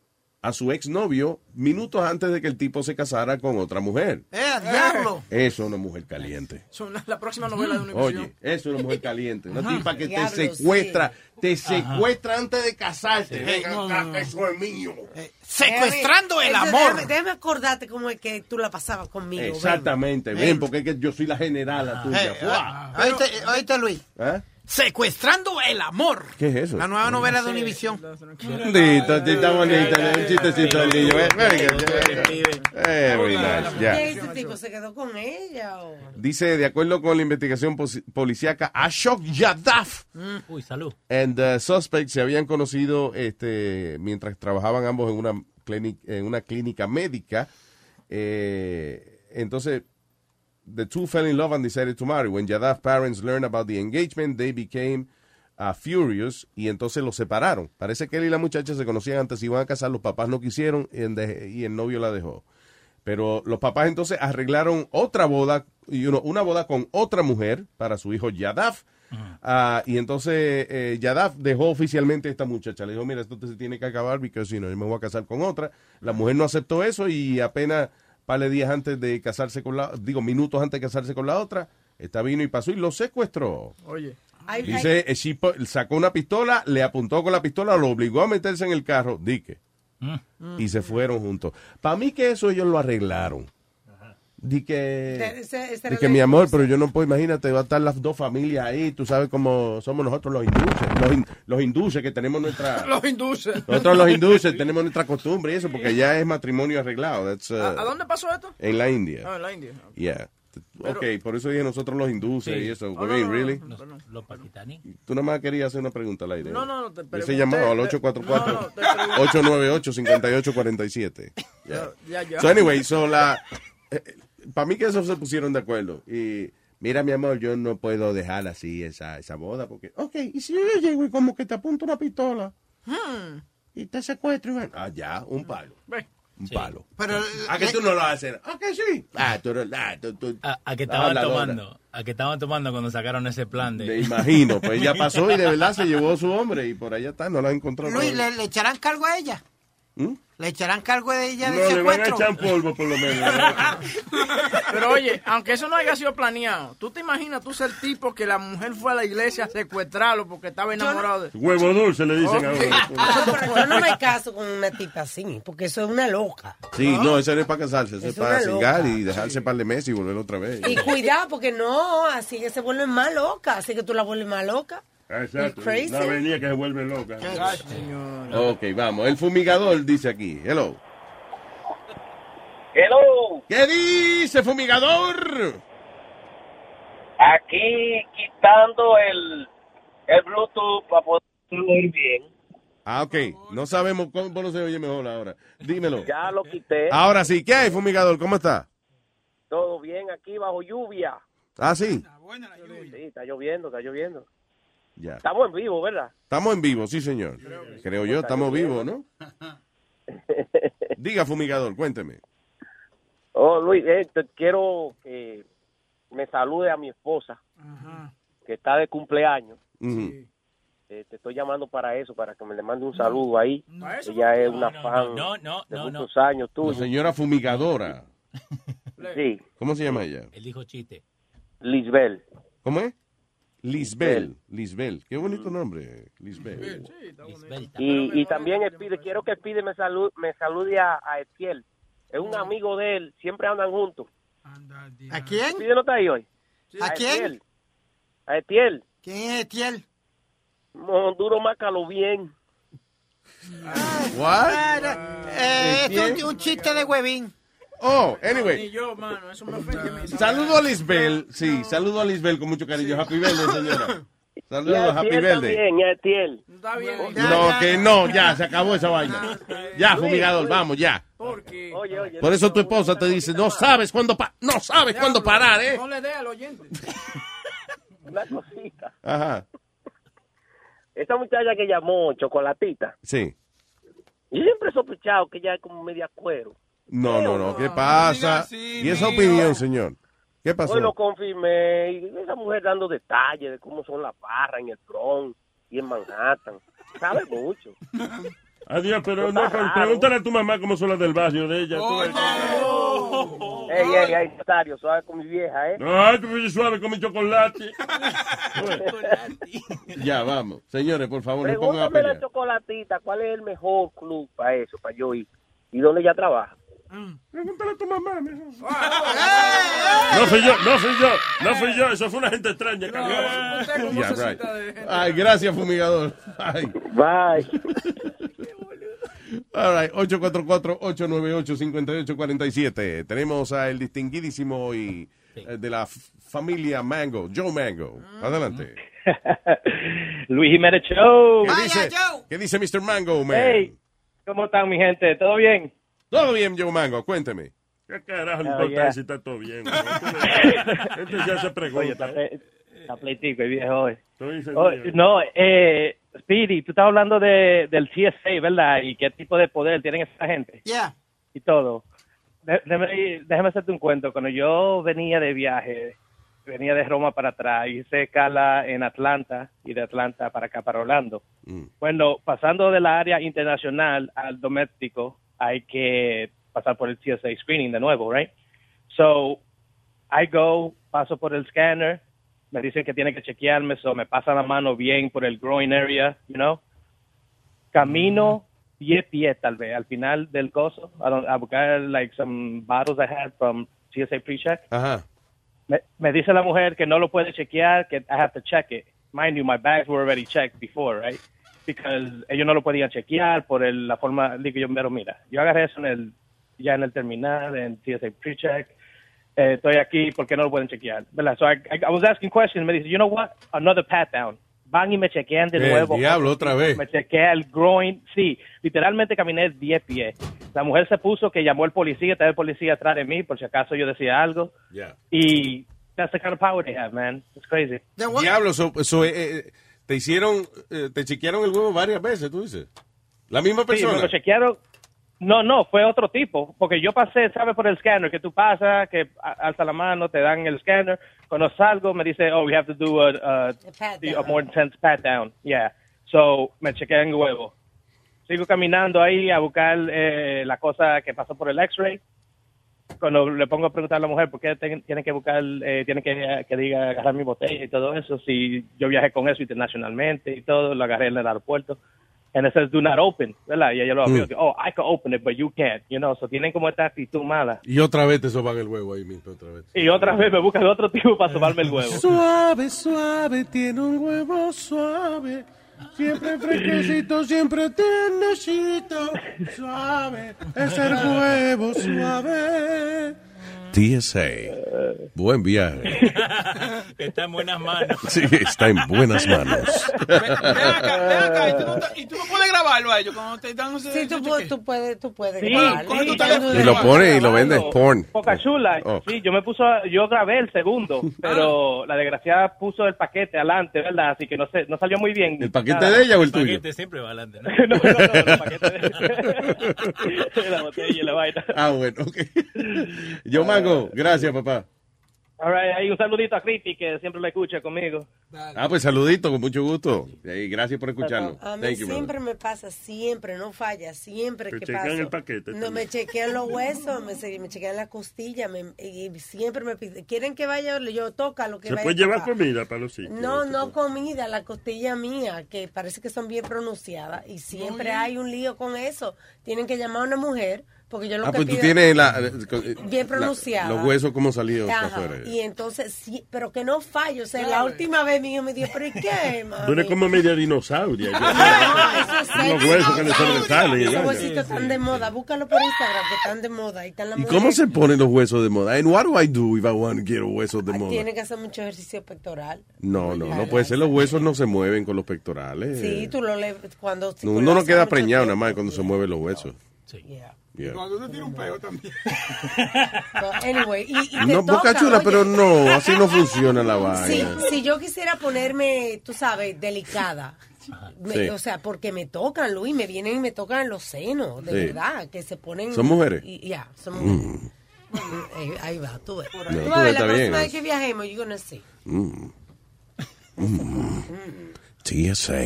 a su exnovio, minutos antes de que el tipo se casara con otra mujer. ¡Eh, diablo! Eso es una mujer caliente. Son la, la próxima novela de Univision. Oye, eso es una mujer caliente. Una tipa que te secuestra, te Ajá. secuestra antes de casarte. Venga No, acá, no, que no. eso es mío. Secuestrando el amor. Déjame, déjame acordarte cómo es que tú la pasabas conmigo. Exactamente, Ven. bien, porque es que yo soy la generala tuya. Eh, ¡Fua! eh, oíste, oíste, Luis. ¿Eh? Secuestrando el amor. ¿Qué es eso? La nueva novela de Univision. Bonita, chita bonita, un chistecito del niño. eh, Very nice, ¿Qué yeah. ese tipo se quedó con ella? Dice, de acuerdo con la investigación policíaca, Ashok Yadav Uy, salud. and the suspect se habían conocido este, mientras trabajaban ambos en una, en una clínica médica. Eh, entonces, the two fell in love and decided to marry. When Yadav's parents learned about the engagement, they became uh, furious y entonces los separaron. Parece que él y la muchacha se conocían antes, se iban a casar, los papás no quisieron y el, y el novio la dejó. Pero los papás entonces arreglaron otra boda, y una boda con otra mujer para su hijo Yadav. Ah, y entonces eh, Yadav dejó oficialmente a esta muchacha. Le dijo, mira, esto se tiene que acabar porque si no, yo me voy a casar con otra. La mujer no aceptó eso y apenas par de días antes de casarse con la, digo, minutos antes de casarse con la otra, esta vino y pasó y lo secuestró. Oye. Dice, eh, she pu- sacó una pistola, le apuntó con la pistola, lo obligó a meterse en el carro, dique. Y se fueron juntos. Para mí que eso ellos lo arreglaron. Di que, Ese- ese- ese di que mi amor, pero yo no puedo, imagínate, va a estar las dos familias ahí, tú sabes cómo somos nosotros los induces, los, hin- los induces que tenemos nuestra... [LAUGHS] Los induces. Nosotros los induces tenemos nuestra costumbre y eso, porque ya es matrimonio arreglado. That's, uh, ¿A, a dónde pasó esto? En la India. Ah, en la India. Yeah. Ok, por eso dije nosotros los induces Sí. y eso. Oh, no, no, really? no, no, no. Los pakistaní. Tú nada más querías hacer una pregunta al aire. No, no, no, te Ese pregunté, llamado al te- 844-898-5847. [LAUGHS] Ya, ya, ya. So anyway, so la... [LAUGHS] Para mí que esos se pusieron de acuerdo. Y mira, mi amor, yo no puedo dejar así esa, esa boda porque... Ok, y si yo llego y como que te apunto una pistola Hmm. y te secuestro y... ven- Ah, ya, un palo. Ve. Un palo. Pero, ¿A que tú no lo vas a hacer? ¿A que sí? Ah, tú, ah, tú, tú- A, a que estaban tomando, a que estaban tomando cuando sacaron ese plan de. Me imagino, pues ya [LAUGHS] pasó y de verdad se llevó a su hombre y por allá está, no la encontró. Luis, ¿le, le echarán cargo a ella? ¿Mm? ¿Le echarán cargo a ella de No, le van a secuestro? echar polvo por lo menos. [LAUGHS] Pero oye, aunque eso no haya sido planeado, ¿tú te imaginas tú ser el tipo que la mujer fue a la iglesia a secuestrarlo porque estaba enamorado de... Huevo dulce le dicen ahora. Pero [LAUGHS] yo no me caso con una tipa así, porque eso es una loca. Sí, no, eso no es para casarse, eso es, para cingar y dejarse par de meses y volver otra vez. Y cuidado, porque no, así que se vuelven más loca, así que tú la vuelves más loca. Exacto. Crazy? Una avenida que se vuelve loca. Ok, vamos. El fumigador dice aquí. Hello. Hello, ¿Qué dice, fumigador? aquí quitando el, el Bluetooth para poder oír bien. Ah, ok. No sabemos cómo no se oye mejor ahora. Dímelo. Ya lo quité. Ahora sí. ¿Qué hay, fumigador? ¿Cómo está? Todo bien aquí bajo lluvia. Ah, sí. Sí, está lloviendo, está lloviendo. Ya. Estamos en vivo, ¿verdad? Estamos en vivo, sí, señor. Creo yo, estamos vivos, ¿no? [LAUGHS] [LAUGHS] Diga, fumigador, cuénteme. Oh, Luis, eh, te quiero que me salude a mi esposa, que está de cumpleaños. Eh, te estoy llamando para eso, para que me le mande un saludo ahí. Ella es una fan no, no, de no, no. muchos años señora fumigadora. [LAUGHS] Sí, ¿Cómo se llama ella? Él dijo chiste. Lisbel. ¿Cómo es? Lisbel. Lisbel. Qué bonito nombre, Lisbel. Y, y también Espide, quiero que Espide me, salude, me salude a, a Etiel. Es un amigo de él, siempre andan juntos. ¿A quién? Espide no está ahí hoy. ¿A quién? Etiel. A Etiel. ¿Quién es Etiel? Monduro Mácalo bien. What? Eh, esto es un, un chiste de huevín. Oh, anyway. Ni yo, mano, eso me ofende. Saludo a Lisbel. Sí, saludo a Lisbel con mucho cariño. Happy birthday, señora. Saludos, a happy Etiel. Está bien. No, que no, ya, se acabó esa vaina. Ya, fumigador, vamos, ya. Porque... Oye, oye. Por eso tu esposa te dice, no sabes cuándo, pa- no sabes cuándo parar, ¿eh? No le dé al oyente. [LAUGHS] Una cosita. Ajá, Esa muchacha que llamó Chocolatita, sí. yo siempre he sospechado que ella es como media cuero. No, no, no, ¿qué pasa? Y esa opinión, señor. ¿Qué pasó? Hoy lo confirmé. Y esa mujer dando detalles de cómo son las barras en el Bronx y en Manhattan. Sabe mucho. [LAUGHS] Adiós, pero no, pregúntale a tu mamá cómo son las del barrio de ella. tú ves. Ey, ey, ey, Nazario, suave con mi vieja, ¿eh? Ay, tú suave con mi [LAUGHS] chocolate. Ya, vamos. Señores, por favor, no pongan a Pregúntame a la pelear. chocolatita cuál es el mejor club para eso, para yo ir. ¿Y dónde ella trabaja? Pregúntale a tu mamá. [LAUGHS] No fui yo, no fui yo, no fui yo, eso fue una gente extraña. cabrón. Ya, right. Ay, gracias, fumigador. Ay. Bye. [LAUGHS] All right, 844-898-5847. Tenemos a el distinguidísimo y eh, de la familia Mango, Joe Mango. Adelante. [LAUGHS] Luis Jiménez Show. ¿Qué dice, ¿Qué dice Mr. Mango, man? Hey, ¿cómo están mi gente? ¿Todo bien? Todo bien, Joe Mango, cuénteme. ¿Qué carajo le Oh, importa yeah. si está todo bien? ¿no? [LAUGHS] Este ya se Oye, pregunta. está, ple- está pleitico el viejo hoy. Oh, no, eh, Speedy, tú estás hablando de, del TSA, ¿verdad? Y qué tipo de poder tienen esa gente Yeah. y todo. De- déjame, déjame hacerte un cuento. Cuando yo venía de viaje, venía de Roma para atrás, hice escala en Atlanta y de Atlanta para acá, para Orlando. Bueno, pasando de la área internacional al doméstico, hay que pasar por el TSA screening de nuevo, right? So, I go, paso por el scanner, me dicen que tiene que chequearme, so me pasan la mano bien por el groin area, you know. Camino pie pie tal vez al final del coso a buscar like some bottles I had from TSA pre-check. Ajá. Me, me dice la mujer que no lo puede chequear, que I have to check it. Mind you, my bags were already checked before, right? Because ellos no lo podían chequear por el- la forma de que yo, pero mira, yo agarré eso en el, ya en el terminal, en TSA pre-check. eh, estoy aquí, ¿por qué no lo pueden chequear? ¿Verdad? So I, I, I was asking questions, me dice, you know what, another pat down. Van y me chequean de El nuevo. diablo, otra vez. Me chequea el groin, sí, literalmente caminé 10 pies. La mujer se puso que llamó el policía, estaba el policía atrás de mí, por si acaso yo decía algo. Yeah. Y that's the kind of power they have, man. It's crazy. Diablo, so- so, eh, eh, te hicieron, eh, te chequearon el huevo varias veces, tú dices. La misma Sí, persona. me lo chequearon. No, no, fue otro tipo, porque yo pasé, ¿sabes? Por el scanner, que tú pasas, que alza la mano, te dan el scanner. Cuando salgo, me dice, oh, we have to do a, a, a more intense pat down. Yeah. So, me chequeé en el huevo. Sigo caminando ahí a buscar eh, la cosa que pasó por el x-ray. Cuando le pongo a preguntar a la mujer por qué tiene que buscar, eh, tiene que, que diga agarrar mi botella y todo eso, si yo viajé con eso internacionalmente y todo, lo agarré en el aeropuerto. And it says do not open, ¿verdad? Y ella lo abrió. Mm. Oh, I can open it, but you can't, you know. So tienen como esta actitud mala. Y otra vez te soban el huevo ahí mismo, otra vez. Y otra vez me buscan otro tipo para sobarme el huevo. Suave, suave, tiene un huevo suave. Siempre fresquecito, siempre tiernecito. Suave, es el huevo suave. TSA. Buen viaje. [LAUGHS] Está en buenas manos. Sí, está en buenas manos. Ven acá, ven acá, y tú, no, y tú no puedes grabarlo a ellos cuando te dan ese Sí, tú, puedes- tú puedes, tú puedes Sí, grabarlo. sí, Y lo pone y lo vende porn. Poca chula. Oh. Sí, yo me puso, yo grabé el segundo, pero la desgraciada puso el paquete adelante, ¿verdad? Así que no sé, no salió muy bien. ¿El paquete Nada. de ella o el tuyo? paquete siempre va adelante, ¿no? [LAUGHS] no, no, no, el paquete de [LAUGHS] la botella y la vaina. Ah, bueno, ok. Yo, Mango, gracias, papá. All right, ahí un saludito a Cristi que siempre la escucha conmigo. Ah, pues saludito, con mucho gusto. Y gracias por escucharnos. A mí Thank you, brother. siempre me pasa, siempre, no falla, siempre Te que chequean pasa. el paquete No, también. me chequean los huesos, me, me chequean las costillas, me- y siempre me piden, ¿quieren que vaya? Yo toca lo que Se vaya puede llevar tocar. comida para los sitios. No, no comida, la costilla mía, que parece que son bien pronunciadas y siempre hay un lío con eso. Tienen que llamar a una mujer, porque yo lo Ah, que pues tú pido- tienes la, eh, Bien la- pronunciada. los huesos como salidos para Ajá, afuera. Y entonces, sí, pero que no fallo. O sea, la última vez mi hijo me dijo, ¿pero y qué, [LAUGHS] mami? Tú eres como media dinosauria. [LAUGHS] eso es Los huesos que le sobresalen. Esos huesitos están de moda. Búscalo por Instagram, que están de moda. Ahí están las ¿Y mujeres. cómo se ponen los huesos de moda? And what do I do if I want to get huesos de moda? Tiene que hacer mucho ejercicio pectoral. No, no, no puede ser. Los huesos no se mueven con los pectorales. Sí, tú lo lees cuando... si No, tú uno no queda preñado tiempo. nada más cuando se mueven los huesos. Yeah. Yeah. Cuando uno tiene un peo también. [LAUGHS] Anyway, y, y te No, boca toca, chula, oye, pero no, así no funciona la Si, vaina. si yo quisiera ponerme, tú sabes, delicada, me- Sí. o sea, porque me tocan, Luis, me vienen y me tocan los senos, de Sí. verdad, que se ponen... ¿Son mujeres? y- Ya, son Mm, mujeres. Eh, ahí va, tú ves. No, Tú tú ves, ves, la próxima bien. vez que viajemos, you're gonna see. mm. Mm. TSA,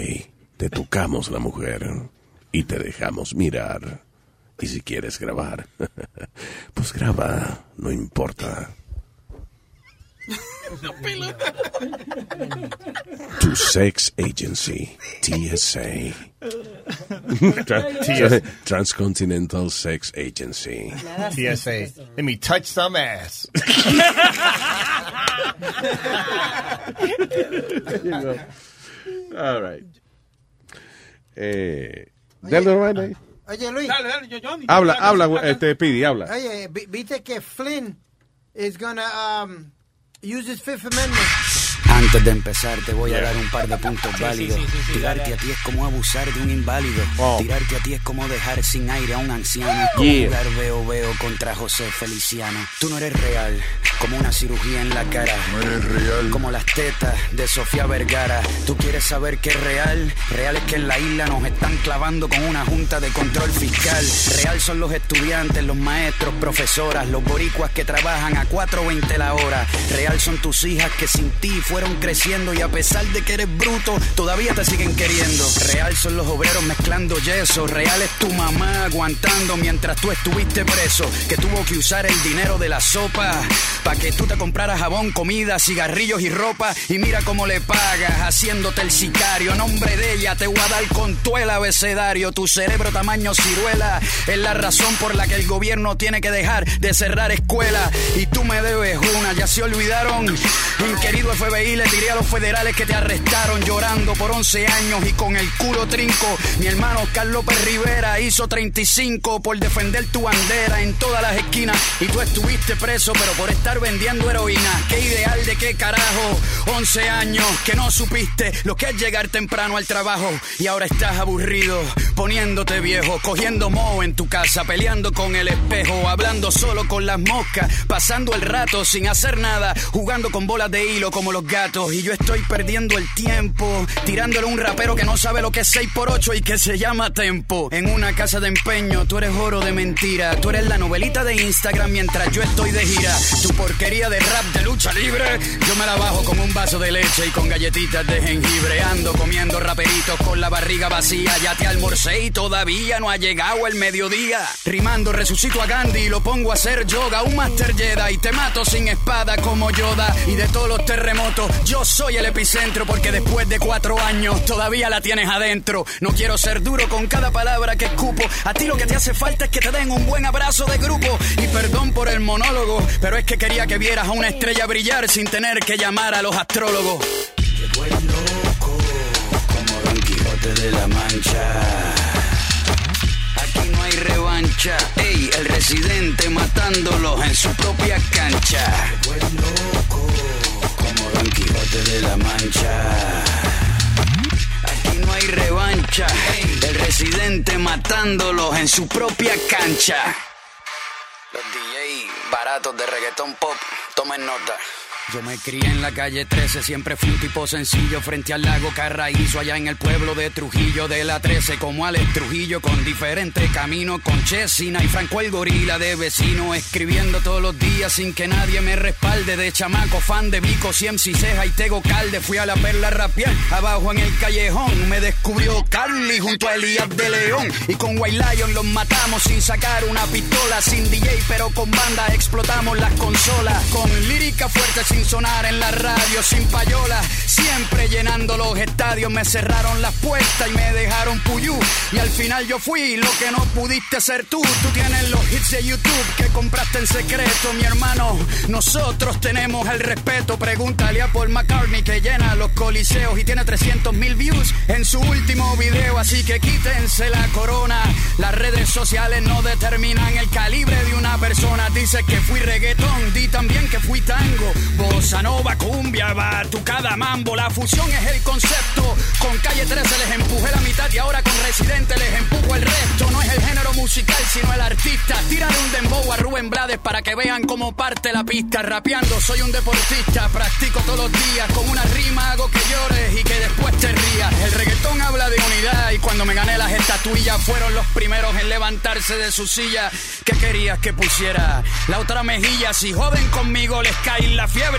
te tocamos la mujer y te dejamos mirar. Y si quieres grabar, [LAUGHS] pues graba, no importa. Tu sex agency, TSA. Tra- Transcontinental Sex Agency. TSA. Let me touch some ass. [LAUGHS] All right. Eh, dale. Oye, Luis. Dale, dale, yo, Johnny. Habla, habla, este, Pidi, habla. Oye, vi- viste que Flynn is gonna um, use his Fifth Amendment. Antes de empezar te voy a dar un par de puntos Sí, válidos. sí, sí, sí, Tirarte dale. a ti es como abusar de un inválido. Tirarte a ti es como dejar sin aire a un anciano. Yeah. Jugar veo veo contra José Feliciano. Tú no eres real, como una cirugía en la cara. No eres real. Como las tetas de Sofía Vergara. Tú quieres saber qué es real. Real es que en la isla nos están clavando con una junta de control fiscal. Real son los estudiantes, los maestros, profesoras, los boricuas que trabajan a 4.20 la hora. Real son tus hijas que sin ti fueron creciendo y a pesar de que eres bruto, todavía te siguen queriendo. Real son los obreros mezclando yeso. Real es tu mamá aguantando mientras tú estuviste preso. Que tuvo que usar el dinero de la sopa para que tú te compraras jabón, comida, cigarrillos y ropa. Y mira cómo le pagas haciéndote el sicario. Nombre de ella te voy a dar con tu el abecedario. Tu cerebro tamaño ciruela es la razón por la que el gobierno tiene que dejar de cerrar escuelas. Y tú me debes una, ya se olvidaron. Mi querido FBI le diré a los federales que te arrestaron llorando por 11 años y con el culo trinco. Mi hermano Carlos López Rivera hizo 35 por defender tu bandera en todas las esquinas y tú estuviste preso, pero por estar vendiendo heroína. Qué ideal de qué carajo. 11 años que no supiste lo que es llegar temprano al trabajo y ahora estás aburrido, poniéndote viejo, cogiendo moho en tu casa, peleando con el espejo, hablando solo con las moscas, pasando el rato sin hacer nada, jugando con bolas de hilo como los gatos y yo estoy perdiendo el tiempo, tirándole un rapero que no sabe lo que es 6 por 8 y que se llama Tempo. En una casa de empeño, tú eres oro de mentira, tú eres la novelita de Instagram mientras yo estoy de gira. Tu porquería de rap de lucha libre, yo me la bajo con un vaso de leche y con galletitas de jengibre. Ando comiendo raperitos con la barriga vacía, ya te almorcé y todavía no ha llegado el mediodía. Rimando resucito a Gandhi y lo pongo a hacer yoga, un Master Jedi y te mato sin espada como Yoda. Y de todos los terremotos, yo soy el epicentro porque después de cuatro años todavía la tienes adentro. No quiero ser duro con cada palabra que escupo. A ti lo que te hace falta es que te den un buen abrazo de grupo. Y perdón por el monólogo, pero es que quería que vieras a una estrella brillar sin tener que llamar a los astrólogos. Llegó el loco, como Don Quijote de la Mancha. Aquí no hay revancha. Ey, el residente matándolos en su propia cancha. Llegó el loco, De la Mancha. Aquí no hay revancha. El residente matándolos en su propia cancha. Los DJ baratos de reggaetón pop, tomen nota. Yo me crié en la calle 13, siempre fui un tipo sencillo frente al lago Carraízo, allá en el pueblo de Trujillo de la 13, como Alex Trujillo con diferentes caminos, con Chesina y Franco el gorila de vecino, escribiendo todos los días sin que nadie me respalde, de chamaco fan de Vico, Ciemci, Ceja y Tego Calde, fui a la perla rapiar, abajo en el callejón, me descubrió Carly junto a Elías de León, y con White Lion los matamos sin sacar una pistola, sin DJ pero con banda explotamos las consolas, con lírica fuerte sin sonar en la radio, sin payola, siempre llenando los estadios. Me cerraron las puertas y me dejaron puyú. Y al final yo fui lo que no pudiste ser tú. Tú tienes los hits de YouTube que compraste en secreto, mi hermano. Nosotros tenemos el respeto. Pregúntale a Paul McCartney que llena los coliseos y tiene 300 mil views en su último video. Así que quítense la corona. Las redes sociales no determinan el calibre de una persona. Dice que fui reggaetón, di también que fui tango. Bossa nova, cumbia, batucada, mambo. La fusión es el concepto. Con calle 13 les empujé la mitad y ahora con residente les empujo el resto. No es el género musical, sino el artista. Tírale un dembow a Rubén Blades para que vean cómo parte la pista. Rapeando, soy un deportista. Practico todos los días. Con una rima hago que llores y que después te rías. El reggaetón habla de unidad y cuando me gané las estatuillas fueron los primeros en levantarse de su silla. ¿Qué querías que pusiera? La otra mejilla. Si joden conmigo les cae la fiebre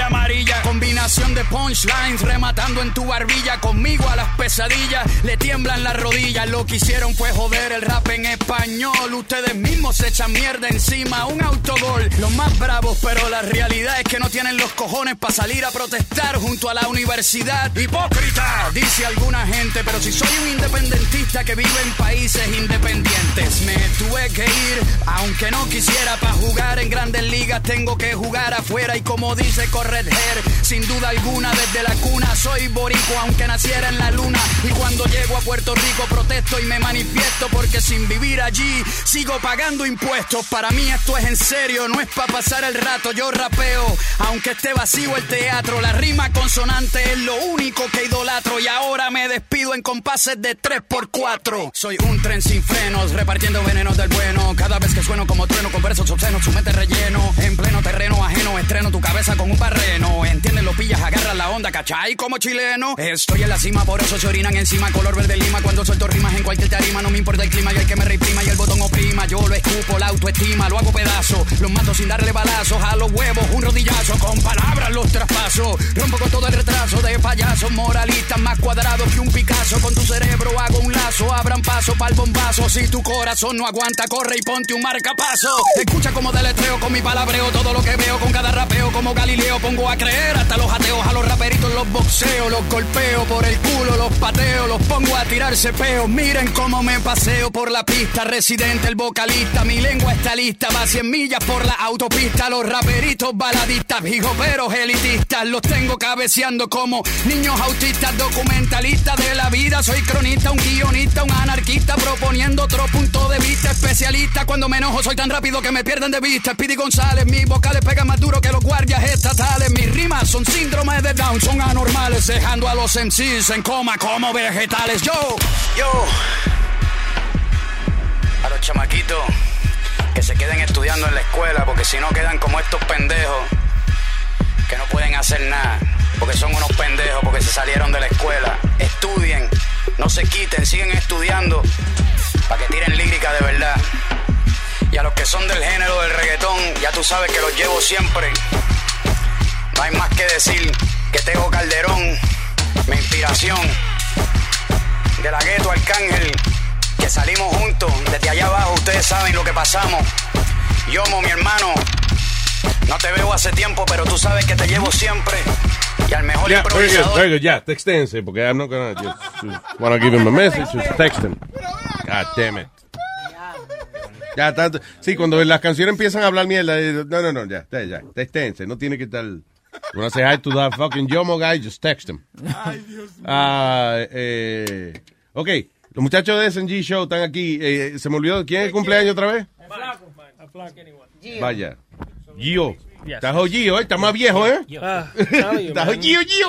Combinación de punchlines rematando en tu barbilla. Conmigo a las pesadillas le tiemblan las rodillas. Lo que hicieron fue joder el rap en español. Ustedes mismos se echan mierda encima. Un autogol. Los más bravos, pero la realidad es que no tienen los cojones para salir a protestar junto a la universidad. Hipócrita, dice alguna gente. Pero si soy un independentista que vive en países independientes, me tuve que ir. Aunque no quisiera para jugar en grandes ligas, tengo que jugar afuera. Y como dice Hair, sin duda alguna desde la cuna soy boricua, aunque naciera en la luna. Y cuando llego a Puerto Rico protesto y me manifiesto porque sin vivir allí sigo pagando impuestos. Para mí esto es en serio, no es para pasar el rato. Yo rapeo, aunque esté vacío el teatro. La rima consonante es lo único que idolatro. Y ahora me despido en compases de 3x4. Soy un tren sin frenos, repartiendo venenos del bueno. Cada vez que sueno como trueno con versos obscenos, su mente relleno. En pleno terreno cabeza con un barreno. Entienden, lo pillas, agarra onda, ¿cachai? Como chileno. Estoy en la cima, por eso se orinan encima. Color verde lima, cuando suelto rimas en cualquier tarima. No me importa el clima y el que me reprima y el botón oprima. Yo lo escupo, la autoestima, lo hago pedazo. Los mato sin darle balazos a los huevos, un rodillazo. Con palabras los traspaso. Rompo con todo el retraso de payasos moralistas más cuadrados que un Picasso. Con tu cerebro hago un lazo, abran paso pa'l bombazo. Si tu corazón no aguanta, corre y ponte un marcapaso. Escucha como deletreo con mi palabreo todo lo que veo con cada rapeo como Galileo pongo a creer hasta los ateos a los raperitos los boxeo los golpeo por el culo los pateo los pongo a tirarse peos. Miren cómo me paseo por la pista. Residente, el vocalista. Mi lengua está lista. Va 100 millas por la autopista. Los raperitos baladistas, pero elitistas. Los tengo cabeceando como niños autistas. Documentalistas de la vida. Soy cronista, un guionista, un anarquista. Proponiendo otro punto de vista. Especialista. Cuando me enojo soy tan rápido que me pierden de vista. Speedy González, mis vocales pegan más duro que los guardias estatales. Mis rimas son síndrome de Son anormales. Dejando a los MCs en coma como vegetales. Yo, yo. A los chamaquitos que se queden estudiando en la escuela, porque si no quedan como estos pendejos que no pueden hacer nada, porque son unos pendejos, porque se salieron de la escuela. Estudien, no se quiten, siguen estudiando para que tiren lírica de verdad. Y a los que son del género del reggaetón, ya tú sabes que los llevo siempre. No hay más que decir que tengo Calderón, mi inspiración. De la gueto Arcángel, que salimos juntos desde allá abajo, ustedes saben lo que pasamos. Yomo, mi hermano, no te veo hace tiempo, pero tú sabes que te llevo siempre. Y al mejor Yeah, very good, improvisador. very good. Yeah, textense, porque I'm not gonna just, just wanna give him a message, just text him. God damn it. Ya, tanto. Sí, cuando las canciones empiezan a hablar mierda, eh, no, no, no, ya, ya, ya, textense, no tiene que estar. You wanna say hi to that fucking Yomo guy, just text him. Ah, eh, ok, los muchachos de SNG Show están aquí. Eh, se me olvidó, ¿quién es el cumpleaños otra vez? Vaya. Gio. Yes. Estás Gio, ¿eh? Está más viejo, ¿eh? Ah, [LAUGHS] Estás man. Gio, Gio.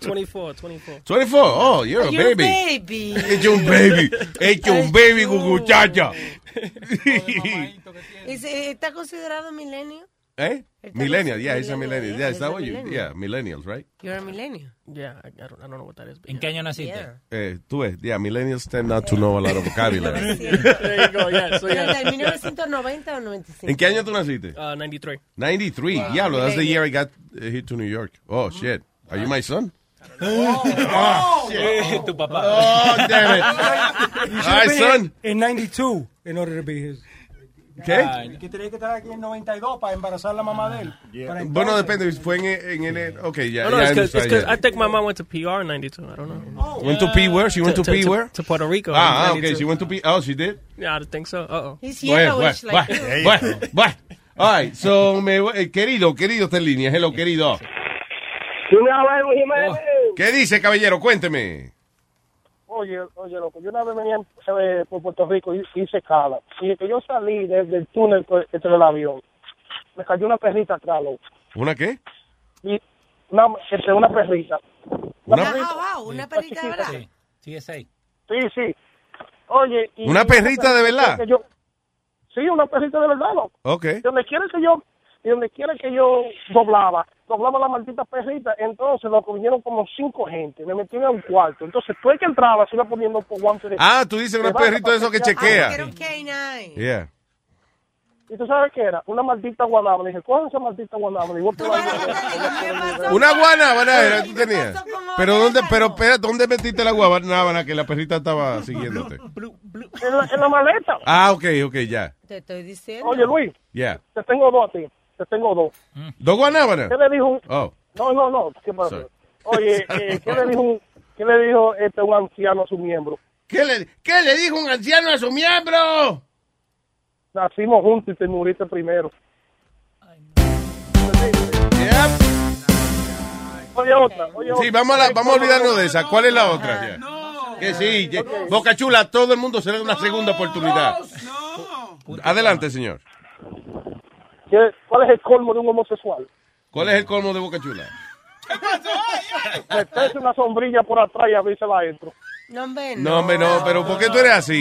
24, 24. 24. Oh, you're a You're baby. baby. Hecho un baby. Hecho un baby, muchacha. [LAUGHS] ¿Y se- ¿Está considerado milenio? ¿Eh? Está Millennial, yeah, he's a millennial, millennial. yeah, Yeah, is that what you? millennial. Yeah, millennials, right? You're a millennial. Yeah, I, I, don't, I don't know what that is. but ¿En qué año naciste? Yeah. Eh, tú ves, yeah, millennials tend not to know a lot of vocabulary. [LAUGHS] There you go, yeah. So, ¿Pero yeah. ¿De 1990 o 95? ¿En qué año tú naciste? Uh, 93. 93. Wow. Diablo, that's the year I got uh, here to New York. Oh, shit. Are you my son? Oh, Eh, [LAUGHS] tu papá. Oh, damn it. [LAUGHS] All right, son. in 92 in order to be his. ¿Qué? Que tenía que estar aquí en 92 para embarazar a la mamá de él. Para Bueno, entonces- depende. Fue en, en enero. Ok, ya. No, no, ya it's because I yeah. think my mom went to PR in 92. I don't know. Went to P where? She went to, P where? To Puerto Rico. Ah, ah, okay. 92. She went to P. Oh, she did? Yeah, I think so. Uh-oh. He's Bueno, yellowish bueno, like you. bueno, bueno. All right, so, me, eh, querido, querido, está en línea. Hello, querido. ¿Qué dice, caballero? Cuénteme. Oye, oye, loco, yo una vez venía eh, por Puerto Rico y hice cala. Y que yo salí desde el túnel entre el avión. Me cayó una perrita atrás, loco. ¿Una qué? Y una, entre una perrita. Una- wow, una perrita de verdad. Sí, sí, es ahí. Sí, sí. Oye. y- ¿Una perrita de verdad? yo- sí, una perrita de verdad, loco. Ok. Donde quiera que yo, y donde quiera que yo doblaba, doblaba la maldita perrita, entonces lo vinieron como cinco gente, me metieron en un cuarto. Entonces, tú el que entraba se iba poniendo por guantes de... Ah, tú dices un perrito de esos que chequea. Era un canine. Yeah. ¿Y tú sabes qué era? Una maldita guanábana. Le dije, coge esa maldita guanábana. Y vos te vas a Una guanábana era, tú tenías. Pero dónde, pero espera, ¿dónde metiste la guanábana que la perrita estaba siguiéndote? En la, en la maleta. Ah, ok, ok, ya. Te estoy diciendo. Oye, Luis, Ya. te tengo dos a ti. Te tengo dos. ¿Dos guanábanas? ¿Qué le dijo un... Oh. No, no, no. ¿Qué. Oye, [LAUGHS] eh, ¿qué le dijo un... ¿Qué le dijo este un anciano a su miembro? ¿Qué le, ¿Qué le dijo un anciano a su miembro? Nacimos juntos y te muriste primero. Oye, otra. Oye, Sí, otra. vamos a, la- vamos a olvidarnos de esa. ¿Cuál es la otra? Ya. Que sí, ya- Boca Chula, todo el mundo se le da una segunda oportunidad. Adelante, señor. ¿Qué- ¿Cuál es el colmo de un homosexual? ¿Cuál es el colmo de Boca Chula? Meterse una sombrilla por atrás y abrírsela adentro. No, hombre, No, hombre, no, pero ¿por qué tú eres así?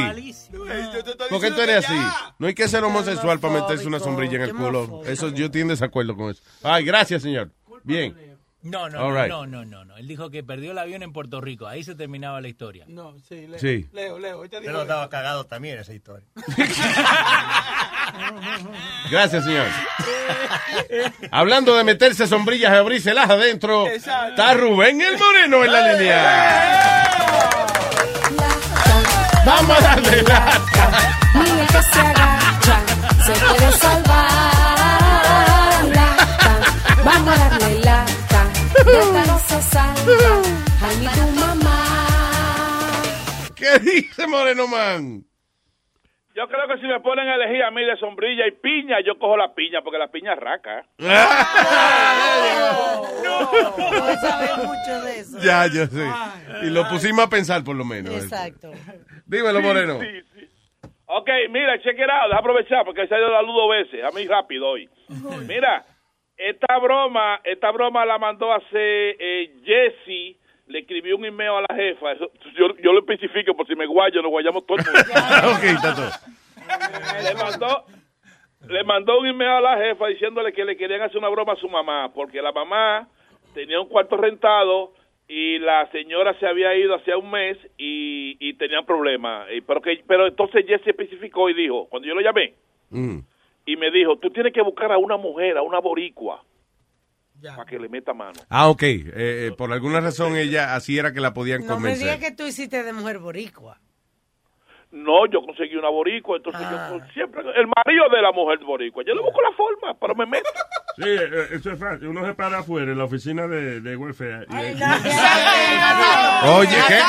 ¿Por qué tú eres así? No hay que ser homosexual para meterse una sombrilla en el culo. Eso yo estoy en desacuerdo con eso. Ay, gracias, señor. Bien. No, no, no, right. no, no, no, no. Él dijo que perdió el avión en Puerto Rico. Ahí se terminaba la historia. No, sí, Leo. Sí. Leo, Leo. ahorita digo Pero estaba cagado también esa historia. [LAUGHS] Gracias, señor. Hablando de meterse sombrillas y abrírselas adentro, está Rubén el Moreno en la línea. Vamos a darle la... Niña que se agacha, se puede salvar. No salva. Tu mamá. ¿Qué dice Moreno Man? Yo creo que si me ponen a elegir a mí de sombrilla y piña, yo cojo la piña, porque la piña es raca. [LAUGHS] No sabe mucho de eso. Ya, yo sé. Y lo pusimos a pensar por lo menos. Exacto. Dímelo, Sí, Moreno. sí, sí. Ok, mira, check it out. Deja aprovechar porque se ha ido la luz dos veces. A mí rápido hoy. Mira, esta broma, esta broma la mandó a hacer eh, Jesse. Le escribió un email a la jefa. Eso- yo, yo lo especifico por si me guayo, nos guayamos todo el mundo. [LAUGHS] ok, todo. le mandó le mandó un email a la jefa diciéndole que le querían hacer una broma a su mamá porque la mamá tenía un cuarto rentado y la señora se había ido hacía un mes y, y tenían problemas Y pero que pero entonces Jesse especificó y dijo cuando yo lo llamé Mm. Y me dijo tú tienes que buscar a una mujer a una boricua para que le meta mano Ah, ok. Eh, eh, por alguna razón ella así era que la podían No me convencer. digas que tú hiciste de mujer boricua. No yo conseguí una boricua entonces Ah. yo siempre el marido de la mujer boricua yo le busco la forma pero me meto [LAUGHS] Sí, eh, eso es fácil. Uno se para afuera en la oficina de, de welfare. y- [LAUGHS] Oye, ¿qué?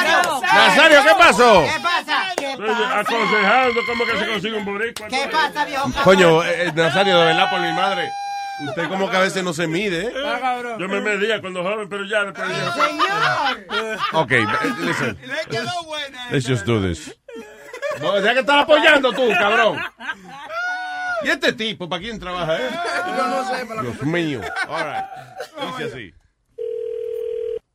Nazario, ¿qué pasó? ¿Qué pasa? ¿Qué Estoy pasa? aconsejando cómo que se consigue un boricua. ¿Qué pasa, viejo? Coño, eh, eh, Nazario, de verdad, por mi madre. Usted como que a veces no se mide, ¿eh? Yo me medía cuando joven, pero ya después ya. Señor. Ok, eh, listen. Let's just do this. No, ya que estás apoyando tú, cabrón. ¿Y este tipo para quién trabaja, eh? Yo no sé, para Dios mío. All right. Dice así.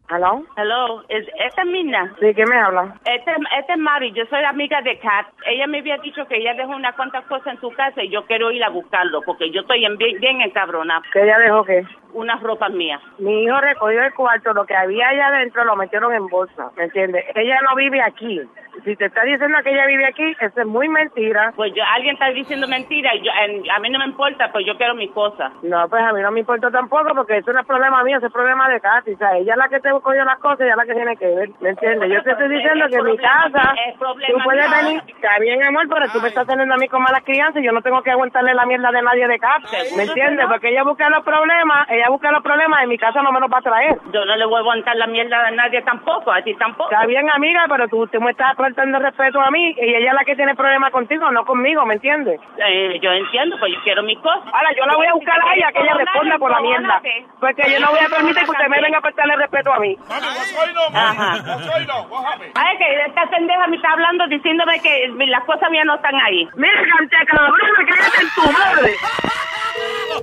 Hello. Hello. ¿Es, ¿Esta es Mina? Sí, ¿qué me habla? Este, este es Mari. Yo soy amiga de Kat. Ella me había dicho que ella dejó unas cuantas cosas en su casa y yo quiero ir a buscarlo porque yo estoy en bien, bien encabronada. ¿Que ella dejó qué? Unas ropas mías. Mi hijo recogió el cuarto, lo que había allá adentro lo metieron en bolsa, ¿me entiendes? Ella no vive aquí. Si te está diciendo que ella vive aquí, eso es muy mentira. Pues yo, alguien está diciendo mentira y yo, en- a mí no me importa, pues yo quiero mis cosas. No, pues a mí no me importa tampoco porque eso no es problema mío, eso es problema de Katy. O sea, ella es la que te cogió las cosas, ella es la que tiene que ver, ¿me entiendes? Yo te estoy diciendo que en mi casa, tú puedes mío. venir, está bien amor, pero tú me estás teniendo a mí con malas crianzas y yo no tengo que aguantarle la mierda de nadie de Katy, ¿me entiendes? Porque ella busca los problemas, ella busca los problemas, en mi casa no me los va a traer. Yo no le voy a aguantar la mierda a nadie tampoco, a ti tampoco. Está bien, amiga, pero tú, tú me estás faltando respeto a mí y ella es la que tiene problemas contigo, no conmigo, ¿me entiendes? Eh, yo entiendo, pues yo quiero mis cosas. Ahora, yo la voy a buscar a ella, que ella responda por la mierda. Porque yo no voy a permitir que usted me venga a faltarle respeto a mí. Ajá. Ay, que esta pendeja me está hablando diciéndome que las cosas mías no están ahí. Mira, cantea, cabrón, cállate en tu madre.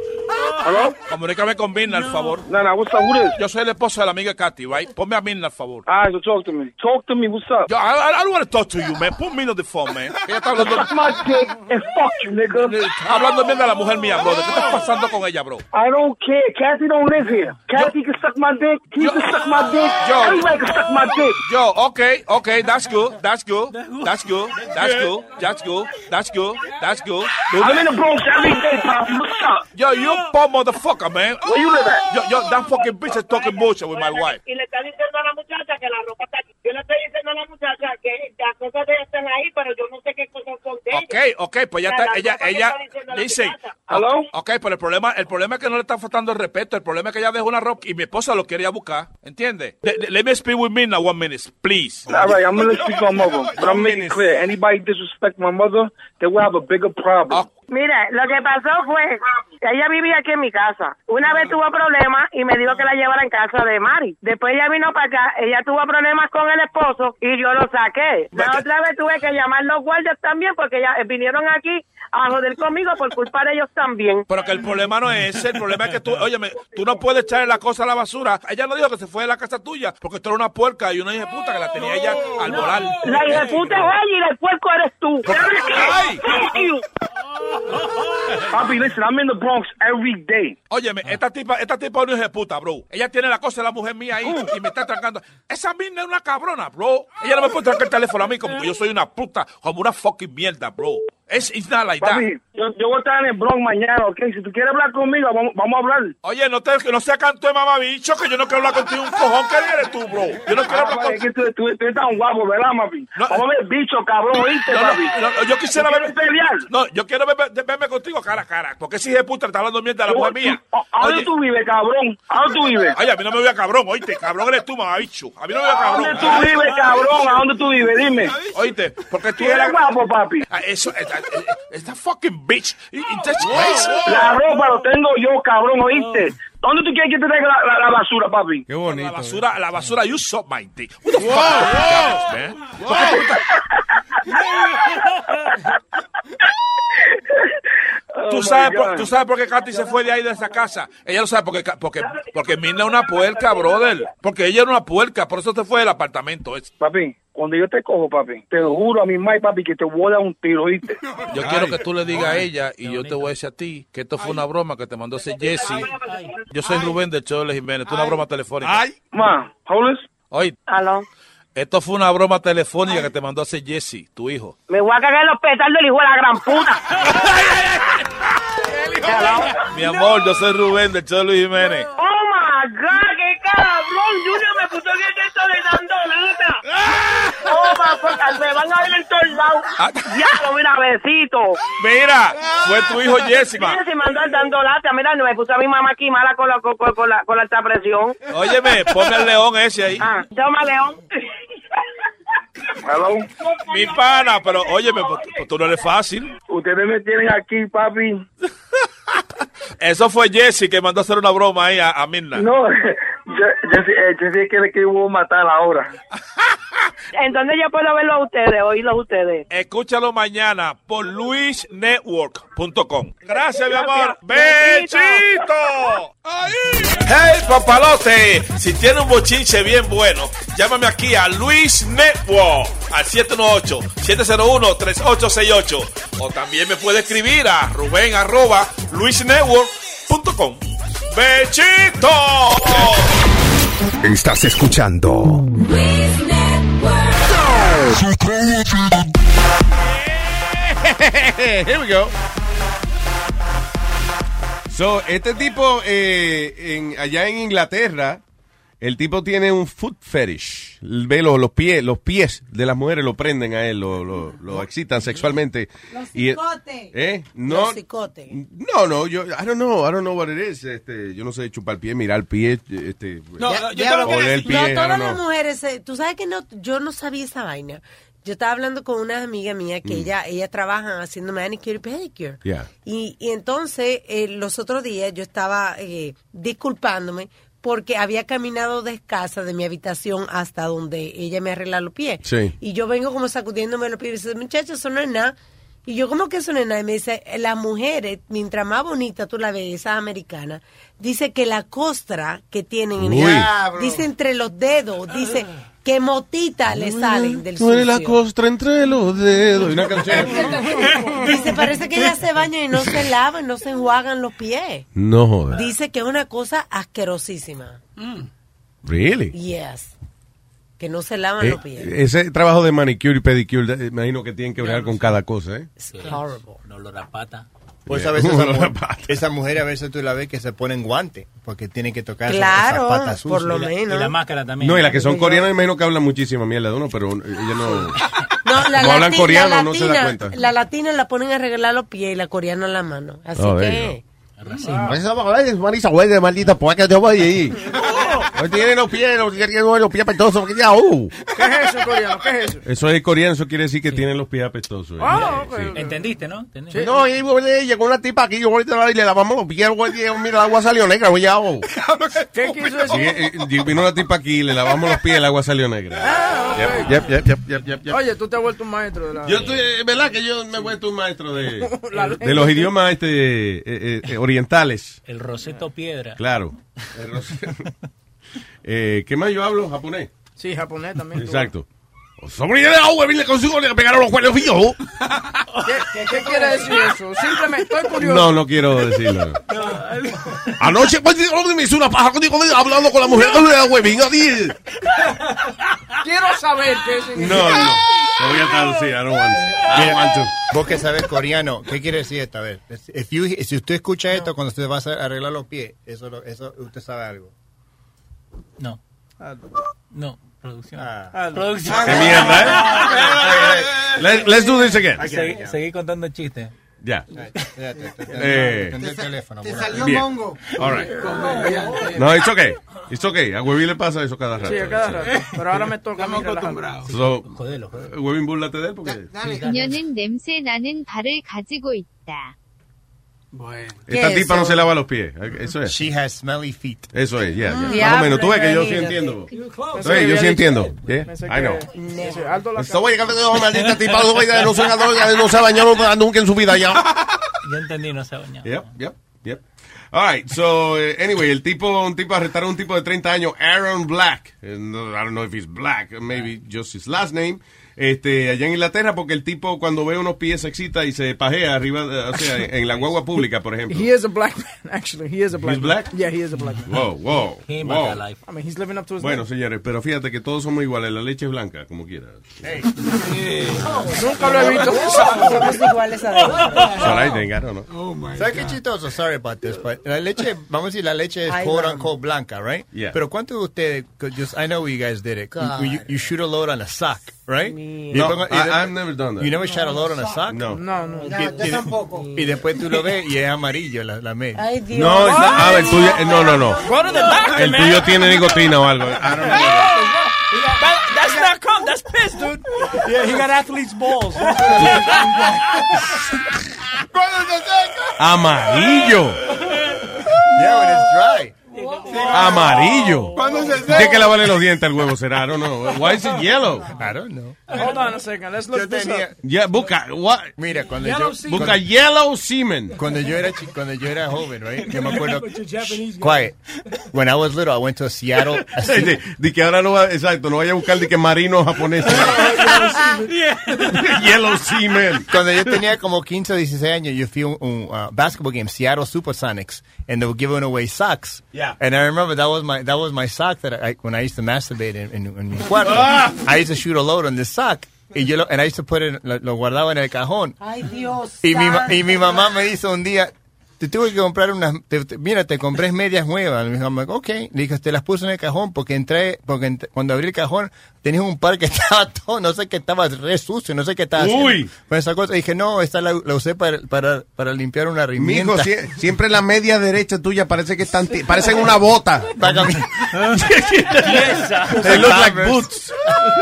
[LAUGHS] ¿Aló? Comunícame con Mirna, al favor. No, no, what's up? Who this? Yo soy el esposo de la amiga Katy, right? Ponme a Mirna, al favor. All right, so talk to me. Talk to me. What's up? Yo, I, I, I don't want to talk to you, man. Put Mirna on the phone, man. [LAUGHS] Ella está hablando... Suck my dick and fuck you, nigga. Está hablando bien de la mujer mía, bro. ¿De qué está pasando con ella, bro? I don't care. Kathy don't live here. Kathy can suck my dick. He can suck my dick. Yo. Everybody can suck my dick. Yo, okay, okay, that's good, that's good, that's good, that's good, that's good, that's good, that's good. I'm in the Bronx every day, Poppy. What's up? Yo, you poor motherfucker, man. Where you live at? Yo, yo, that fucking bitch is talking bullshit with my wife. Y le está diciendo a la muchacha que la ropa está aquí. Yo le estoy diciendo a la muchacha que las cosas de ella están ahí, pero yo no sé qué cosas son de ella. Okay, okay, pues ya está, la ella, ella, dice. ¿Aló? Ok, pero el problema, el problema es que no le está faltando el respeto, el problema es que ella dejó una ropa y mi esposa lo quería buscar, ¿entiendes? Le- le- Let me speak with me now one minute, please. All right, I'm gonna speak on mother, [LAUGHS] but I'm making it clear. Anybody disrespect my mother, they will have a bigger problem. Mira, lo que pasó fue que ella vivía aquí en mi casa. Una vez tuvo problemas y me dijo que la llevara en casa de Mari. Después ella vino para acá, ella tuvo problemas con el esposo y yo lo saqué. La otra vez tuve que llamar los guardias también porque ya vinieron aquí a joder conmigo por culpa de ellos también. Pero que el problema no es ese, el problema es que tú, óyeme, tú no puedes echarle la cosa a la basura. Ella no dijo que se fue de la casa tuya porque tú eres una puerca y una hija puta que la tenía ella al volar. La hija puta es ella y el puerco eres tú. Ay. [LAUGHS] Poppy, listen, I'm in the Bronx every day. Óyeme, esta tipa, esta tipa es una hija de puta, bro. Ella tiene la cosa de la mujer mía ahí y me está trancando. Esa mina es una cabrona, bro. Ella no me puede trancar el teléfono a mí como que yo soy una puta, como una fucking mierda, bro. It's, it's not like that. Papi, yo, yo voy a estar en el Bronx mañana, ¿ok? Si tú quieres hablar conmigo, vamos, vamos a hablar. Oye, no, te, no sea canto de mamabicho, que yo no quiero hablar contigo un cojón. ¿Qué eres tú, bro? Yo no quiero Ah, hablar papi, es que tú, tú, tú eres tan guapo, ¿verdad, papi? No. Vamos a ver bicho, cabrón, ¿oíste, No, papi? no, yo quisiera ¿Tú quieres verme, pelear? no, yo quiero verme, verme contigo cara a cara. Porque ese hijo de puta está hablando mierda de la Yo- mujer mía. ¿A dónde tú vives, cabrón? ¿A dónde tú vives? Oye, a mí no me voy a cabrón, oíste. Cabrón eres tú, mamabicho. A mí no me voy a ¿A cabrón. dónde tú vives, cabrón? ¿A dónde tú vives? Dime. Oíste, porque tú ¿Tú eres guapo, papi? Ah, Eso, esta, fucking bitch. La ropa lo tengo yo, cabrón, ¿oíste? ¿Dónde tú quieres que te traiga la, la, la basura, papi? Qué bonito. La basura, la basura, you suck my dick. What the fuck? man? [LAUGHS] [LAUGHS] ¿Tú sabes, por, tú sabes por qué Katy se fue de ahí de esa casa. Ella lo sabe porque, porque, porque Mirna es una puerca, brother. Porque ella era una puerca, por eso se fue del apartamento. ese. Papi, cuando yo te cojo, papi, te lo juro a mi mai, papi, que te voy a dar un tiro, ¿oíste? Yo quiero que tú le digas a ella y yo te voy a decir a ti que esto fue una broma que te mandó ese Jesse. Yo soy Rubén de Jiménez. Esto es una broma telefónica. Ma, hold Oye, Aló. Esto fue una broma telefónica que te mandó ese Jesse, tu hijo. Me voy a cagar en los petardos del hijo de la gran puta. [LAUGHS] Mi amor, yo soy Rubén del Show de Luis Jiménez. God, qué cabrón. Junior me puso bien esto de dando lata. Oh my me van a ver en todos lados. Diablo, mira, besito. Mira, fue tu hijo Jesse, ma. Mira, se mandó el dando lata. Mira, me puso a mi mamá aquí mala con la, con, con- con la, con la alta presión. Óyeme, ponme el león ese ahí. Ah, toma, León. Hello. Mi pana, pero óyeme, pues, pues tú no eres fácil. Ustedes me tienen aquí, papi. [LAUGHS] Eso fue Jesse que mandó a hacer una broma ahí a, a Mirna. No, yo, yo, sí- eh, yo sí que le quiero matar ahora. [LAUGHS] Entonces yo puedo verlo a ustedes, oírlos a ustedes. Escúchalo mañana por luisnetwork.com. Gracias, mi amor. ¡Bechito! ¡Hey, papalote! Si tiene un bochinche bien bueno, llámame aquí a Luis Network al 718-701-3868. O también me puede escribir a Rubén arroba luisnetwork.com. ¡Bechito! Estás escuchando. [LAUGHS] Here we go. So, este tipo, eh, en, allá en Inglaterra, el tipo tiene un foot fetish. Ve los, los pies, los pies de las mujeres lo prenden a él, lo, lo, lo excitan sexualmente. Los Y- cicotes. ¿Eh? No, Los cicotes. no, no, yo, I don't know, I don't know what it is. Este, yo no sé chupar el pie, mirar el pie, este, Ya- ya- ya- oler el pie, no, I todas don't las know. mujeres, eh, tú sabes que no, yo no sabía esa vaina. Yo estaba hablando con una amiga mía que Mm. ella, ella trabaja haciendo manicure y pedicure. Yeah. Y, y entonces, eh, los otros días yo estaba eh, disculpándome porque había caminado descalza de mi habitación hasta donde ella me arregla los pies. Sí. Y yo vengo como sacudiéndome los pies y dice, muchacho, eso no es nada. Y yo, ¿cómo que eso no es nada? Y me dice, las mujeres, mientras más bonita tú la ves, esas americanas, dice que la costra que tienen, en el- dice entre los dedos, dice que motitas le salen del Tú eres la sucio. costra entre los dedos. Y una canción. Dice, parece que ellas se bañan y no se lavan, no se enjuagan los pies. No jodas. Dice que es una cosa asquerosísima. Really? Yes. Que no se lavan Eh, los pies. ese trabajo de manicure y pedicure, eh, imagino que tienen que ver con cada cosa, ¿eh? horrible. No olor a pata. Pues Yeah. a veces esa, Uno mu- la pata. esa mujer a veces tú la ves que se ponen guantes porque tienen que tocar Claro, esas patas por sucias. lo Y la- menos. Y la máscara también. No, y las que son coreanas, imagino que hablan muchísima mierda de uno, pero ella no. [LAUGHS] No, la Como hablan coreano, la no se da latina, cuenta. La latina la ponen a arreglar los pies y la coreana la mano. Así Oh, que... Esa Marisa, güey, de maldita puerca, yo voy ahí. [LAUGHS] Hoy tiene los pies, los, tiene los pies apestosos. uh. ¿Qué es eso, coreano? ¿Qué es eso? Eso es coreano, eso quiere decir que tiene los pies apestosos. ¿eh? Ah, Sí. ¿Entendiste, no? ¿Entendiste? No, y llegó una tipa aquí, yo ahorita y le lavamos los pies, güey, y, mira, el agua salió negra, güey, ya, oh. [LAUGHS] ¿Qué quiso Sí, decir? eh, eh, vino una tipa aquí, le lavamos los pies, el agua salió negra. Yep, yep, yep, yep, yep, yep, yep. Oye, tú te has vuelto un maestro de la... Yo estoy, ¿verdad que yo me he vuelto un maestro de, [LAUGHS] los idiomas este, eh, eh, eh, orientales? El Roseto Piedra. Claro. El ros- eh, ¿Qué más yo hablo? ¿Japonés? Sí, japonés también. Exacto. Sobrino de agua, vine consigo, le pegaron los cuernos fijos. ¿Qué, qué, qué quiere decir eso? Simplemente estoy curioso. No, no quiero decirlo. [LAUGHS] Anoche, pues, me hice una paja contigo hablando con la mujer de la huevín. Quiero saber qué significa. No, no. Lo voy a traducir, I don't want, I don't want to. Vos que sabes coreano, ¿qué quiere decir esto? A ver, if you- si usted escucha esto cuando usted va a arreglar los pies, eso, eso usted sabe algo. No. No, producción. Ah. Producción. Qué mierda, ¿eh? Let- let's do this again. Seguí, seguí contando chistes. Ya. Eh, Eh, el teléfono. Te por salió favor. Bien. mongo. All right. No, it's okay. It's okay. A Huevín le pasa eso cada rato. Sí, a cada rato. Pero ahora me toca a mí relajarme. So, Jodelo, jodelo. Huevín, búrlate de él porque... 그녀는 냄새 나는 발을 가지고 있다. esta tipa no se lava los pies. Eso es. She has smelly feet. Eso es, ya. ya. Diablo, Más o menos. Tú ves que yo sí entiendo. Que yo sí entiendo. Yeah, I know. Sí, alto la Esta güey, maldita tipa, no se no ha bañado nunca en su vida ya. Ya entendí, no se ha bañado. Yep, yep, yep. All right, so eh, anyway, el tipo, un tipo arrestaron a un tipo de 30 años, Aaron Black. Eh, I don't know if he's black, maybe just his last name. Este, allá en Inglaterra, porque el tipo cuando ve unos pies se excita y se pajea arriba, eh, o sea, en la guagua pública, por ejemplo. He is a black man, [LAUGHS] actually. He is a black He's man. black? Yeah, he is a black man. Wow, wow. He ain't wow. life. I mean, he's living up to his Bueno, name. señores, pero fíjate que todos somos iguales. La leche es blanca, como quiera. [LAUGHS] Nunca lo he visto. [LAUGHS] Somos iguales a I don't know. ¿Sabes qué chistoso? Sorry about this, but la leche, vamos a decir, la leche es quote unquote blanca, right? Yeah. Pero ¿cuántos de ustedes, just, I know you guys did it, you, you, you shoot a load on a sock, right? Y No, I, de- I've never done that. You never shot a load on a sock? No. No, no. Y, No, yo y- tampoco. y después tú lo ves y es amarillo la, la media. Ay, Dios. No, a ver, el tuyo, no, no, no. Go to the doctor, El man. tuyo tiene nicotina o algo. I don't know. That- that's not cum, that's piss, dude. Yeah, he got athlete's balls. Amarillo. Yeah, when it's dry. Amarillo. ¿Cuándo se Tiene que lavarle los dientes al huevo, será. I don't know. Why is it yellow? I don't know. Hold on a second. Let's look Yo this tenía, up. Yeah, busca, what? mira, cuando Yellow yo, semen. Busca yellow semen. cuando yo era cuando yo era joven, right? Yo me acuerdo. But you're Japanese guy. Quiet. When I was little, I went to Seattle. [LAUGHS] a Di, se- di que ahora no va, exacto, no vaya a buscar de que marino japonés. [LAUGHS] [LAUGHS] yellow semen. Cuando yo tenía como 15 o 16 años, yo fui a un, un, uh, basketball game, Seattle Supersonics, and they were giving away socks. Yeah. And I remember that was my that was my sock that I when I used to masturbate in, in, in mi cuarto. Ah. I used to shoot a load on this Y yo lo, and I used to put it, lo, lo guardaba en el cajón. Ay, Dios. Y mi, y mi mamá me dice un día, te tuve que comprar unas, te- te- mira, te compré medias nuevas. Le like, ok. Le dije, te las puse en el cajón porque entré, porque cuando abrí el cajón tenía un par que [LAUGHS] estaba todo, no sé qué estaba re sucio, no sé qué estaba. Uy. Con esa cosa, dije, no, esta la, la usé para, para, para limpiar una Mijo, rimienta. sie- [LAUGHS] siempre la media derecha tuya parece que están, parecen una bota. They look like boots.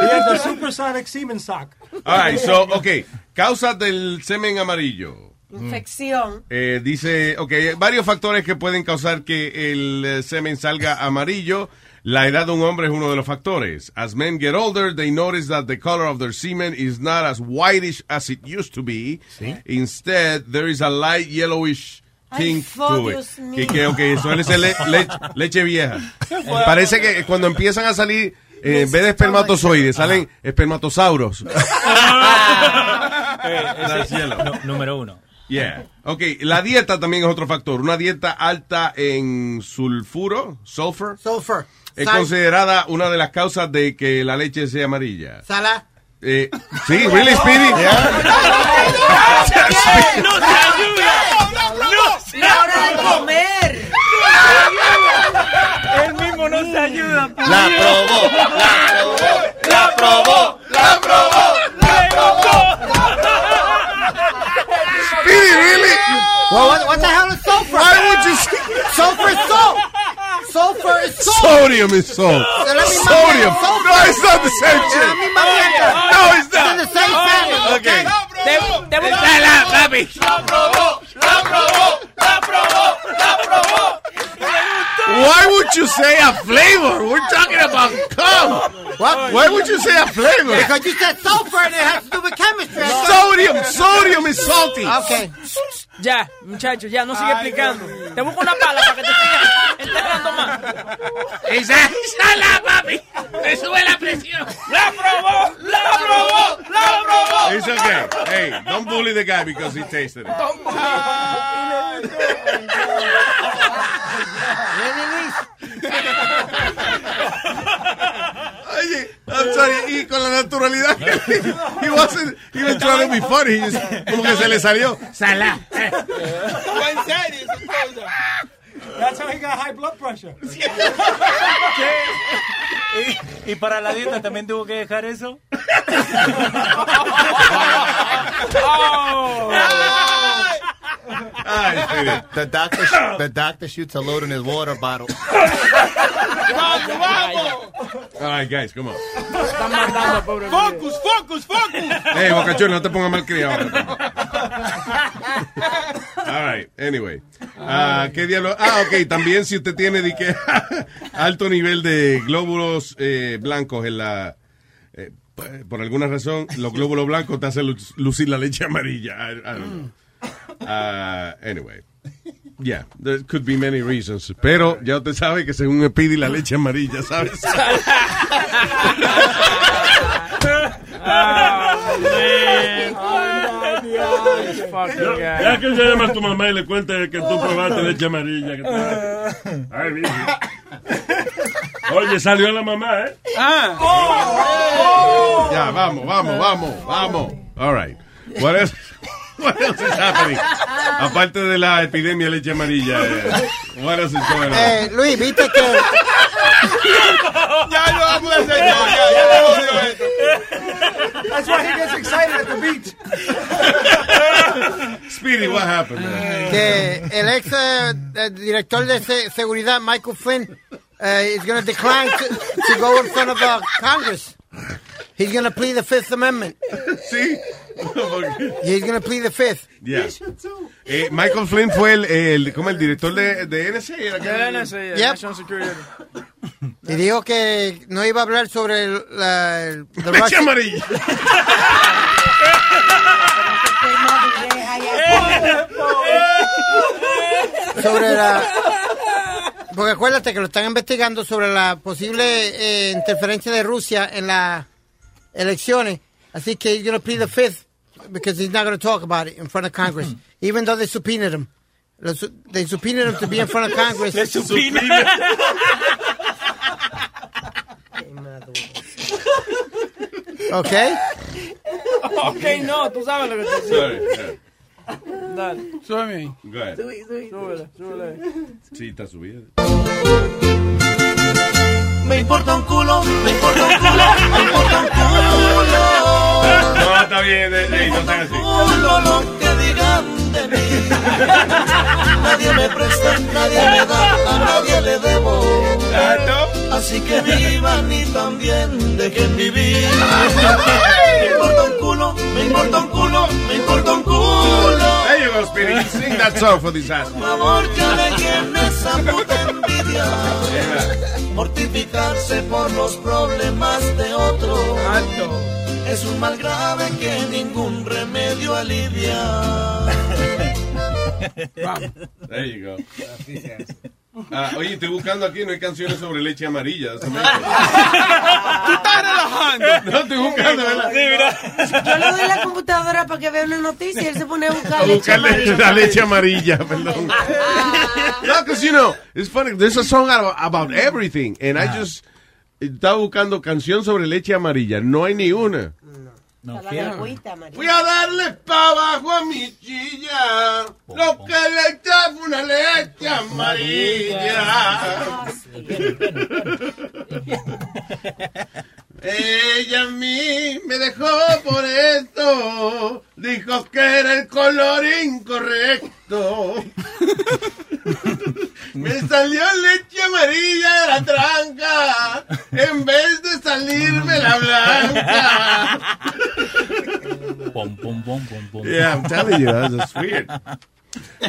He has the supersonic semen sock. All right, so, okay. Causas del semen amarillo. Infección. Eh, dice, ok, varios factores que pueden causar que el eh, semen salga [LAUGHS] amarillo. La edad de un hombre es uno de los factores. As men get older, they notice that the color of their semen is not as whitish as it used to be. Instead, there is a light yellowish Ay, to it. Que, que, ok, suele ser le- le- leche vieja. Parece que cuando empiezan a salir, eh, en vez de espermatozoides, salen espermatosauros. [LAUGHS] Eh, ese- nu- número uno. Yeah. Ok, la dieta también es otro factor. Una dieta alta en sulfuro, sulfur, Sulfur. es Sal. considerada una de las causas de que la leche sea amarilla. Sala. Eh, sí, really, Speedy? [LAUGHS] La hora de comer. Él mismo no se ayuda. La probó, la probó, la probó, la probó, la probó. Speedy, really? Well, what, what the hell is sulfur? Why would you Sulfur is salt. Sulfur is salt. Sodium is salt. So let me Sodium. sulfur. No, it's not the same La shit. misma mierda. No, it's It's in the same family. Okay. Te, te busca papi. La probó, la probó, la probó, la probó. Why would you say a flavor? We're talking about cum. What? Why would you say a flavor? Because you said sulfur and it has to do with chemistry. Sodium. Sodium is salty. Okay. Ya, muchachos, ya, no sigue explicando. Te busco una pala para que te sigas enterrando más. Esa, esa la papi. Me sube la presión. ¡La probó! ¡La probó! ¡La probó! It's okay. Hey, don't bully the guy because he tasted it. Luis? Oye, I'm sorry, y con la naturalidad que he wasn't even trying to be funny, he just- como que se le salió. Salá. That's how he got high blood pressure. ¿Y, y para la dieta también tuvo que dejar eso? [LAUGHS] The doctor, the doctor shoots a load in his water bottle. All right, guys, come on. Están mandando, pobre. Focus, focus, focus. Hey, Bocachón, no te pongas mal criado. All right, anyway. Ah, ¿Qué diablo? Ah, ok, también si usted tiene de que [LAUGHS] alto nivel de glóbulos eh, blancos en la... eh, por alguna razón, los glóbulos blancos te hacen lu- lucir la leche amarilla. I- I don't know. Ah, anyway. Yeah, there could be many reasons. Pero ya usted sabe que según me pide la leche amarilla, ¿sabes? Ya, ya que se llama a tu mamá y le cuente que tú probaste leche amarilla. que te- Ay, mira. Oye, salió la mamá, ¿eh? Ya, vamos, vamos, vamos, vamos. All right. What else, what else is happening? Aparte de la epidemia de leche amarilla, eh, what else is going on? Eh, Luis, viste que. Ya lo vamos a hacer, ya, ya, ya le hemos oído esto. That's why he gets excited at the beach. Speedy, what happened? man? que el ex eh, eh, director de se- seguridad, Michael Flynn, uh, is going to decline to, to go in front of uh, Congress. He's going to plead the Fifth Amendment. [LAUGHS] Sí. He's going to plead the Fifth. Yeah. Eh, Michael Flynn fue el, el, como el director de, de NSA. era De NSA, Yep. National Security. Y dijo que no iba a hablar sobre el, la, el [LAUGHS] the Leche amarilla. [LAUGHS] sobre la porque acuérdate que lo están investigando sobre la posible eh, interferencia de Rusia en las elecciones. Así que he's going to plead the fifth because he's not going to talk about it in front of Congress. Even though they subpoenaed him. They subpoenaed him to be in front of Congress. Le subpoena. [LAUGHS] okay Ok, no, tú sabes lo que te. Dale, súbeme ahí. Súbele, súbele. Sí, está subido. Me importa un culo, me importa un culo, me importa un culo. No, está bien, eh, eh, no sean así. Culo lo que digan de mí. Nadie me presta, nadie me da, a nadie le debo. Así que vivan y también dejen vivir. Me importa un culo, me importa un culo, me importa un culo. There you go, Speedy. Sing that song for this ass. Por favor, ya dejen esa puta envidia. Mortificarse por los problemas de otro. Es un mal grave que ningún remedio alivia. [LAUGHS] There you go. Ah, oye, estoy buscando aquí, no hay canciones sobre leche amarilla. Tú estás relajando. [LAUGHS] No, estoy buscando, ¿verdad? Yo le doy la computadora para que vea una noticia y él se pone a buscar A leche amarilla. la leche amarilla, perdón. [LAUGHS] No, because you know, it's funny. There's a song about, about everything, and I just estaba buscando canción sobre leche amarilla. No hay ni una. No, La de agüita, María. Voy a darle pa' abajo a mi chilla. Lo que le echaba fue una leche amarilla. [LAUGHS] Ella a mí me dejó por esto. Dijo que era el color incorrecto. Me salió leche amarilla de la tranca. En vez de salirme la blanca. Pom, pom, pom, pom, pom. Yeah, I'm telling you, that's weird.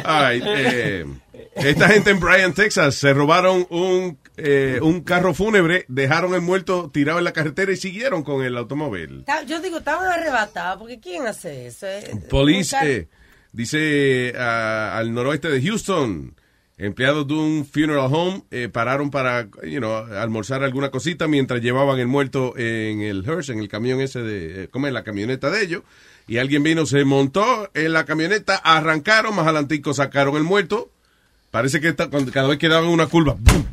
All right, eh, esta gente en Bryan, Texas, se robaron un, eh, un carro fúnebre, dejaron el muerto tirado en la carretera y siguieron con el automóvil. Yo digo, estaban arrebatados, porque ¿quién hace eso? Eh, Police, eh, dice ah, al noroeste de Houston, empleados de un funeral home pararon para, you know, almorzar alguna cosita mientras llevaban el muerto en el hearse, en el camión ese de, como en la camioneta de ellos. Y alguien vino, se montó en la camioneta, arrancaron, más adelantico sacaron el muerto. Parece que esta- cuando- cada vez que daban una curva, ¡bum!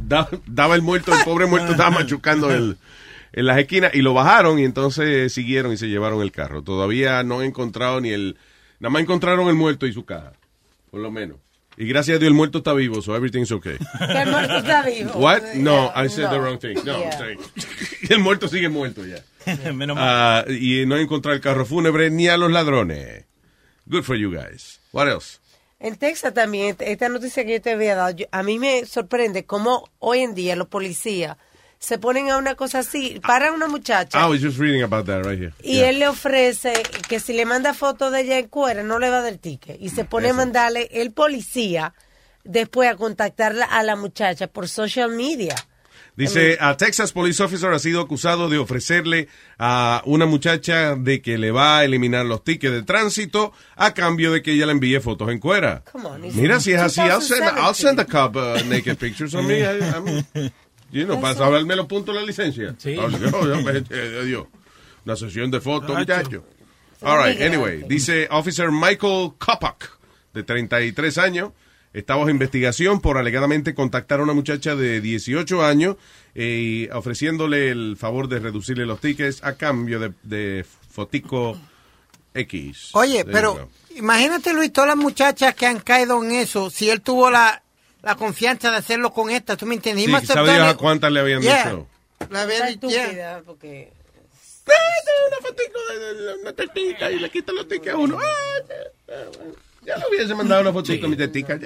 da- daba el muerto, el pobre muerto estaba machucando el, en las esquinas y lo bajaron y entonces siguieron y se llevaron el carro. Todavía no han encontrado ni el... Nada más encontraron el muerto y su caja, por lo menos. Y gracias a Dios el muerto está vivo, so everything's okay. El muerto está vivo. What? No, I said the wrong thing. No, Yeah. sorry. [LAUGHS] el muerto sigue muerto ya. [LAUGHS] Menos Ah, y no encontrar el carro fúnebre ni a los ladrones. Good for you guys. What else? En Texas también, esta- noticia que yo te había dado, yo- a mí me sorprende cómo hoy en día los policías se ponen a una cosa así, paran a una muchacha I was just reading about that right here. y Yeah. él le ofrece que si le manda fotos de ella en cuera no le va a dar ticket y se pone a mandarle el policía después a contactarla a la muchacha por social media. Dice, a Texas Police Officer ha sido acusado de ofrecerle a una muchacha de que le va a eliminar los tickets de tránsito a cambio de que ella le envíe fotos en cuera. Come on, Mira, si es así, I'll send, 2017. I'll send a cop uh, naked pictures of me. I- I'm- you know, para saberme los puntos de la licencia. Sí. Oh, yo- yo- Dios. Una sesión de fotos, muchacho. All right, anyway. Dice Officer Michael Kopak, de 33 años, está bajo investigación por alegadamente contactar a una muchacha de 18 años y ofreciéndole el favor de reducirle los tickets a cambio de, de fotico X. Oye, There you pero imagínate, Luis, todas las muchachas que han caído en eso, si él tuvo la, la confianza de hacerlo con esta, ¿tú me entiendes? Sí, Dios done a cuántas le habían Yeah. dicho. La había Está dicho, yeah. estúpida porque una fotico de, una tetica y le quita los tickets a uno. Ya lo hubiese mandado una fotito con mi tetica.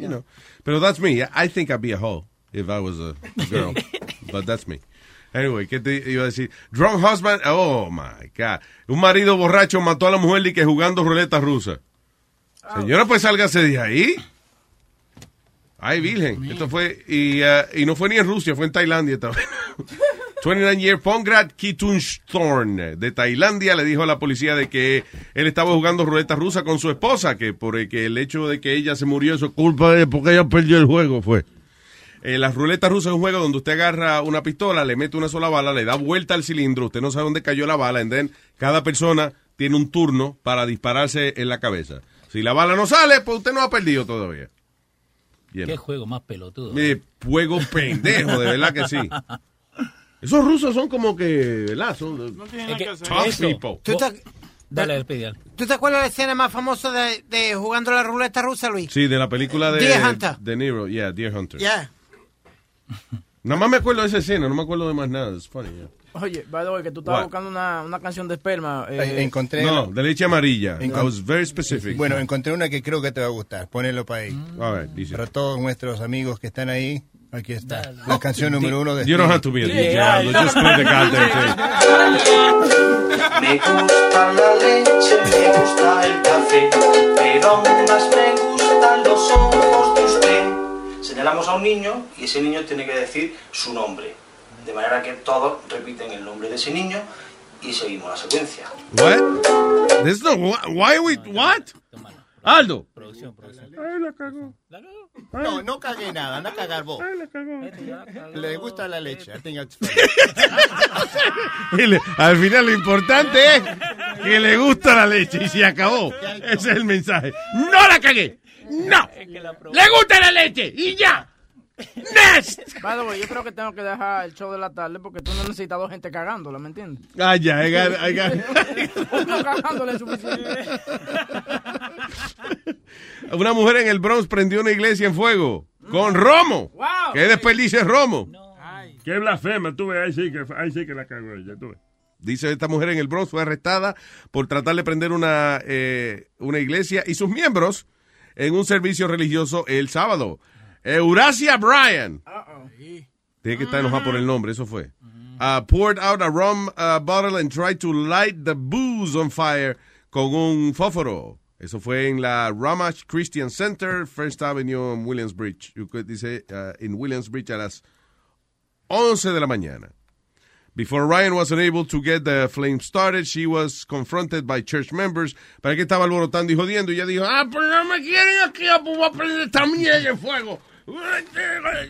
you know. Pero that's me. I think I'd be a hoe if I was a girl. [LAUGHS] But that's me. Anyway, ¿qué te iba a decir? Drunk husband. Oh my God. Un marido borracho mató a la mujer y que jugando ruleta rusa. Ah. Señora, pues sálgase de ahí. Ay, virgen. Esto fue. Y, ah, y no fue ni en Rusia, fue en Tailandia también. [LAUGHS] 29-year Pongrat Kitunshthorn de Tailandia le dijo a la policía de que él estaba jugando ruleta rusa con su esposa, que por el hecho de que ella se murió eso es culpa de porque ella perdió el juego, fue. Eh, la ruleta rusa es un juego donde usted agarra una pistola, le mete una sola bala, le da vuelta al cilindro, usted no sabe dónde cayó la bala, and cada persona tiene un turno para dispararse en la cabeza. Si la bala no sale, pues usted no ha perdido todavía. ¿Qué juego más pelotudo? Eh, juego pendejo, de verdad que sí. [LAUGHS] Esos rusos son como que, ¿verdad? Son Es que tough eso- people. ¿Tú te, Dale, despide, dale. tú te acuerdas de la escena más famosa de, de jugando la ruleta rusa, Luis? Sí, de la película de, Deer Hunter. de Nero, yeah, Deer Hunter. Yeah. Nada más me acuerdo de esa escena, no me acuerdo de más nada. It's funny, yeah. Oye, by the way, que tú estabas What? buscando una, una canción de esperma. eh, Eh, encontré No, de leche amarilla. I was very specific. Bueno, encontré una que creo que te va a gustar. Ponelo para ahí. A ver, dice. Para todos nuestros amigos que están ahí, aquí está. La canción número uno de You don't have to be a DJ, Aldo, just play the goddamn thing. Me gusta la leche, me gusta el café, pero más me gustan los ojos de usted. Señalamos a un niño y ese niño tiene que decir su nombre. De manera que todos repiten el nombre de ese niño y seguimos la secuencia. What? This no, why are we, what? Aldo. Producción, producción. Ay, la cagó. No, no cagué nada, anda a cagar vos. Le gusta la leche. I think [LAUGHS] Al final lo importante es que le gusta la leche y se acabó. Ese es el mensaje. ¡No la cagué! ¡No! ¡Le gusta la leche! ¡Y ya! ¡Next! By the way, yo creo que tengo que dejar el show de la tarde porque tú no necesitas dos gente cagándola, ¿me entiendes? Ah, ya, I got- I got- Uno cagándola es suficiente. Una mujer en el Bronx prendió una iglesia en fuego con romo. Wow. ¿Qué desperdicia romo? Qué blasfema, tú ves, ahí sí que, ahí sí que la cagó ella, tú ves. Dice esta mujer en el Bronx fue arrestada por tratar de prender una, eh, una iglesia y sus miembros en un servicio religioso el sábado. Eurasia Bryan. Tiene que estar enojada por el nombre, eso fue. Uh, poured out a rum uh, bottle and tried to light the booze on fire con un fósforo. Eso fue en la Ramach Christian Center, First Avenue en Williamsbridge. Dice uh, en Williamsbridge a las 11 de la mañana. Before Ryan was unable to get the flame started, she was confronted by church members. ¿Para qué estaba alborotando y jodiendo? Y ella dijo, ah, pues no me quieren aquí, ah, pues voy a prender esta mierda en fuego.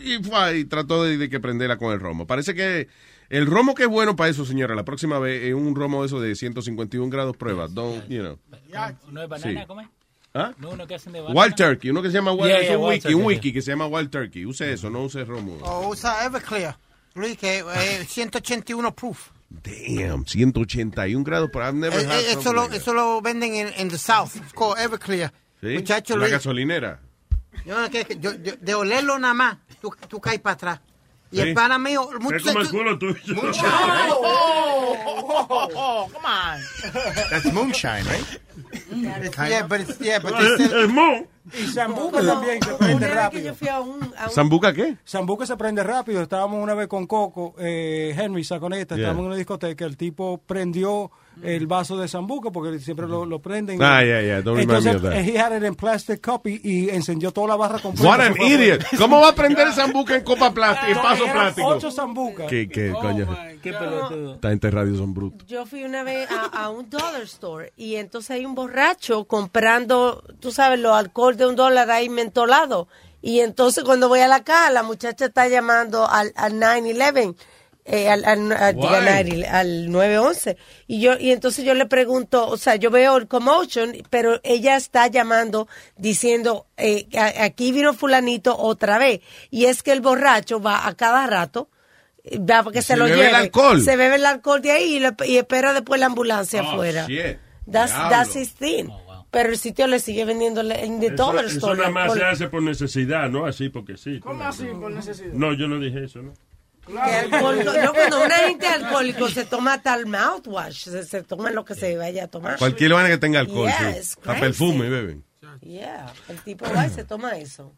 Y, fue, y trató de, de que prenderla con el romo. Parece que el romo que es bueno para eso, señora, la próxima vez es un romo de eso de 151 grados prueba. Don't, you know. ¿No es banana? Sí. ¿Cómo es? ¿Ah? ¿No uno que hacen de banana? Wild Turkey, uno que se llama Wild, Yeah, yeah, un wiki, Turkey, un yeah. wiki que se llama Wild Turkey. Use eso, no use romo. O usa Everclear. Luis, que eh, 181 proof. Damn, 181 grados, pero I've never Eh, had eh, eso, lo, like eso lo venden en, en the South. It's called Everclear. ¿Sí? Muchacho, La Luis, gasolinera. yo, yo- yo- de olerlo nada más, tú, tú caes para atrás. Y Sí. el pana mío... Es como el culo tuyo. Oh, come on. That's moonshine, right? Yeah, but it's, yeah, but Eh, it's still- eh, mo. Y Sambuca Como también se prende una vez que rápido. yo fui a un... A un ¿Sambuca qué? Sambuca se prende rápido. Estábamos una vez con Coco, eh, Henry Saconeta, Yeah. estábamos en una discoteca. El tipo prendió el vaso de Sambuca porque siempre lo, lo prenden. Ah, yeah, yeah, don't remind me Entonces, that. he had it in plastic cup y, y encendió toda la barra completa. What an idiot. ¿Cómo va a prender el sambuca en copa plástica, en vaso plástico? ocho Sambuca. ¿Qué, qué, coño? Qué pelotudo. Gente de radio son brutos. Yo fui una vez a, a un dollar store y entonces hay un borracho comprando, tú sabes, los alcohol de un dólar ahí mentolado. Y entonces cuando voy a la caja, la muchacha está llamando al, al 911, eh, al, al, al- 911, al 911. Y yo, y entonces yo le pregunto, o sea, yo veo el commotion, pero ella está llamando diciendo, eh, aquí vino fulanito otra vez. Y es que el borracho va a cada rato, eh, va porque se, Se lo bebe el lleve. alcohol. Se bebe el alcohol de ahí y, le- y espera después la ambulancia Oh, afuera. shit. That's, that's his thing. Pero el sitio le sigue vendiendo en the Eso, dollar eso store. nada más se hace por necesidad, no así porque sí. ¿Cómo así por necesidad? No, yo no dije eso, ¿no? Que alcohólico- no, cuando una gente alcohólico se toma el mouthwash, se, se toma lo que se vaya a tomar. Cualquier vaina que tenga alcohol, Yeah, sí. Hasta perfume beben. Yeah, el tipo va y se toma eso.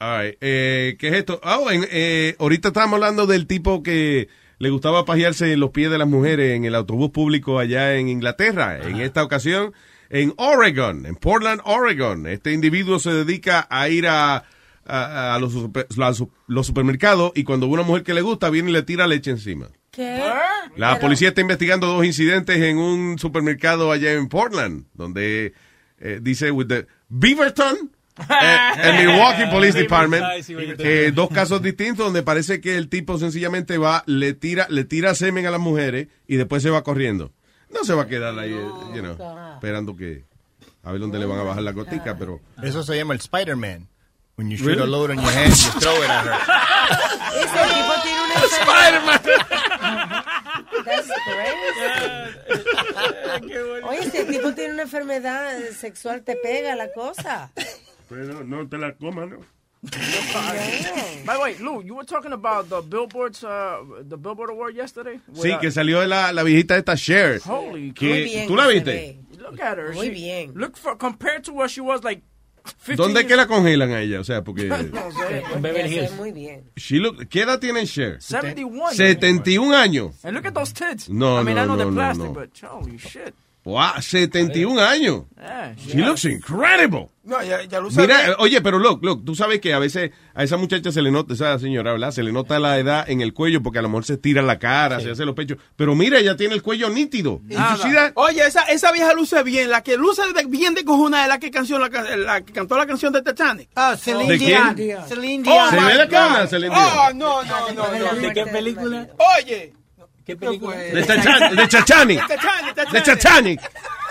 All right, eh, ¿Qué es esto? Ah, en- eh, ahorita estábamos hablando del tipo que le gustaba pajearse en los pies de las mujeres en el autobús público allá en Inglaterra. En esta ocasión, en Oregon, en Portland, Oregon. Este individuo se dedica a ir a, a- a los, super- los supermercados y cuando ve una mujer que le gusta, viene y le tira leche encima. ¿Qué? La policía está investigando dos incidentes en un supermercado allá en Portland, donde eh, dice with the Beaverton eh, [LAUGHS] el Milwaukee Police Department, eh, dos casos distintos donde parece que el tipo sencillamente va, le tira, le tira semen a las mujeres y después se va corriendo. No se va a quedar ahí, eh, you know, esperando que a ver dónde le van a bajar la gotica, pero Eso se llama el Spider-Man. When you shoot Really? a load on your hand, you throw it at her. [LAUGHS] Ese tipo tiene una [LAUGHS] enfermedad. That's crazy. Oye, ese tipo tiene una enfermedad sexual, te pega la cosa. Pero no te la comas, ¿no? By the way, Lou, you were talking about the billboards, uh, the Billboard Award yesterday. sí, que salió de la, la viejita esta Cher. Holy que, Muy bien ¿Tú la viste? Look at her. Muy She- bien. Look for compared to what she was like. 15 ¿Dónde es que la congelan a ella? O sea, porque... [LAUGHS] No sé. En Beverly Hills. muy bien. She look- ¿Qué edad tiene Cher? 71. 71 años. And look at those tits. No, I mean, no, I know no, they're no, plastic, no. but holy shit. Wow, 71 años. Yeah, She looks incredible. No, ya, ya lo. Mira, eh, oye, pero look, look, tú sabes que a veces a esa muchacha se le nota, esa señora, ¿verdad? Se le nota la edad en el cuello porque a lo mejor se tira la cara, se hace los pechos. Pero mira, ella tiene el cuello nítido. Oye, esa, esa vieja luce bien. La que luce de- bien de cojuna es la que, canción, la, la que cantó la canción de Titanic. Ah, Celine ¿De Dion. Oh, Dion. ¿Se my ve de God. cana, Celine Dion? Oh, no, no, no, no. ¿De qué película? Oye. ¿Qué película? De, Chacha- de Chachani. De Titanic, Titanic. De Chachani.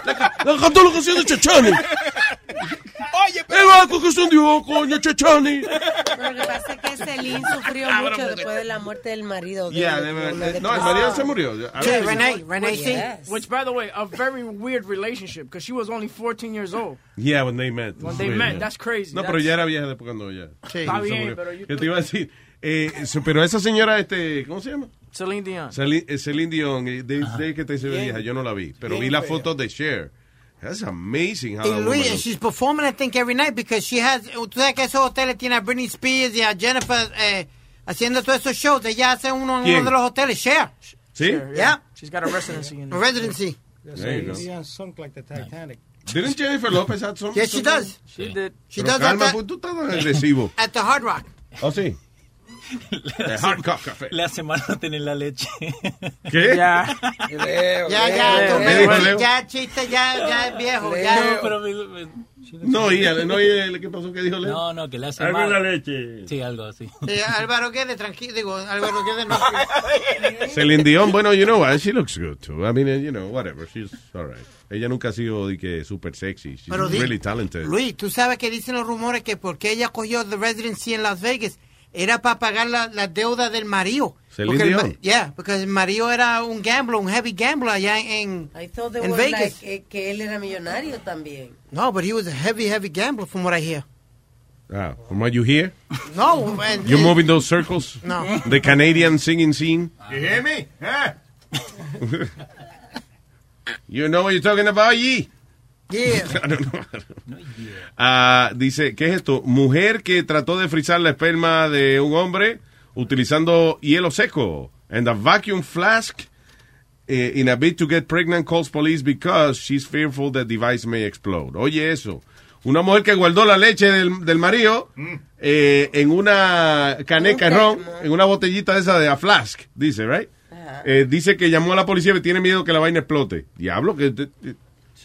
La canción de Chachani. Oye, pero... El banco que se hundió, coño, Chachani. Pero lo que pasa es que Celine sufrió mucho después de la muerte del marido. de- Yeah, de- de- de- no, el marido se murió. Ver, Renee, Renee, sí. Yes. Which, by the way, a very weird relationship because she was only 14 years old Yeah, when they met. when they met. yeah. That's crazy. No, That's- pero ya era vieja después cuando ya. Sí. Está bien, pero Yo te iba a decir, eh, pero esa señora, este, ¿cómo se llama? Celine Dion. Celine, eh, Celine Dion, eh, de, de que te se ve vieja, yo no la vi, pero bien vi la fea. foto de Cher. That's amazing how that Luis, woman and she's performing, I think, every night because she has. Tú sabes que esos hoteles tienen a Britney Spears y a Jennifer eh, haciendo todos esos shows. Ella hace uno en ¿Quién? uno de los hoteles, Cher. ¿Sí? Sure, Yeah. She's got a residency in A residency. There you go. Dion sunk like the Titanic. Didn't Jennifer Lopez have some? Yes, she does. She did. She Pero does calma, at, pues the, tú estás tan agresivo. [LAUGHS] at the Hard Rock. ¿Oh, sí? The Hard Cock Café. Le hace mal no tener la leche. ¿Qué? Yeah. Ya, ya, Leo, Leo, me- Leo. ya, chiste, ya, ya es viejo. No, Ya. pero me- me- No, y no, y, ¿qué pasó? ¿Qué dijo Leo? no, no, que le hace Algo en la mal. leche. Sí, algo así. Eh, Álvaro Guedes, tranquilo, digo, Álvaro Guedes [LAUGHS] no. Celine Dion, bueno, you know what, she looks good too. I mean, you know, whatever, she's alright. Ella nunca ha sido de que super sexy. She's Pero di- really talented. Luis, tú sabes que dicen los rumores que porque ella cogió The Residency en Las Vegas era para pagar la, la deuda del marido. Celine Porque el yeah, porque el marido era un gambler, un heavy gambler allá en, I thought they en were Vegas. like, eh, que él era millonario también. No, but he was a heavy, heavy gambler from what I hear. Ah, from what you hear? No, and- You move in those circles? No. The Canadian singing scene? You hear me? Huh? [LAUGHS] You know what you're talking about, Yee? Yeah. [LAUGHS] Know. Ah, dice, ¿qué es esto? Mujer que trató de frizar la esperma de un hombre utilizando hielo seco and a vacuum flask eh, in a bid to get pregnant calls police because she's fearful the device may explode. Oye eso. Una mujer que guardó la leche del, del marido eh, en una caneca ron, en una botellita de esa de a flask, dice, right? Eh, dice que llamó a la policía y tiene miedo que la vaina explote. Diablo, que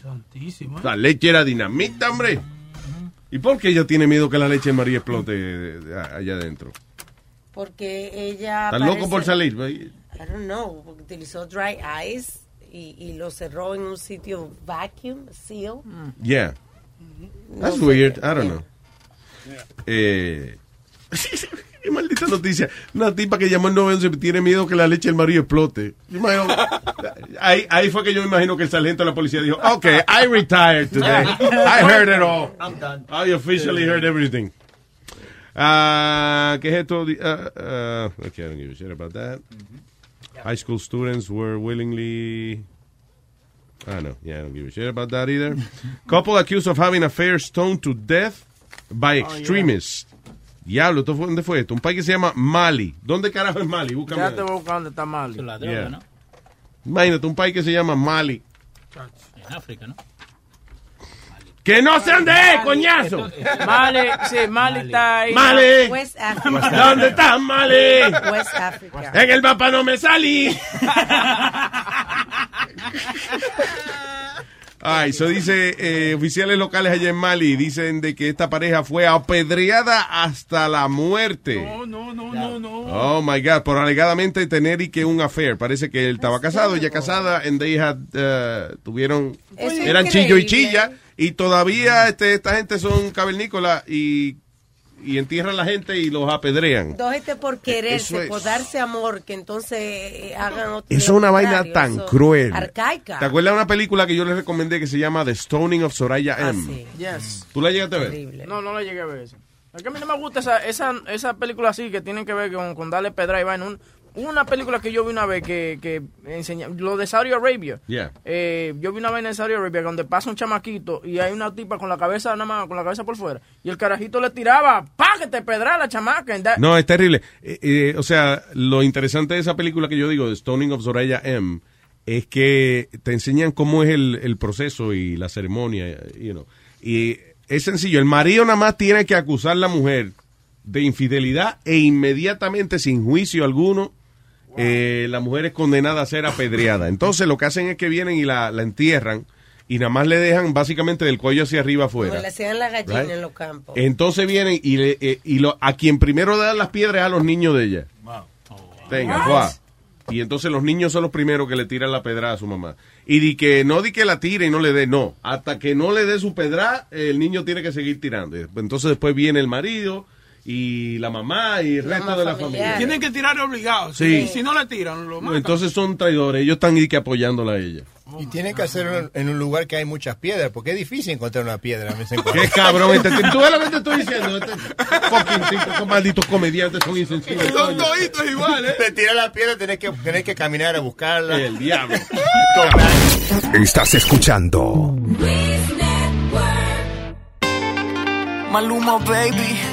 Santísimo. la leche era dinamita, hombre. ¿Y por qué ella tiene miedo que la leche de María explote eh, allá adentro? Porque ella. ¿Estás loco parece- por salir? I don't know, utilizó dry ice y, y lo cerró en un sitio vacuum, seal. Yeah. That's No sé weird. I don't know. Eh, [LAUGHS] qué maldita noticia. Una tipa que llamó al 911 tiene miedo que la leche del marido explote. Imagino- ahí, ahí fue que yo me imagino que el sargento de la policía dijo, okay, I retired today. I heard it all. I'm done. I officially heard everything. Ah, ¿Qué es esto? Ah, ah, okay, I don't give a shit about that. High school students were willingly. I know. Yeah, I don't give a shit about that either. [LAUGHS] Couple accused of having affair stoned to death by extremists. Diablo, ¿esto fue, ¿dónde fue esto? Un país que se llama Mali. ¿Dónde carajo es Mali? Búscame. Ya te voy a buscar dónde está Mali. La Yeah. droga, ¿no? Imagínate, un país que se llama Mali. En África, ¿no? ¡Que no se ande, coñazo! Mali, sí, Mali está ahí. Mali. West Africa. ¿Dónde está Mali? West Africa. En el mapa no me salí. [LAUGHS] Ay, eso dice, eh, oficiales locales allá en Mali dicen de que esta pareja fue apedreada hasta la muerte. No, no, no, no, no. Oh my God, por alegadamente tener y que un affair. Parece que él estaba casado, ella casada, and they had, uh, tuvieron, Eso eran chillo y chilla, y todavía este, esta gente son cavernícolas y, y entierran a la gente y los apedrean. Dos gente por quererse, Eso es- por darse amor, que entonces eh, hagan otro. Eso es una vaina tan eso- cruel. Arcaica. ¿Te acuerdas de una película que yo les recomendé que se llama The Stoning of Soraya Ah, M? sí. Yes. ¿Tú la llegaste a ver? No, no la llegué a ver esa. Es que a mí no me gusta esa, esa, esa película así que tienen que ver con, con darle pedra y vaina. Un- una película que yo vi una vez que, que enseña, lo de Saudi Arabia. Yeah. Eh, yo vi una vaina en Saudi Arabia donde pasa un chamaquito y hay una tipa con la cabeza nada más, con la cabeza por fuera. Y el carajito le tiraba, pa, que te pedra la chamaca. No, es terrible. Eh, eh, o sea, lo interesante de esa película que yo digo, The Stoning of Soraya M, es que te enseñan cómo es el, el proceso y la ceremonia, you know. Y es sencillo, el marido nada más tiene que acusar a la mujer de infidelidad e inmediatamente, sin juicio alguno, eh, la mujer es condenada a ser apedreada. Entonces lo que hacen es que vienen y la, la entierran y nada más le dejan básicamente del cuello hacia arriba Como afuera. le hacían la gallina Right. en los campos. Entonces vienen y, le- eh, y lo, a quien primero le dan las piedras es a los niños de ella. Tenga, guau. Y entonces los niños son los primeros que le tiran la pedra a su mamá. Y di que no di que la tire y no le dé, no. Hasta que no le dé su pedra, el niño tiene que seguir tirando. Entonces después viene el marido y la mamá y el resto de la familia. Tienen que tirar obligados. Sí. Y si no le tiran, lo matan. Entonces son traidores. Ellos están que apoyándola a ella. Y tienen que hacerlo en un lugar que hay muchas piedras, porque es difícil encontrar una piedra. a veces en cuando. Qué cabrón. Este, tú ves lo que te estoy diciendo. Este fucking tipo, malditos comediantes son insensibles. Son toditos iguales. Te tira la piedra, tenés que, tenés que caminar a buscarla. El diablo. Estás escuchando Maluma, baby.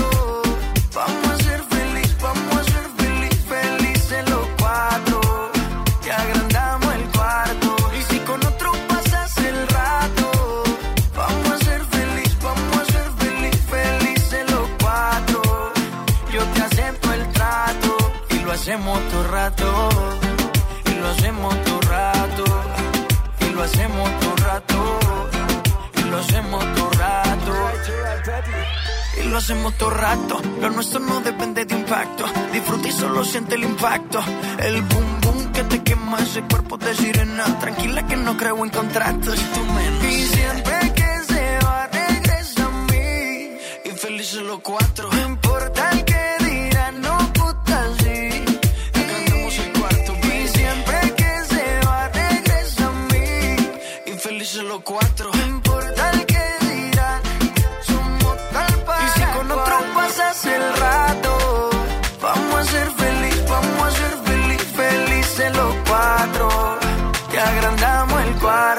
hacemos todo rato. Y lo hacemos todo rato. Y lo hacemos todo rato. Y lo hacemos todo rato. Y lo hacemos todo rato. Lo nuestro no depende de impacto. Disfruta y solo siente el impacto. El boom boom que te quema ese cuerpo de sirena. Tranquila que no creo en contratos. Y siempre que se va, regresa a mí. Y felices los cuatro.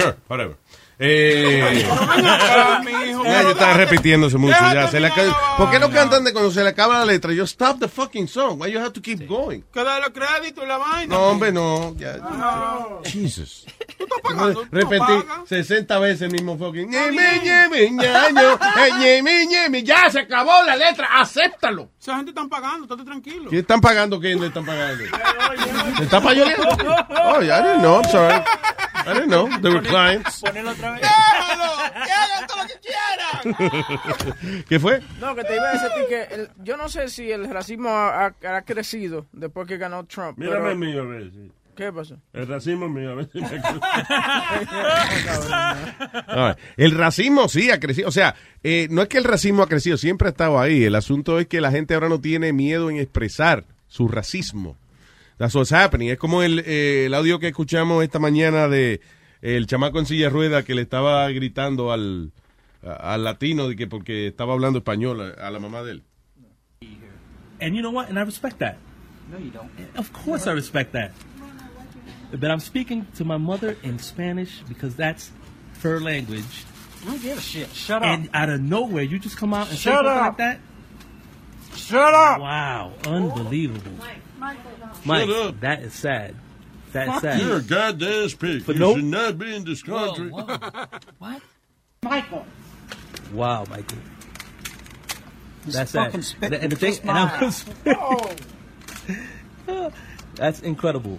Sure, whatever. Eh, ya, yo estaba repitiéndose mucho. Ya, se ¿Por qué no cantan de cuando se le acaba la letra? Yo stop the fucking song. Why you have to keep going? Que da los créditos y la vaina. No, hombre, no. Ya. No. Jesus. Tú estás pagando. tú Repetí pagas. 60 veces el mismo fucking. Ya se acabó la letra. Acéptalo. Esa gente están pagando, estate tranquilo. ¿Quién están pagando? ¿Quién le están pagando? ¿Le está payoleando? Oh, didn't know. I'm sorry. I didn't know. They were clients. Ponelo otra vez. ¡Hagan todo lo que quieran! ¿Qué fue? No, que te iba a decir que el- yo no sé si el racismo ha, ha- ha crecido después que ganó Trump. Mírame mío, a ver. sí. ¿Qué pasó? El racismo es mío, a ver si me [LAUGHS] [LAUGHS] el racismo sí ha crecido. O sea, eh, no es que el racismo ha crecido, siempre ha estado ahí. El asunto es que la gente ahora no tiene miedo en expresar su racismo. That's what's happening. Es como el, eh, el audio que escuchamos esta mañana de el chamaco en silla de rueda que le estaba gritando al, a- al latino de que porque estaba hablando español a, a la mamá de él. And you know what? And I respect that. No, you don't. Of course, I respect that. But I'm speaking to my mother in Spanish because that's her language. I don't give a shit. Shut up. And out of nowhere, you just come out and say Shut something up. like that? Shut up. Wow, unbelievable. Shut Mike, up. that is sad. That's Fuck sad. You're a goddamn pig. But you nope. should not be in this country. [LAUGHS] What? Michael. Wow, Michael. This That's fucking sad. spit And the thing, and I mine. was, that's incredible.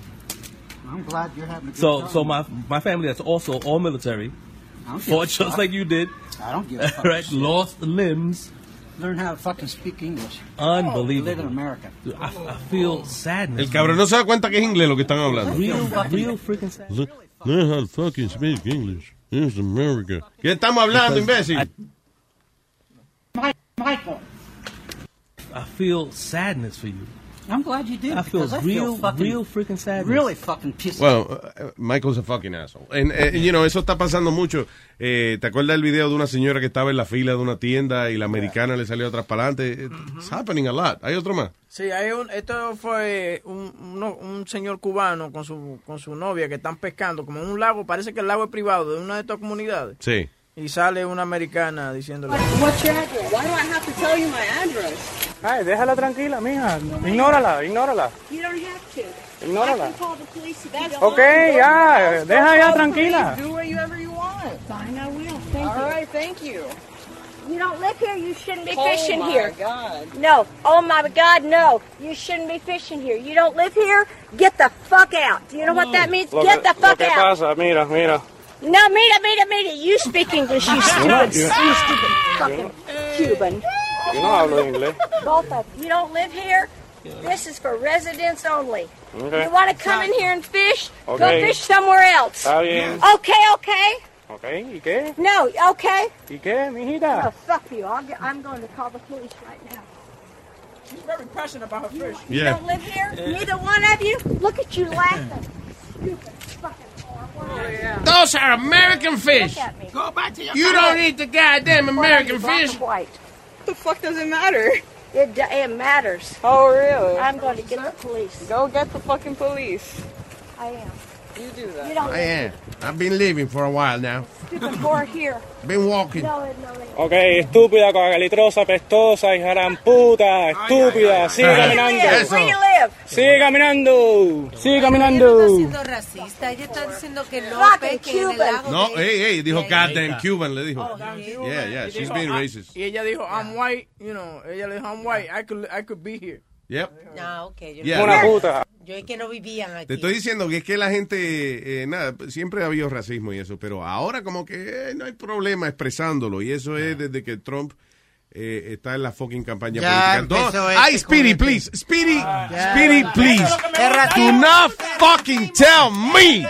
I'm glad you're having a good So, time. so my my family that's also all military, I don't fought just fuck. like you did. I don't give a [LAUGHS] fucking right, shit. lost limbs. Learn how to fucking speak English. Unbelievable. Live in America. I, I feel sadness. El cabrón no se da cuenta que es inglés lo que están hablando. Real, real freaking sad. Learn how to fucking speak English. It's America. ¿Qué estamos hablando, imbécil? Mike, Michael. I feel sadness for you. I'm glad you did. I feel because I real, feel fucking, real freaking sadness. really fucking pissed. Well, uh, Michael's a fucking asshole. And, eh, you know, eso está pasando mucho. Eh, ¿Te acuerdas del video de una señora que estaba en la fila de una tienda y la americana le salió atrás para adelante? It's happening a lot. ¿Hay otro más? Sí, hay un, esto fue un, uno- un señor cubano con su, con su novia que están pescando como en un lago, parece que el lago es privado de una de estas comunidades. Sí. Y sale una americana diciéndole... What's your address? Why do I have to tell you my address? Ay, déjala tranquila, mija. Ignórala, ignórala. You don't have to. Ignórala. I can call the police if you don't Ok, want ya, to. deja ya tranquila. Do whatever you want. Fine, I will. Thank you. All right, thank you. You don't live here. You shouldn't be Oh, fishing my here. God. No. Oh my God, no. You shouldn't be fishing here. You don't live here. Get the fuck out. Do you know what that mm. means? Lo Get que, the lo fuck que out. pasa, mira, mira. No, mira, mira, mira. You speak English, you [LAUGHS] stupid, you- you stupid fucking Cuban. Yo no hablo inglés. Both of you. You don't live here. This is for residents only. Okay. You want to come in here and fish? Go fish somewhere else. Está bien. Okay, okay. Ok, ¿y qué? No, okay. ¿Y qué, mijita? No, fuck you. I'll get, I'm going to call the police right now. She's very passionate about her fish. You Yeah. don't live here? Neither one of you? Look at you laughing. Stupid fucking whore. Oh, Those are American fish. Look at me. Go back to your You don't eat the goddamn American Black and fish. white. What the fuck does it matter? It, it matters. Oh, really? I'm going to get the police. Go get the fucking police. I am. You do that. You don't I am. I've been living for a while now. stupid whore here. Been walking. No, Ok, estúpida, cagalitrosa, pestosa, hija de puta, estúpida. Sigue caminando. live? Where you live? Sigue caminando. Sigue Ella no caminando. está siendo racista, ella está diciendo que no pesquen en el lago No, hey, hey, dijo goddamn Cuban, le Oh, dijo. Yeah, yeah, Y she's being racist. Y ella dijo, I'm white, you know, ella le dijo, I'm white, I could, I could be here. Yep. Ah, ok. Yo, Yeah. Una puta. yo es que no vivían aquí. Te estoy diciendo que es que la gente, eh, nada, siempre ha habido racismo y eso, pero ahora como que eh, no hay problema expresándolo y eso es desde que Trump eh, está en la fucking campaña Ya política. Ay, este con Speedy, este. please, Speedy, Ya. Speedy, please, do not fucking tell me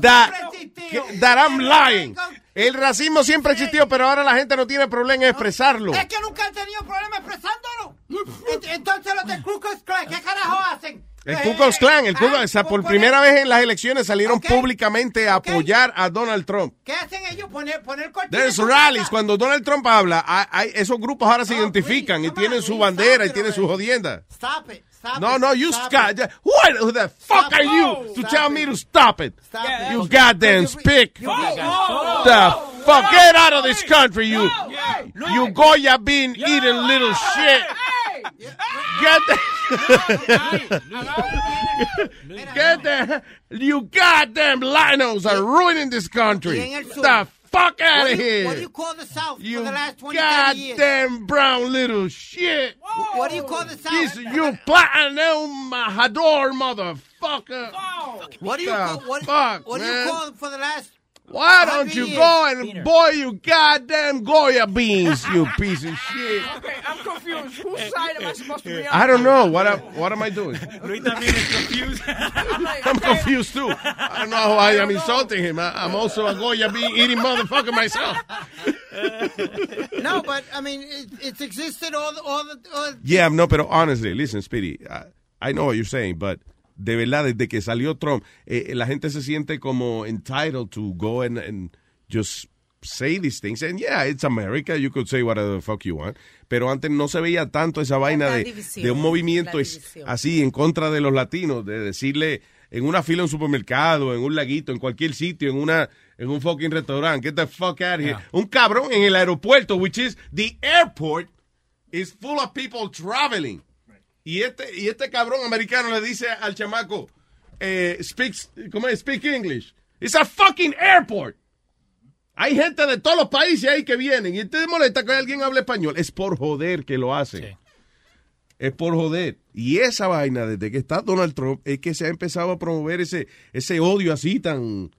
that, that I'm lying. El racismo siempre existió, pero ahora la gente no tiene problema en expresarlo. Es que nunca han tenido problema expresándolo. Ent- Entonces los de Klux Klan, ¿qué carajo hacen? El Ku Klux Klan, el Ku Klux- o sea, por primera vez en las elecciones salieron públicamente a apoyar a Donald Trump. ¿Qué hacen ellos? Poner, poner cortinas There's rallies. casa. Cuando Donald Trump habla, hay- hay- esos grupos ahora se identifican y tienen su bandera y tienen su jodienda. Stop it. Stop No, it, no, you stop it. What who the fuck Stop are you to Stop tell it. me to stop it? Stop it. You goddamn spick. You- The fuck, get out of this country, you, you Goya bean eating little shit. [LAUGHS] Get the, get the, you goddamn linos are ruining this country. Y en el sur. The fuck out of you- here. What do you call the South You for the last 20, years? goddamn brown little shit. What do you call the South? This, you platinum hador motherfucker. What do you call what, fuck, what do you call for the last Why don't you go and boil you goddamn Goya beans, you [LAUGHS] piece of shit? Okay, I'm confused. Whose side am I supposed to be on? I don't know. What am, what am I doing? [LAUGHS] Luis también es confused. [LAUGHS] I'm confused too. I don't know why I'm insulting him. I, I'm also a Goya bean eating motherfucker myself. No, but I mean it, it's existed all the all the all, Yeah, no, pero honestly, listen, Speedy, I, I know what you're saying, but de verdad, desde que salió Trump, eh, la gente se siente como entitled to go and, and just say these things. And yeah, it's America, you could say whatever the fuck you want. Pero antes no se veía tanto esa vaina de, división, de un movimiento así en contra de los latinos, de decirle en una fila en un supermercado, en un laguito, en cualquier sitio, en una en un fucking restaurante, get the fuck out of here. Un cabrón en el aeropuerto, which is the airport, is full of people traveling. Y este, y este cabrón americano le dice al chamaco, eh, speaks, ¿cómo es? Speak English. It's a fucking airport. Hay gente de todos los países ahí que vienen y te molesta que alguien hable español. Es por joder que lo hacen. Es por joder. Y esa vaina, desde que está Donald Trump, es que se ha empezado a promover ese, ese odio así tan,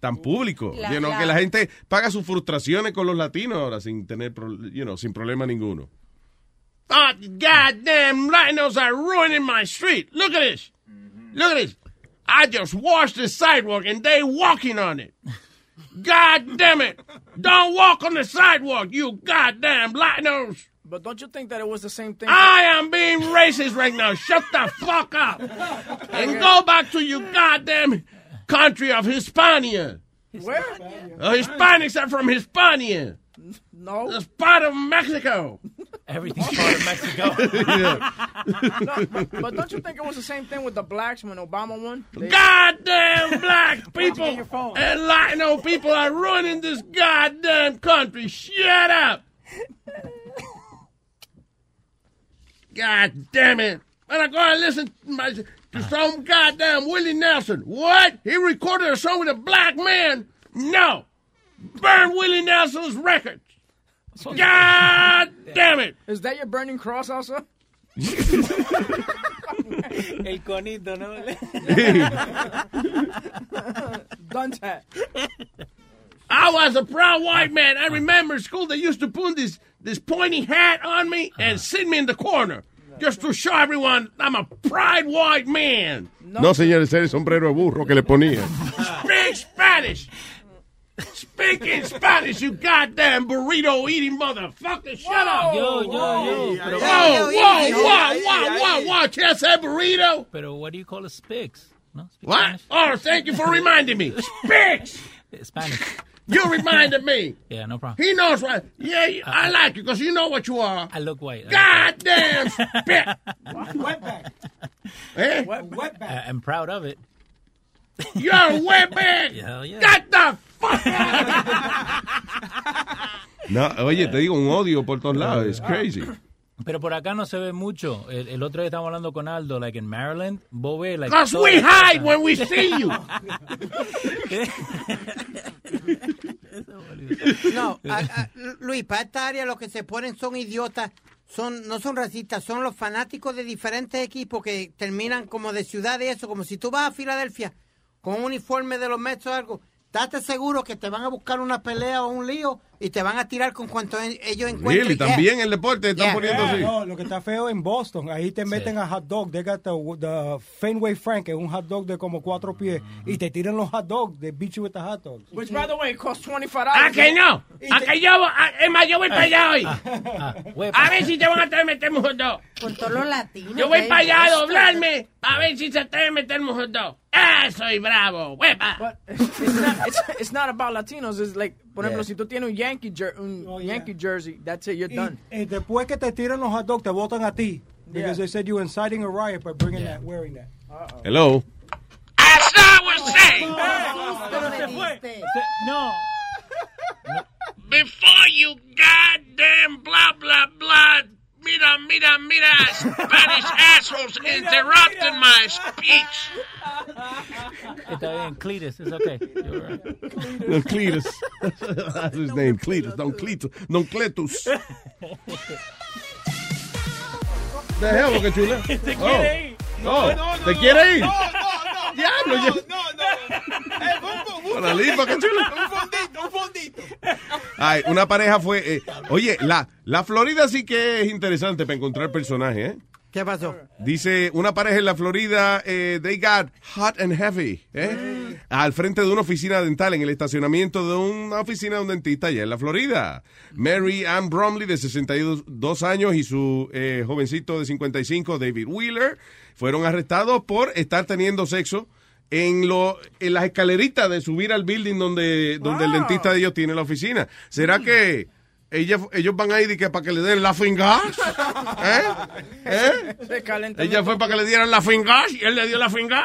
tan público. La- You know, la- Que la gente paga sus frustraciones con los latinos ahora sin tener, pro- you know, sin problema ninguno. Oh, goddamn rhinos are ruining my street. Look at this. Look at this. I just washed the sidewalk and they walking on it. God damn it. Don't walk on the sidewalk, you goddamn rhinos. But don't you think that it was the same thing? I am being racist right now. Shut the fuck up. And go back to your goddamn country of Hispania. Where? Uh, Hispanics are from Hispania. No. It's part of Mexico. Everything's part of Mexico. [LAUGHS] No, but, but don't you think it was the same thing with the blacks when Obama won? They- Goddamn black [LAUGHS] people get your phone? and Latino people are ruining this goddamn country. Shut up. God damn it. When I go and listen to, my, to some goddamn Willie Nelson. What? He recorded a song with a black man? No. Burn Willie Nelson's records. [LAUGHS] God damn it. Is that your burning cross also? El conito, ¿no? [LAUGHS] Dunce hat. I was a proud white man. I remember in school they used to put this this pointy hat on me and uh-huh. sit me in the corner just to show everyone I'm a proud white man. No, señores, era el sombrero de burro que le ponía. Speak Spanish. Speaking Spanish, you goddamn burrito eating motherfucker. Shut up. Yo, yo, yo. Pero, Whoa, whoa, whoa, whoa, whoa, whoa. Can I say burrito? pero what do you call a Spix? No? Speak What? Oh, thank you for reminding me. [LAUGHS] Spix. Spanish. Spanish. You reminded me. Yeah, no problem. He knows what. Yeah, you- I like you because you know what you are. I look white. Goddamn spit. Wetback. Eh? Wetback. I- I'm proud of it. You're a. Hell yeah. Get the fuck No, oye, te digo, un odio por todos lados. It's crazy. Pero por acá no se ve mucho. El, el otro día estábamos hablando con Aldo, like en Maryland, vos ves, like... Because we hide when we see you. [LAUGHS] No, a- a- Luis, para esta área los que se ponen son idiotas, son no son racistas, son los fanáticos de diferentes equipos que terminan como de ciudad y eso, como si tú vas a Filadelfia con un uniforme de los Mets o algo, date seguro que te van a buscar una pelea o un lío y te van a tirar con cuanto ellos encuentren. Really, también el deporte están Yeah. poniendo así. No, lo que está feo en Boston, ahí te meten a hot dog. They got the, the Fenway Frank, que es un hot dog de como cuatro pies, y te tiran los hot dogs. They beat you with the hot dogs. Which, by the way, costs $25. ¿A que no? ¿A que yo? a- Es más, yo voy para allá hoy. A ver si te van a traer meter un hot dog. Con todos los latinos. Yo voy que para allá a doblarme a ver si se trae meter un hot dog. ¡Ah, soy bravo! ¡Huepa! It's not, it's, it's not about Latinos. It's like, por ejemplo, Yeah. si tú tienes un Yankee, jer- un Yankee jersey, that's it, you're Y, done. y después que te tiran los hot dogs, te votan a ti. Because Yeah. they said you're inciting a riot by bringing that, wearing that. Hello. That's not what I'm saying. No. Before you goddamn blah, blah, blah. Mira, mira, mira, Spanish [LAUGHS] assholes interrupting my speech. Está bien, Cletus, it's okay. You're right. No, Cletus. That's his name, Cletus. Don Cletus. Don Cletus. [LAUGHS] The hell, Boca Chula? Te Oh. Quiere ir. Oh, ¿te quiere ir? Diablo, yo- Para la Boca Chula. Un fondito, un fondito. Ay, una pareja fue. eh, oye, la, la Florida sí que es interesante para encontrar personajes, ¿eh? ¿Qué pasó? Dice, una pareja en la Florida, eh, they got hot and heavy, ¿eh? Al frente de una oficina dental, en el estacionamiento de una oficina de un dentista allá en la Florida. Mary Ann Bromley, de 62 años, y su eh, jovencito de 55, David Wheeler, fueron arrestados por estar teniendo sexo en, lo, en las escaleritas de subir al building donde, donde el dentista de ellos tiene la oficina. ¿Será que ella, ellos van ahí de que para que le den la fingas? [LAUGHS] ¿Eh? ¿Eh? Ella fue para que le dieran la fingas y él le dio la fingas.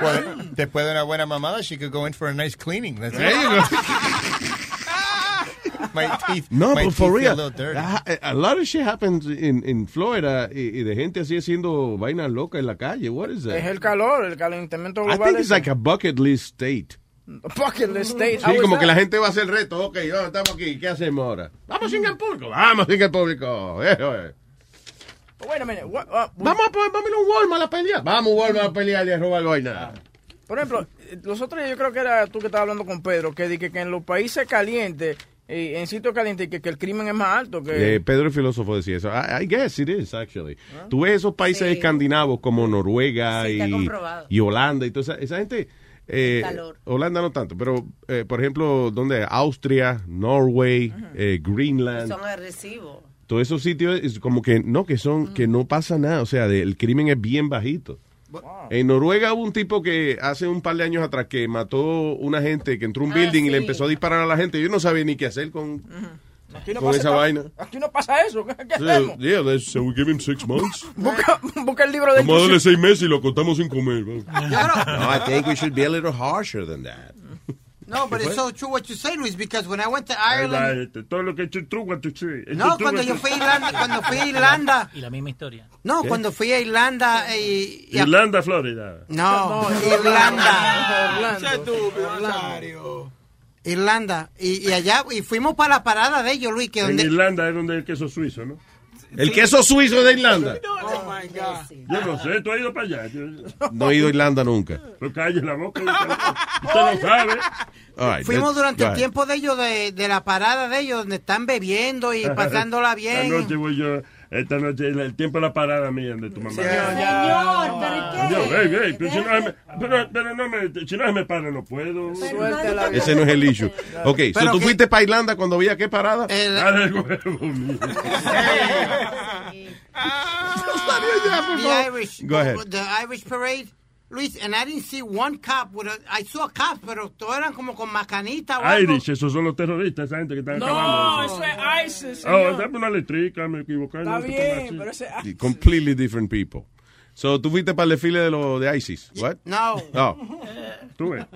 Well, después de una buena mamada, she could go in for a nice cleaning. That's [LAUGHS] There it. you go. My [LAUGHS] teeth, No, my but for teeth feel real, a dirty. a, a lot of shit happens in, in Florida y, y de gente así haciendo vainas locas en la calle. What is that? Es el calor, el calentamiento I global. think it's like a bucket list state. bucket list state. Sí, como que la gente va a hacer reto. Ok, oh, estamos aquí. ¿Qué hacemos ahora? Vamos sin el público. Vamos sin el público. Eh, eh. Wait a minute. What, what- Vamos a poner un Walmart a pelear. Vamos a un Walmart a pelear y a robar vaina. Por ejemplo, los otros días yo creo que era tú que estabas hablando con Pedro, que, di que, que en los países calientes, eh, en sitios calientes, que, que el crimen es más alto. que Eh, Pedro el filósofo decía eso. I, I guess it is, actually. Tú ves esos países escandinavos como Noruega Sí, y, y Holanda y toda esa, esa gente. eh, calor. Holanda no tanto, pero eh, por ejemplo, donde Austria, Norway, eh, Greenland, Son agresivos. todos esos sitios es como que no, que son, que no pasa nada. O sea, de- el crimen es bien bajito. En Noruega hubo un tipo que hace un par de años atrás que mató una gente que entró a un Ah, building y le sí. empezó a disparar a la gente. Yo no sabía ni qué hacer con, aquí no con pasa esa nada. vaina. Aquí no pasa eso. ¿Qué, hacemos? yeah, so we give him six months. [LAUGHS] Busca, busca el libro de Vamos a darle seis meses y lo contamos sin comer. [LAUGHS] No, I think we should be a little harsher than that. No, but ¿Qué it's so true what you say, Luis, because when I went to Ireland... este, todo lo que es true, what you say. No, cuando yo fui a Irlanda, cuando fui a [LAUGHS] Irlanda... Y la misma historia. No, ¿Qué? cuando fui a Irlanda y... y a- Irlanda, Florida. No, Irlanda. Irlanda. Y, y allá, y fuimos para la parada de ellos, Luis, que En donde... Irlanda es donde el queso suizo, ¿no? El queso suizo de Irlanda. Oh, my God. Yo no sé, tú has ido para allá. No he ido a Irlanda nunca. Pero calle la boca. Usted lo sabe. Right, Fuimos durante el tiempo de ellos, de, de la parada de ellos, donde están bebiendo y [LAUGHS] pasándola bien. noche voy yo. Esta noche, el, el tiempo de la parada mía de tu mamá. Señor, ¿pero Yo, hey, hey, pero si no se me, pero, pero no me, si no se me para, no puedo. Ese no es el issue. Ok, so Pero tú que- fuiste para Irlanda cuando había qué parada? El- Dale el huevo, mío. the Irish, Go ahead. the Irish parade, Luis, and I didn't see one cop with a, I saw cops, pero todos eran como con macanita o algo. Irish, esos son los terroristas, esa gente que están No, acabando. eso es ISIS, Oh, señor. dame una letrica, me equivoqué. Está no bien, pero ese Y Completely different people. So tú fuiste para el desfile de los de ISIS. What? No. Oh. Tú ves.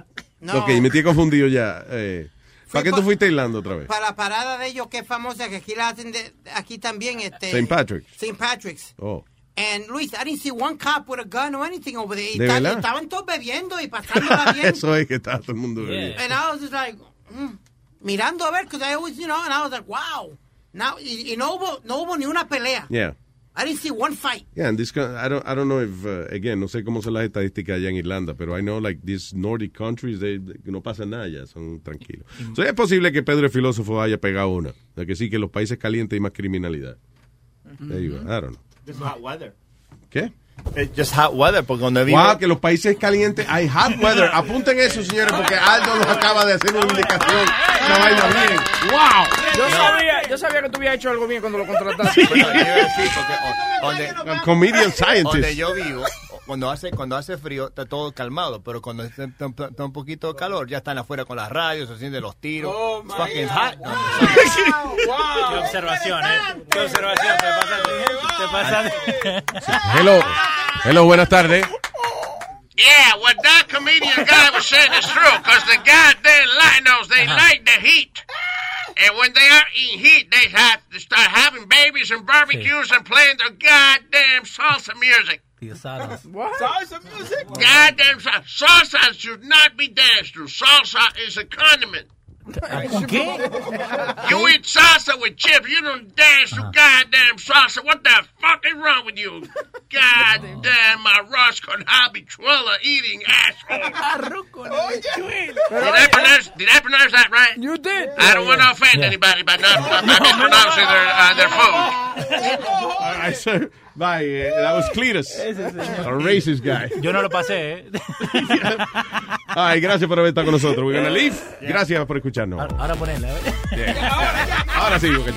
No. Ok, me estoy confundido ya. Eh, ¿Para qué pa- tú fuiste a Irlanda otra vez? Para la parada de ellos que es famosa, que aquí la hacen de, aquí también. Este, St. Patrick's. St. Patrick's. Oh. And Luis, I didn't see one cop with a gun or anything over there. ¿De verdad? estaban todos bebiendo y pasándola [LAUGHS] bien. Eso es que está todo el mundo bebiendo. And I was just like, mm, mirando a ver, because I always, you know, and I was like, wow. Now, y, y no, hubo, no hubo ni una pelea. Yeah. I didn't see one fight. Yeah, and this, I don't, I don't know if, uh, again, no sé cómo son las estadísticas allá en Irlanda, pero I know like these Nordic countries, they, no pasa nada ya, son tranquilos. So, es posible que Pedro el filósofo haya pegado una, de que sí, que en los países calientes hay más criminalidad. There you go. I don't know. Just hot weather. ¿Qué? It's just hot weather, porque cuando vivo... Wow, que los países calientes hay hot weather. [LAUGHS] Apunten eso, señores, porque Aldo nos acaba de hacer una indicación. Una vaina bien. ¡Wow! Yo sabía, yo sabía que tú habías hecho algo bien cuando lo contrataste. Bueno, yo iba a decir, porque o- donde, Comedian scientist. donde yo vivo, cuando hace, cuando hace frío está todo calmado, pero cuando está, está- está un poquito de calor, ya están afuera con las radios, haciendo los tiros. Oh, It's fucking hot. Qué observación, ¿eh? Qué observación. Te pasaste. Te pasaste. [LAUGHS] Hello. Hello, buenas tardes. Yeah, what that comedian guy was saying is true, because the goddamn Latinos, they like the heat. And when they are in heat, they have to start having babies and barbecues and playing their goddamn salsa music. [LAUGHS] What? Salsa music? Goddamn salsa. Salsa should not be danced to. Salsa is a condiment. ¿Qué? [LAUGHS] You eat salsa with chips. You don't dance to goddamn salsa. What the fuck is wrong with you? Goddamn, my Roscoe habichuela eating asshole. [LAUGHS] Did I pronounce? Did I pronounce that right? You did. I don't want to offend anybody by not by mispronouncing their uh, their food. I said, bye. eh, that was Cletus. [LAUGHS] A racist guy. [LAUGHS] Yo no lo pasé, ¿eh? [LAUGHS] Ay, gracias por haber estado con nosotros. We're gonna leave. Gracias por escucharnos. Ahora ponela, ¿eh? Ahora sí, Boca.